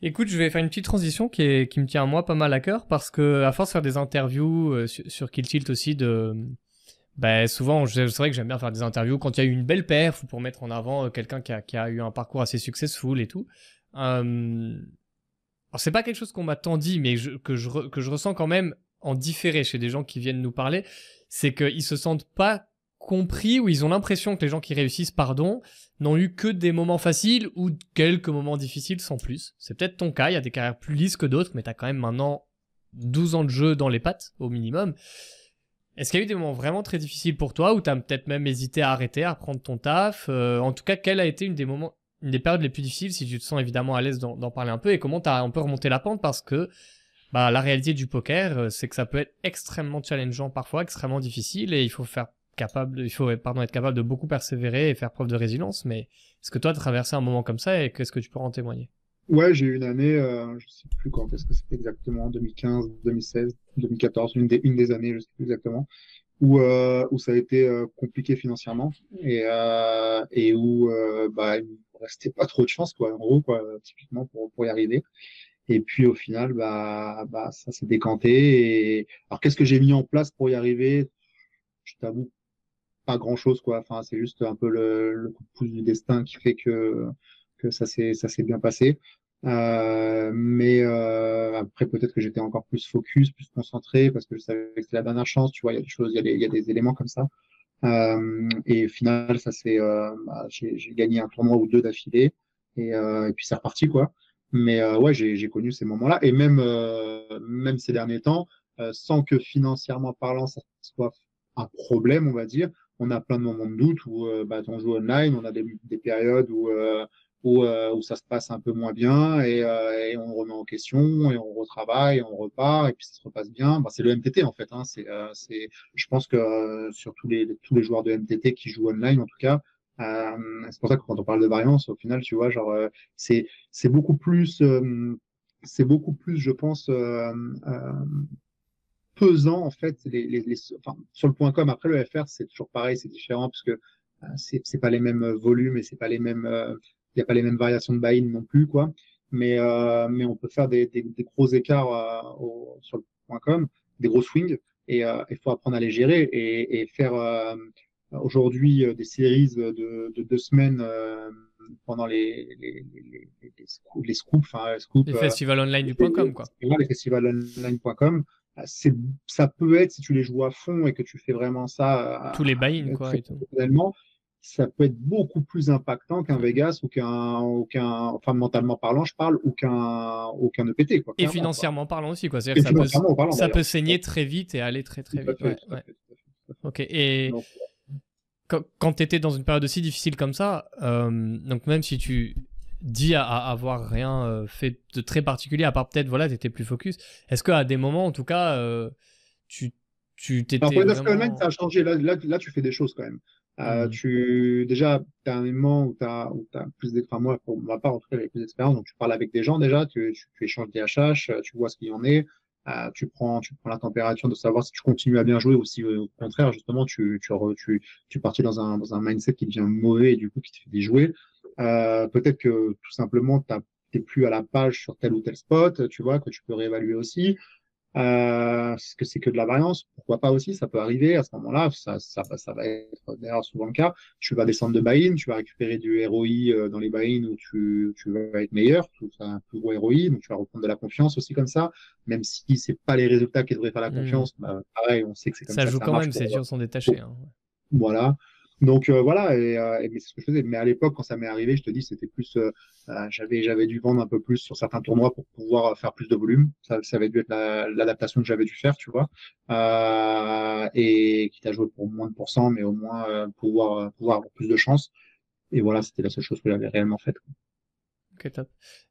[SPEAKER 1] Écoute, je vais faire une petite transition qui, est, qui me tient à moi pas mal à cœur parce que à force de faire des interviews sur, sur Kill Tilt aussi de ben souvent, c'est vrai que j'aime bien faire des interviews quand il y a eu une belle perf ou pour mettre en avant euh, quelqu'un qui a, qui a, eu un parcours assez successful et tout. Euh... Alors c'est pas quelque chose qu'on m'a tant dit, mais que, je, que je ressens quand même en différé chez des gens qui viennent nous parler, c'est qu'ils se sentent pas compris ou ils ont l'impression que les gens qui réussissent, pardon, n'ont eu que des moments faciles ou quelques moments difficiles sans plus. C'est peut-être ton cas, il y a des carrières plus lisses que d'autres, mais t'as quand même maintenant 12 ans de jeu dans les pattes au minimum. Est-ce qu'il y a eu des moments vraiment très difficiles pour toi où tu as peut-être même hésité à arrêter, à reprendre ton taf euh, En tout cas, quel a été une des périodes les plus difficiles si tu te sens évidemment à l'aise d'en parler un peu et comment tu as un peu remonté la pente parce que bah, la réalité du poker, euh, c'est que ça peut être extrêmement challengeant parfois, extrêmement difficile et il faut faire capable, il faut être capable de beaucoup persévérer et faire preuve de résilience. Mais est-ce que toi, tu as traversé un moment comme ça et qu'est-ce que tu peux en témoigner?
[SPEAKER 2] Ouais, j'ai eu une année, euh, je sais plus quand est-ce que c'était exactement, 2015, 2016, 2014, une des, une des années, je sais plus exactement, où, euh, où ça a été euh, compliqué financièrement et, euh, et où bah, il ne restait pas trop de chance, quoi, en gros, quoi, typiquement pour, pour y arriver. Et puis au final, bah, bah ça s'est décanté. Et... Alors qu'est-ce que j'ai mis en place pour y arriver? Je t'avoue, pas grand-chose, quoi. Enfin, c'est juste un peu le, coup de pouce du destin qui fait que que ça ça s'est bien passé. Euh, mais euh, après peut-être que j'étais encore plus focus, plus concentré parce que je savais que c'était la dernière chance. Tu vois, il y a des choses, il y y a des éléments comme ça. Euh, et au final, ça c'est, euh, bah, j'ai gagné un tournoi ou deux d'affilée et, euh, et puis c'est reparti quoi. Mais ouais, j'ai connu ces moments-là et même même ces derniers temps, sans que financièrement parlant ça soit un problème, on va dire. On a plein de moments de doute où bah, on joue online, on a des, des périodes où où, euh, où ça se passe un peu moins bien et, euh, et, on remet en question et on retravaille, et on repart et puis ça se repasse bien. Bah, c'est le MTT en fait. Hein. C'est, euh, c'est, je pense que euh, sur tous les, tous les joueurs de MTT qui jouent online en tout cas, c'est pour ça que quand on parle de variance, au final, tu vois, genre c'est, c'est beaucoup plus c'est beaucoup plus, je pense, euh, euh, pesant en fait. Les, les, les, enfin, sur le point com, après le FR, c'est toujours pareil, c'est différent parce que euh, c'est pas les mêmes volumes et c'est pas les mêmes, il n'y a pas les mêmes variations de buy-in non plus, quoi. Mais mais on peut faire des, des, des gros écarts au, sur le point com, des gros swings et il faut apprendre à les gérer et, et faire aujourd'hui des séries de, de deux semaines pendant les, les, les, les, scoops, les scoops, enfin, scoops,
[SPEAKER 1] les festivals online du point .com, quoi.
[SPEAKER 2] Les festivals online.com, c'est, ça peut être, si tu les joues à fond et que tu fais vraiment ça.
[SPEAKER 1] Tous les buy-in, quoi. Et
[SPEAKER 2] ça peut être beaucoup plus impactant qu'un Vegas ou qu'un, enfin, mentalement parlant, je parle, ou qu'un, ou qu'un EPT, quoi.
[SPEAKER 1] Et financièrement parlant aussi, quoi. C'est-à-dire que ça, peut, parlant, ça peut saigner très vite et aller très, très vite. Ouais, ouais. Ok. Et, Donc, quand, tu étais dans une période aussi difficile comme ça, euh, donc même si tu dis à, avoir rien euh, fait de très particulier, à part peut-être, voilà, tu étais plus focus, est-ce qu'à des moments, en tout cas, euh, tu tu t'étais.
[SPEAKER 2] vraiment... ça a changé. Là, là, là, tu fais des choses quand même. Euh, mmh. tu déjà tu as un moment où tu as, as, plus d'expérience moi pour ma part en tout cas plus d'expérience donc tu parles avec des gens déjà tu, tu, tu échanges des HH tu vois ce qu'il y en est euh, tu prends tu prends la température de savoir si tu continues à bien jouer ou si au contraire justement tu tu tu, tu partis dans un dans un mindset qui devient mauvais et du coup qui te fait déjouer euh, peut-être que tout simplement tu n'es plus à la page sur tel ou tel spot tu vois que tu peux réévaluer aussi euh, est-ce que c'est que de la variance Pourquoi pas aussi Ça peut arriver à ce moment-là. Ça, ça, ça va être d'ailleurs souvent le cas. Tu vas descendre de buy-in, tu vas récupérer du ROI euh, dans les buy-in où tu, tu vas être meilleur. Tu as un plus gros ROI, donc tu vas reprendre de la confiance aussi comme ça. Même si c'est pas les résultats qui devraient faire la mmh. confiance, bah, pareil, on sait que c'est comme ça.
[SPEAKER 1] Ça joue quand même, ces jours sont détachés. Hein.
[SPEAKER 2] Voilà. Donc euh, voilà, et, euh, et c'est ce que je faisais. Mais à l'époque, quand ça m'est arrivé, je te dis, c'était plus, euh, euh, j'avais j'avais dû vendre un peu plus sur certains tournois pour pouvoir faire plus de volume. Ça, ça avait dû être l'adaptation que j'avais dû faire, tu vois, et qui t'a joué pour moins de pourcents, mais au moins pouvoir pouvoir avoir plus de chance. Et voilà, c'était la seule chose que j'avais réellement faite.
[SPEAKER 1] Ok, top.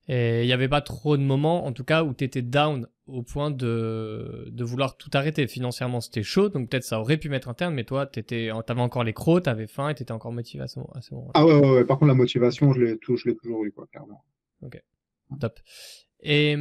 [SPEAKER 1] Et il n'y avait pas trop de moments, en tout cas, où tu étais down au point de, de vouloir tout arrêter. Financièrement, c'était chaud, donc peut-être ça aurait pu mettre un terme, mais toi, tu avais encore les crocs, tu avais faim et tu étais encore motivé à ce, moment, là
[SPEAKER 2] Ah ouais, ouais, ouais, par contre, la motivation, je l'ai toujours eu, quoi, clairement.
[SPEAKER 1] Ok, top. Et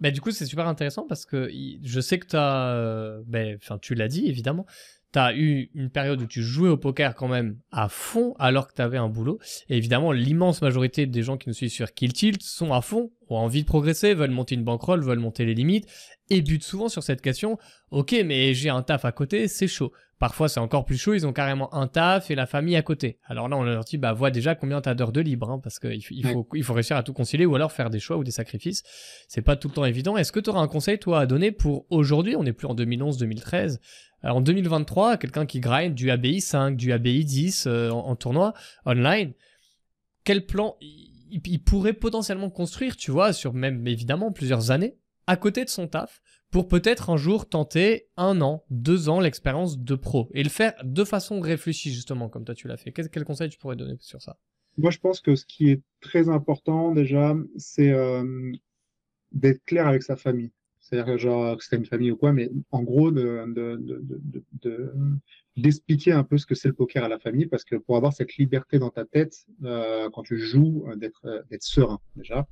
[SPEAKER 1] bah, du coup, c'est super intéressant parce que je sais que tu as, euh, ben, enfin, tu l'as dit évidemment, tu as eu une période où tu jouais au poker quand même à fond alors que tu avais un boulot. Et évidemment, l'immense majorité des gens qui nous suivent sur Kill Tilt sont à fond, ont envie de progresser, veulent monter une bankroll, veulent monter les limites et butent souvent sur cette question. Ok, mais j'ai un taf à côté, c'est chaud. Parfois, c'est encore plus chaud, ils ont carrément un taf et la famille à côté. Alors là, on leur dit, bah, vois déjà combien t'as d'heures de libre, hein, parce qu'il il faut, il faut réussir à tout concilier ou alors faire des choix ou des sacrifices. C'est pas tout le temps évident. Est-ce que tu auras un conseil, toi, à donner pour aujourd'hui? On n'est plus en 2011, 2013. Alors, en 2023, quelqu'un qui grind du ABI 5, du ABI 10 euh, en, tournoi online, quel plan il pourrait potentiellement construire, tu vois, sur même évidemment plusieurs années, à côté de son taf, pour peut-être un jour tenter un an, deux ans l'expérience de pro et le faire de façon réfléchie justement comme toi tu l'as fait. Quel, conseil tu pourrais donner sur ça?
[SPEAKER 2] Moi je pense que ce qui est très important déjà c'est euh, d'être clair avec sa famille. C'est-à-dire genre que c'est une famille ou quoi, mais en gros de, d'expliquer un peu ce que c'est le poker à la famille parce que pour avoir cette liberté dans ta tête euh, quand tu joues euh, d'être d'être serein déjà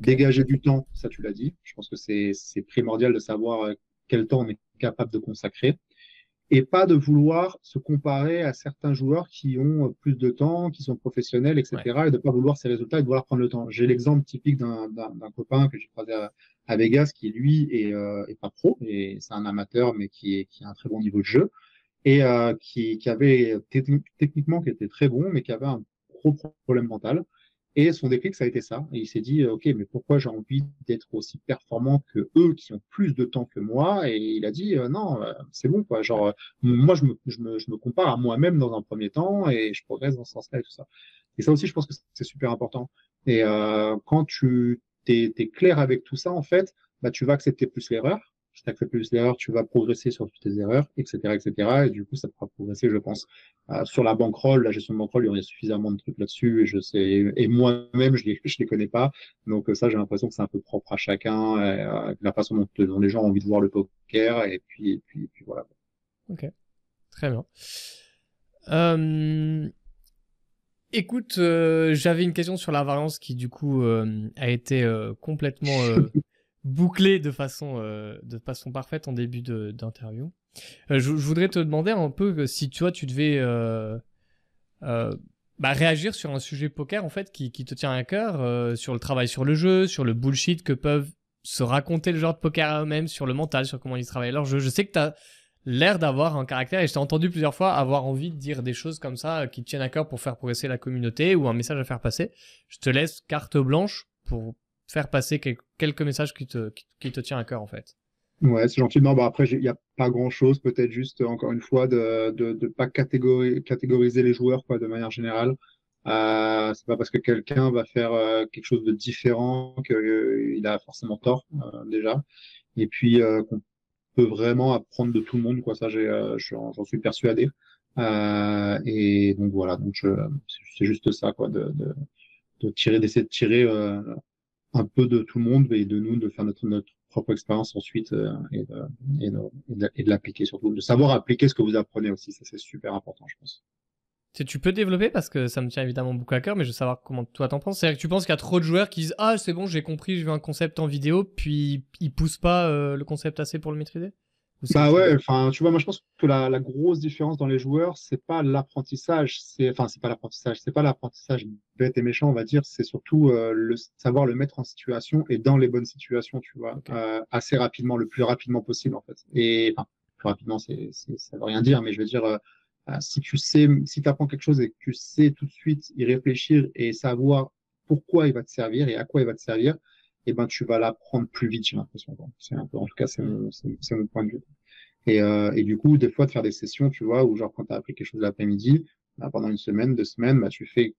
[SPEAKER 2] Dégager du temps, ça tu l'as dit. Je pense que c'est primordial de savoir euh, quel temps on est capable de consacrer. Et pas de vouloir se comparer à certains joueurs qui ont euh, plus de temps, qui sont professionnels, etc. Et de pas vouloir ces résultats et de vouloir prendre le temps. J'ai l'exemple typique d'un copain que j'ai croisé à, Vegas qui, lui, est, euh, est pas pro. Et c'est un amateur, mais qui, est, qui a un très bon niveau de jeu. Et euh, qui, qui avait techniquement qui était très bon, mais qui avait un gros problème mental. Et son déclic, ça a été ça. Et il s'est dit, OK, mais pourquoi j'ai envie d'être aussi performant que eux qui ont plus de temps que moi? Et il a dit, euh, non, euh, c'est bon, quoi. Genre, euh, moi, je me, je me, je me compare à moi-même dans un premier temps et je progresse dans ce sens-là et tout ça. Et ça aussi, je pense que c'est super important. Et quand tu t'es, es clair avec tout ça, en fait, bah, tu vas accepter plus l'erreur si tu acceptes plus l'erreur, tu vas progresser sur toutes tes erreurs, etc., etc. Et du coup, ça te fera progresser, je pense. Euh, sur la bankroll, la gestion de bankroll, il y a suffisamment de trucs là-dessus, et je sais, et moi-même, je les, je les connais pas. Donc ça, j'ai l'impression que c'est un peu propre à chacun, euh, la façon dont, dont, les gens ont envie de voir le poker, et puis, et puis, et puis voilà.
[SPEAKER 1] Ok, très bien. Euh... Écoute, euh, j'avais une question sur la variance qui du coup euh, a été euh, complètement bouclée de façon, de façon parfaite en début d'interview. Je, je, voudrais te demander un peu si tu vois, tu devais bah, réagir sur un sujet poker en fait qui, te tient à cœur, sur le travail sur le jeu, sur le bullshit que peuvent se raconter le genre de poker à eux-mêmes, sur le mental, sur comment ils travaillent leur jeu. Je sais que tu as l'air d'avoir un caractère et je t'ai entendu plusieurs fois avoir envie de dire des choses comme ça qui tiennent à cœur pour faire progresser la communauté ou un message à faire passer. Je te laisse carte blanche pour faire passer quelques messages qui te, qui, te tient à cœur en fait.
[SPEAKER 2] Ouais, c'est gentil. Non, bah après, il n'y a pas grand chose, peut-être juste, encore une fois, de ne de, pas catégoriser les joueurs quoi, de manière générale. Euh, c'est pas parce que quelqu'un va faire euh, quelque chose de différent qu'il euh, a forcément tort, euh, déjà. Et puis, qu'on peut vraiment apprendre de tout le monde, quoi. Ça, euh, j'en suis persuadé. Euh, et donc voilà, donc c'est juste ça, quoi, de, de, tirer, d'essayer de tirer euh, un peu de tout le monde et de nous, de faire notre, notre propre expérience ensuite euh, et de, et de, et de l'appliquer surtout, de savoir appliquer ce que vous apprenez aussi, ça c'est super important, je pense.
[SPEAKER 1] Tu peux développer parce que ça me tient évidemment beaucoup à cœur, mais je veux savoir comment toi t'en penses. C'est-à-dire que tu penses qu'il y a trop de joueurs qui disent Ah, c'est bon, j'ai compris, je veux un concept en vidéo, puis ils poussent pas euh, le concept assez pour le maîtriser?
[SPEAKER 2] Bah ouais, enfin, tu vois, moi je pense que la, la grosse différence dans les joueurs, c'est pas l'apprentissage, c'est enfin, c'est pas l'apprentissage, c'est pas l'apprentissage bête et méchant, on va dire, c'est surtout euh, le savoir le mettre en situation et dans les bonnes situations, tu vois, euh, assez rapidement, le plus rapidement possible en fait. Et enfin, plus rapidement, c'est, ça veut rien dire, mais je veux dire euh, si tu sais, si tu apprends quelque chose et que tu sais tout de suite y réfléchir et savoir pourquoi il va te servir et à quoi il va te servir, eh ben tu vas l'apprendre plus vite, j'ai l'impression. C'est un peu, en tout cas, c'est mon, mon, point de vue. Et, euh, et du coup, des fois, de faire des sessions, tu vois, où genre quand tu as appris quelque chose l'après-midi, bah, pendant une semaine, deux semaines, bah, tu fais,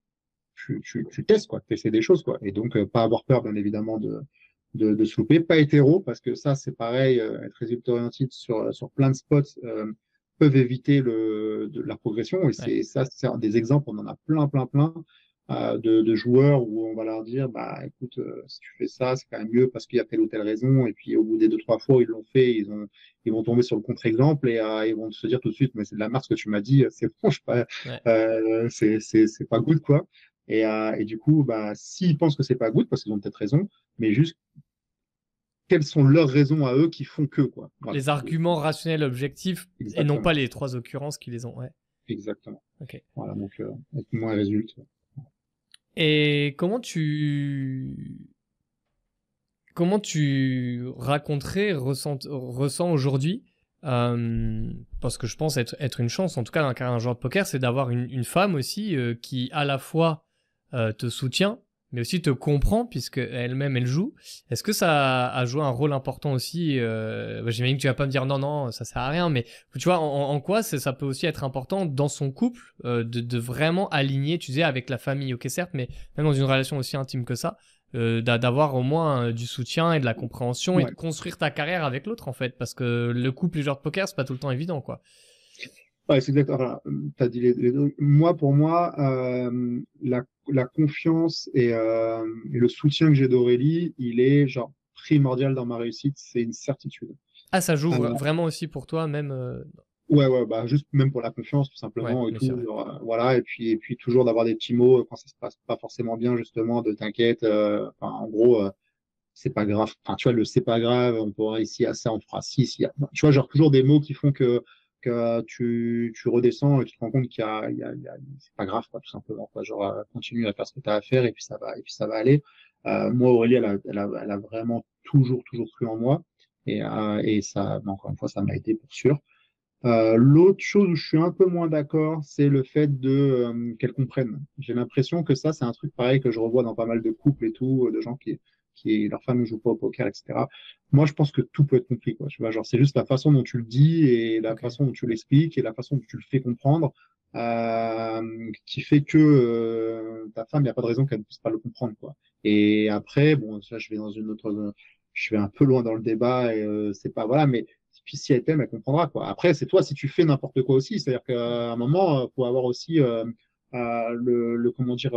[SPEAKER 2] tu, tu, tu testes quoi, tu essaies des choses quoi. Et donc, euh, pas avoir peur, bien évidemment, de de, de se louper, pas hétéro, parce que ça, c'est pareil, euh, être résultat orienté sur sur plein de spots. Euh, peuvent éviter le, de la progression. Et c'est ça, c'est des exemples, on en a plein, plein, plein euh, de, de, joueurs où on va leur dire, bah écoute, euh, si tu fais ça, c'est quand même mieux parce qu'il y a telle ou telle raison. Et puis au bout des deux, trois fois, ils l'ont fait, ils ont, ils vont tomber sur le contre-exemple et euh, ils vont se dire tout de suite, mais c'est de la merde ce que tu m'as dit, c'est bon, je pas, euh, c'est, c'est, c'est pas good quoi. Et, et du coup, bah s'ils pensent que c'est pas good, parce qu'ils ont peut-être raison, mais juste quelles sont leurs raisons à eux qui font que quoi.
[SPEAKER 1] Les arguments rationnels objectifs et non pas les trois occurrences qui les ont. Ouais.
[SPEAKER 2] Exactement. Ok. Voilà donc euh, moins résulte.
[SPEAKER 1] Et comment tu comment tu raconterais ressent ressens aujourd'hui euh, parce que je pense être une chance en tout cas dans un joueur de poker c'est d'avoir une, une, femme aussi euh, qui à la fois euh, te soutient mais aussi te comprend puisque elle-même elle joue. Est-ce que ça a joué un rôle important aussi euh, bah, J'imagine que tu vas pas me dire non non ça sert à rien, mais tu vois en, en quoi ça peut aussi être important dans son couple euh, de, de, vraiment aligner, tu sais, avec la famille, ok certes, mais même dans une relation aussi intime que ça, euh, d'avoir au moins du soutien et de la compréhension et de construire ta carrière avec l'autre en fait, parce que le couple les joueurs de poker c'est pas tout le temps évident quoi.
[SPEAKER 2] Ouais, c'est exactement. as dit les, les deux. Moi, pour moi, euh, la, la, confiance et, euh, et, le soutien que j'ai d'Aurélie, il est genre primordial dans ma réussite. C'est une certitude.
[SPEAKER 1] Ah, ça joue vraiment aussi pour toi, même. Euh...
[SPEAKER 2] Ouais, ouais, bah juste même pour la confiance, tout simplement. et tout, genre, euh, voilà, et puis et puis toujours d'avoir des petits mots quand ça se passe pas forcément bien, justement, de t'inquiète. Euh, enfin, en gros. Euh, c'est pas grave. Enfin, tu vois, le c'est pas grave, on pourra ici à ça, on fera ci, ci. Tu vois, genre toujours des mots qui font que tu, tu redescends et tu te rends compte qu'il y a, c'est pas grave quoi, tout simplement quoi. Genre euh, continue à faire ce que tu as à faire et puis ça va et puis ça va aller. Euh, moi Aurélie elle a, elle a, vraiment toujours toujours cru en moi et euh, et ça encore une fois ça m'a aidé pour sûr. Euh, L'autre chose où je suis un peu moins d'accord, c'est le fait de euh, qu'elle comprenne. J'ai l'impression que ça, c'est un truc pareil que je revois dans pas mal de couples et tout, de gens qui, qui leur femme ne joue pas au poker, etc. Moi, je pense que tout peut être compris, quoi. Tu vois, genre, c'est juste la façon dont tu le dis et la façon dont tu l'expliques et la façon dont tu le fais comprendre, euh, qui fait que euh, ta femme, il n'y a pas de raison qu'elle ne puisse pas le comprendre, quoi. Et après, bon, ça, je vais dans une autre, je vais un peu loin dans le débat et euh, c'est pas, voilà, mais puis si elle t'aime, elle comprendra, quoi. Après, c'est toi si tu fais n'importe quoi aussi, c'est-à-dire qu'à un moment, faut avoir aussi euh, euh, le, le, comment dire,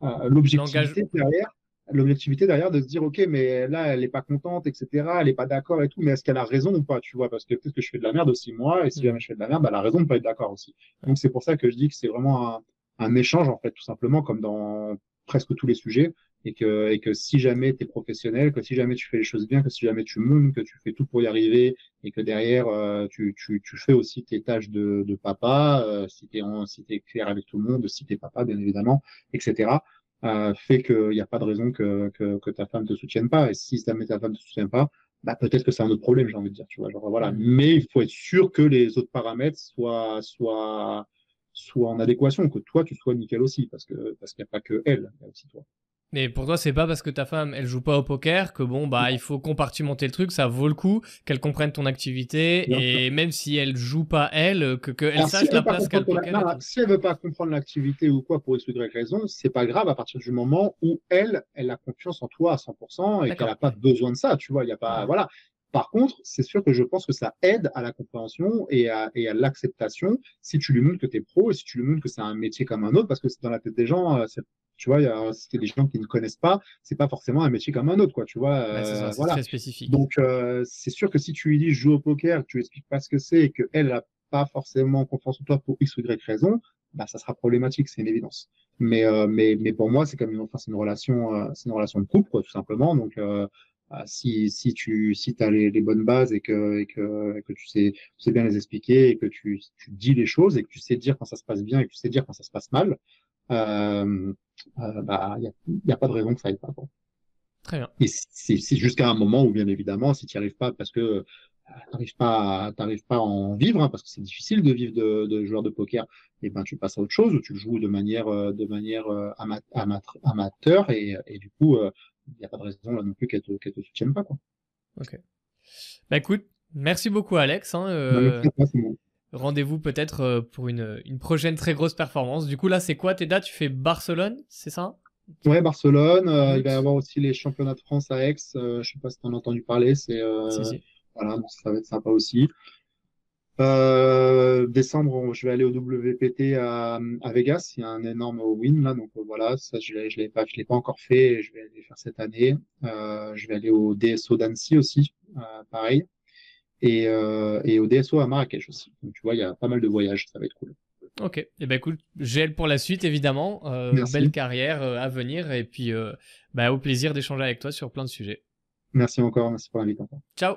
[SPEAKER 2] l'objectivité derrière l'objectivité derrière de se dire ok mais là elle est pas contente etc elle est pas d'accord et tout mais est-ce qu'elle a raison ou pas tu vois? Parce que peut-être que je fais de la merde aussi moi et si jamais je fais de la merde bah, elle a raison de pas être d'accord aussi. Donc c'est pour ça que je dis que c'est vraiment un, un échange en fait, tout simplement, comme dans presque tous les sujets et que, et que si jamais tu es professionnel, que si jamais tu fais les choses bien, que si jamais tu montes, que tu fais tout pour y arriver et que derrière euh, tu, tu, tu, fais aussi tes tâches de, de papa, euh, si tu es, si es clair avec tout le monde, si tu es papa bien évidemment, etc., euh, fait qu'il n'y a pas de raison que, que, que, ta femme te soutienne pas. Et si jamais ta femme te soutient pas, bah, peut-être que c'est un autre problème, j'ai envie de dire. Tu vois, genre, voilà. Mmh. Mais il faut être sûr que les autres paramètres soient, soient, soient en adéquation, que toi tu sois nickel aussi, parce que parce qu'il n'y a pas que elle, il y a aussi toi.
[SPEAKER 1] Mais pour toi, c'est pas parce que ta femme, elle joue pas au poker que bon, bah, il faut compartimenter le truc, ça vaut le coup qu'elle comprenne ton activité et même si elle joue pas elle, que, que elle sache la place qu'elle poker.
[SPEAKER 2] Si elle veut pas comprendre l'activité ou quoi pour X ou raison, c'est pas grave à partir du moment où elle, elle a confiance en toi à 100% et qu'elle a pas besoin de ça, tu vois, il y a pas, voilà. Par contre, c'est sûr que je pense que ça aide à la compréhension et à, et à l'acceptation si tu lui montres que tu es pro et si tu lui montres que c'est un métier comme un autre, parce que c'est dans la tête des gens, euh, tu vois, c'est des gens qui ne connaissent pas, c'est pas forcément un métier comme un autre, quoi, tu vois.
[SPEAKER 1] Euh, voilà. Très spécifique.
[SPEAKER 2] Donc, euh, c'est sûr que si tu lui dis je joue au poker, tu lui expliques pas ce que c'est et qu'elle n'a pas forcément confiance en toi pour X ou Y raison, bah, ça sera problématique, c'est une évidence. Mais, euh, mais, mais pour moi, c'est comme une, enfin, c'est une relation, euh, c'est une relation de couple, quoi, tout simplement. Donc, euh, bah, si, si tu si as les, les, bonnes bases et que, et que, et que tu, sais, tu sais bien les expliquer et que tu, tu dis les choses et que tu sais dire quand ça se passe bien et que tu sais dire quand ça se passe mal, euh, euh, bah, il n'y a, a, pas de raison que ça aille pas. Bon.
[SPEAKER 1] Très bien.
[SPEAKER 2] Et c'est jusqu'à un moment où, bien évidemment, si tu n'y arrives pas parce que euh, t'arrives pas, t'arrives pas à en vivre, hein, parce que c'est difficile de vivre de, de joueur de poker, et eh ben tu passes à autre chose ou tu le joues de manière, de manière amateur et, et, du coup, il n'y a pas de raison là non plus qu'elle te, qu te soutienne pas quoi.
[SPEAKER 1] Ok. Bah écoute, merci beaucoup Alex. Hein, euh... Bah, rendez-vous peut-être euh, pour une, une, prochaine très grosse performance. Du coup, là, c'est quoi tes dates? Tu fais Barcelone, c'est ça?
[SPEAKER 2] Ouais, Barcelone. Euh, il va y avoir aussi les championnats de France à Aix. Euh, je sais pas si tu en as entendu parler. C'est si, si. voilà, ça va être sympa aussi. décembre, je vais aller au WPT à, à, Vegas. Il y a un énorme win là, donc voilà, ça je l'ai, je l'ai pas, je l'ai pas encore fait. je vais aller faire cette année. je vais aller au DSO d'Annecy aussi, pareil et, euh, et au DSO à Marrakech aussi. Donc tu vois, il y a pas mal de voyages, ça va être cool.
[SPEAKER 1] Ok, et eh ben écoute, gel pour la suite évidemment, euh, belle carrière euh, à venir et puis euh, bah, au plaisir d'échanger avec toi sur plein de sujets.
[SPEAKER 2] Merci encore, merci pour l'invitation.
[SPEAKER 1] Ciao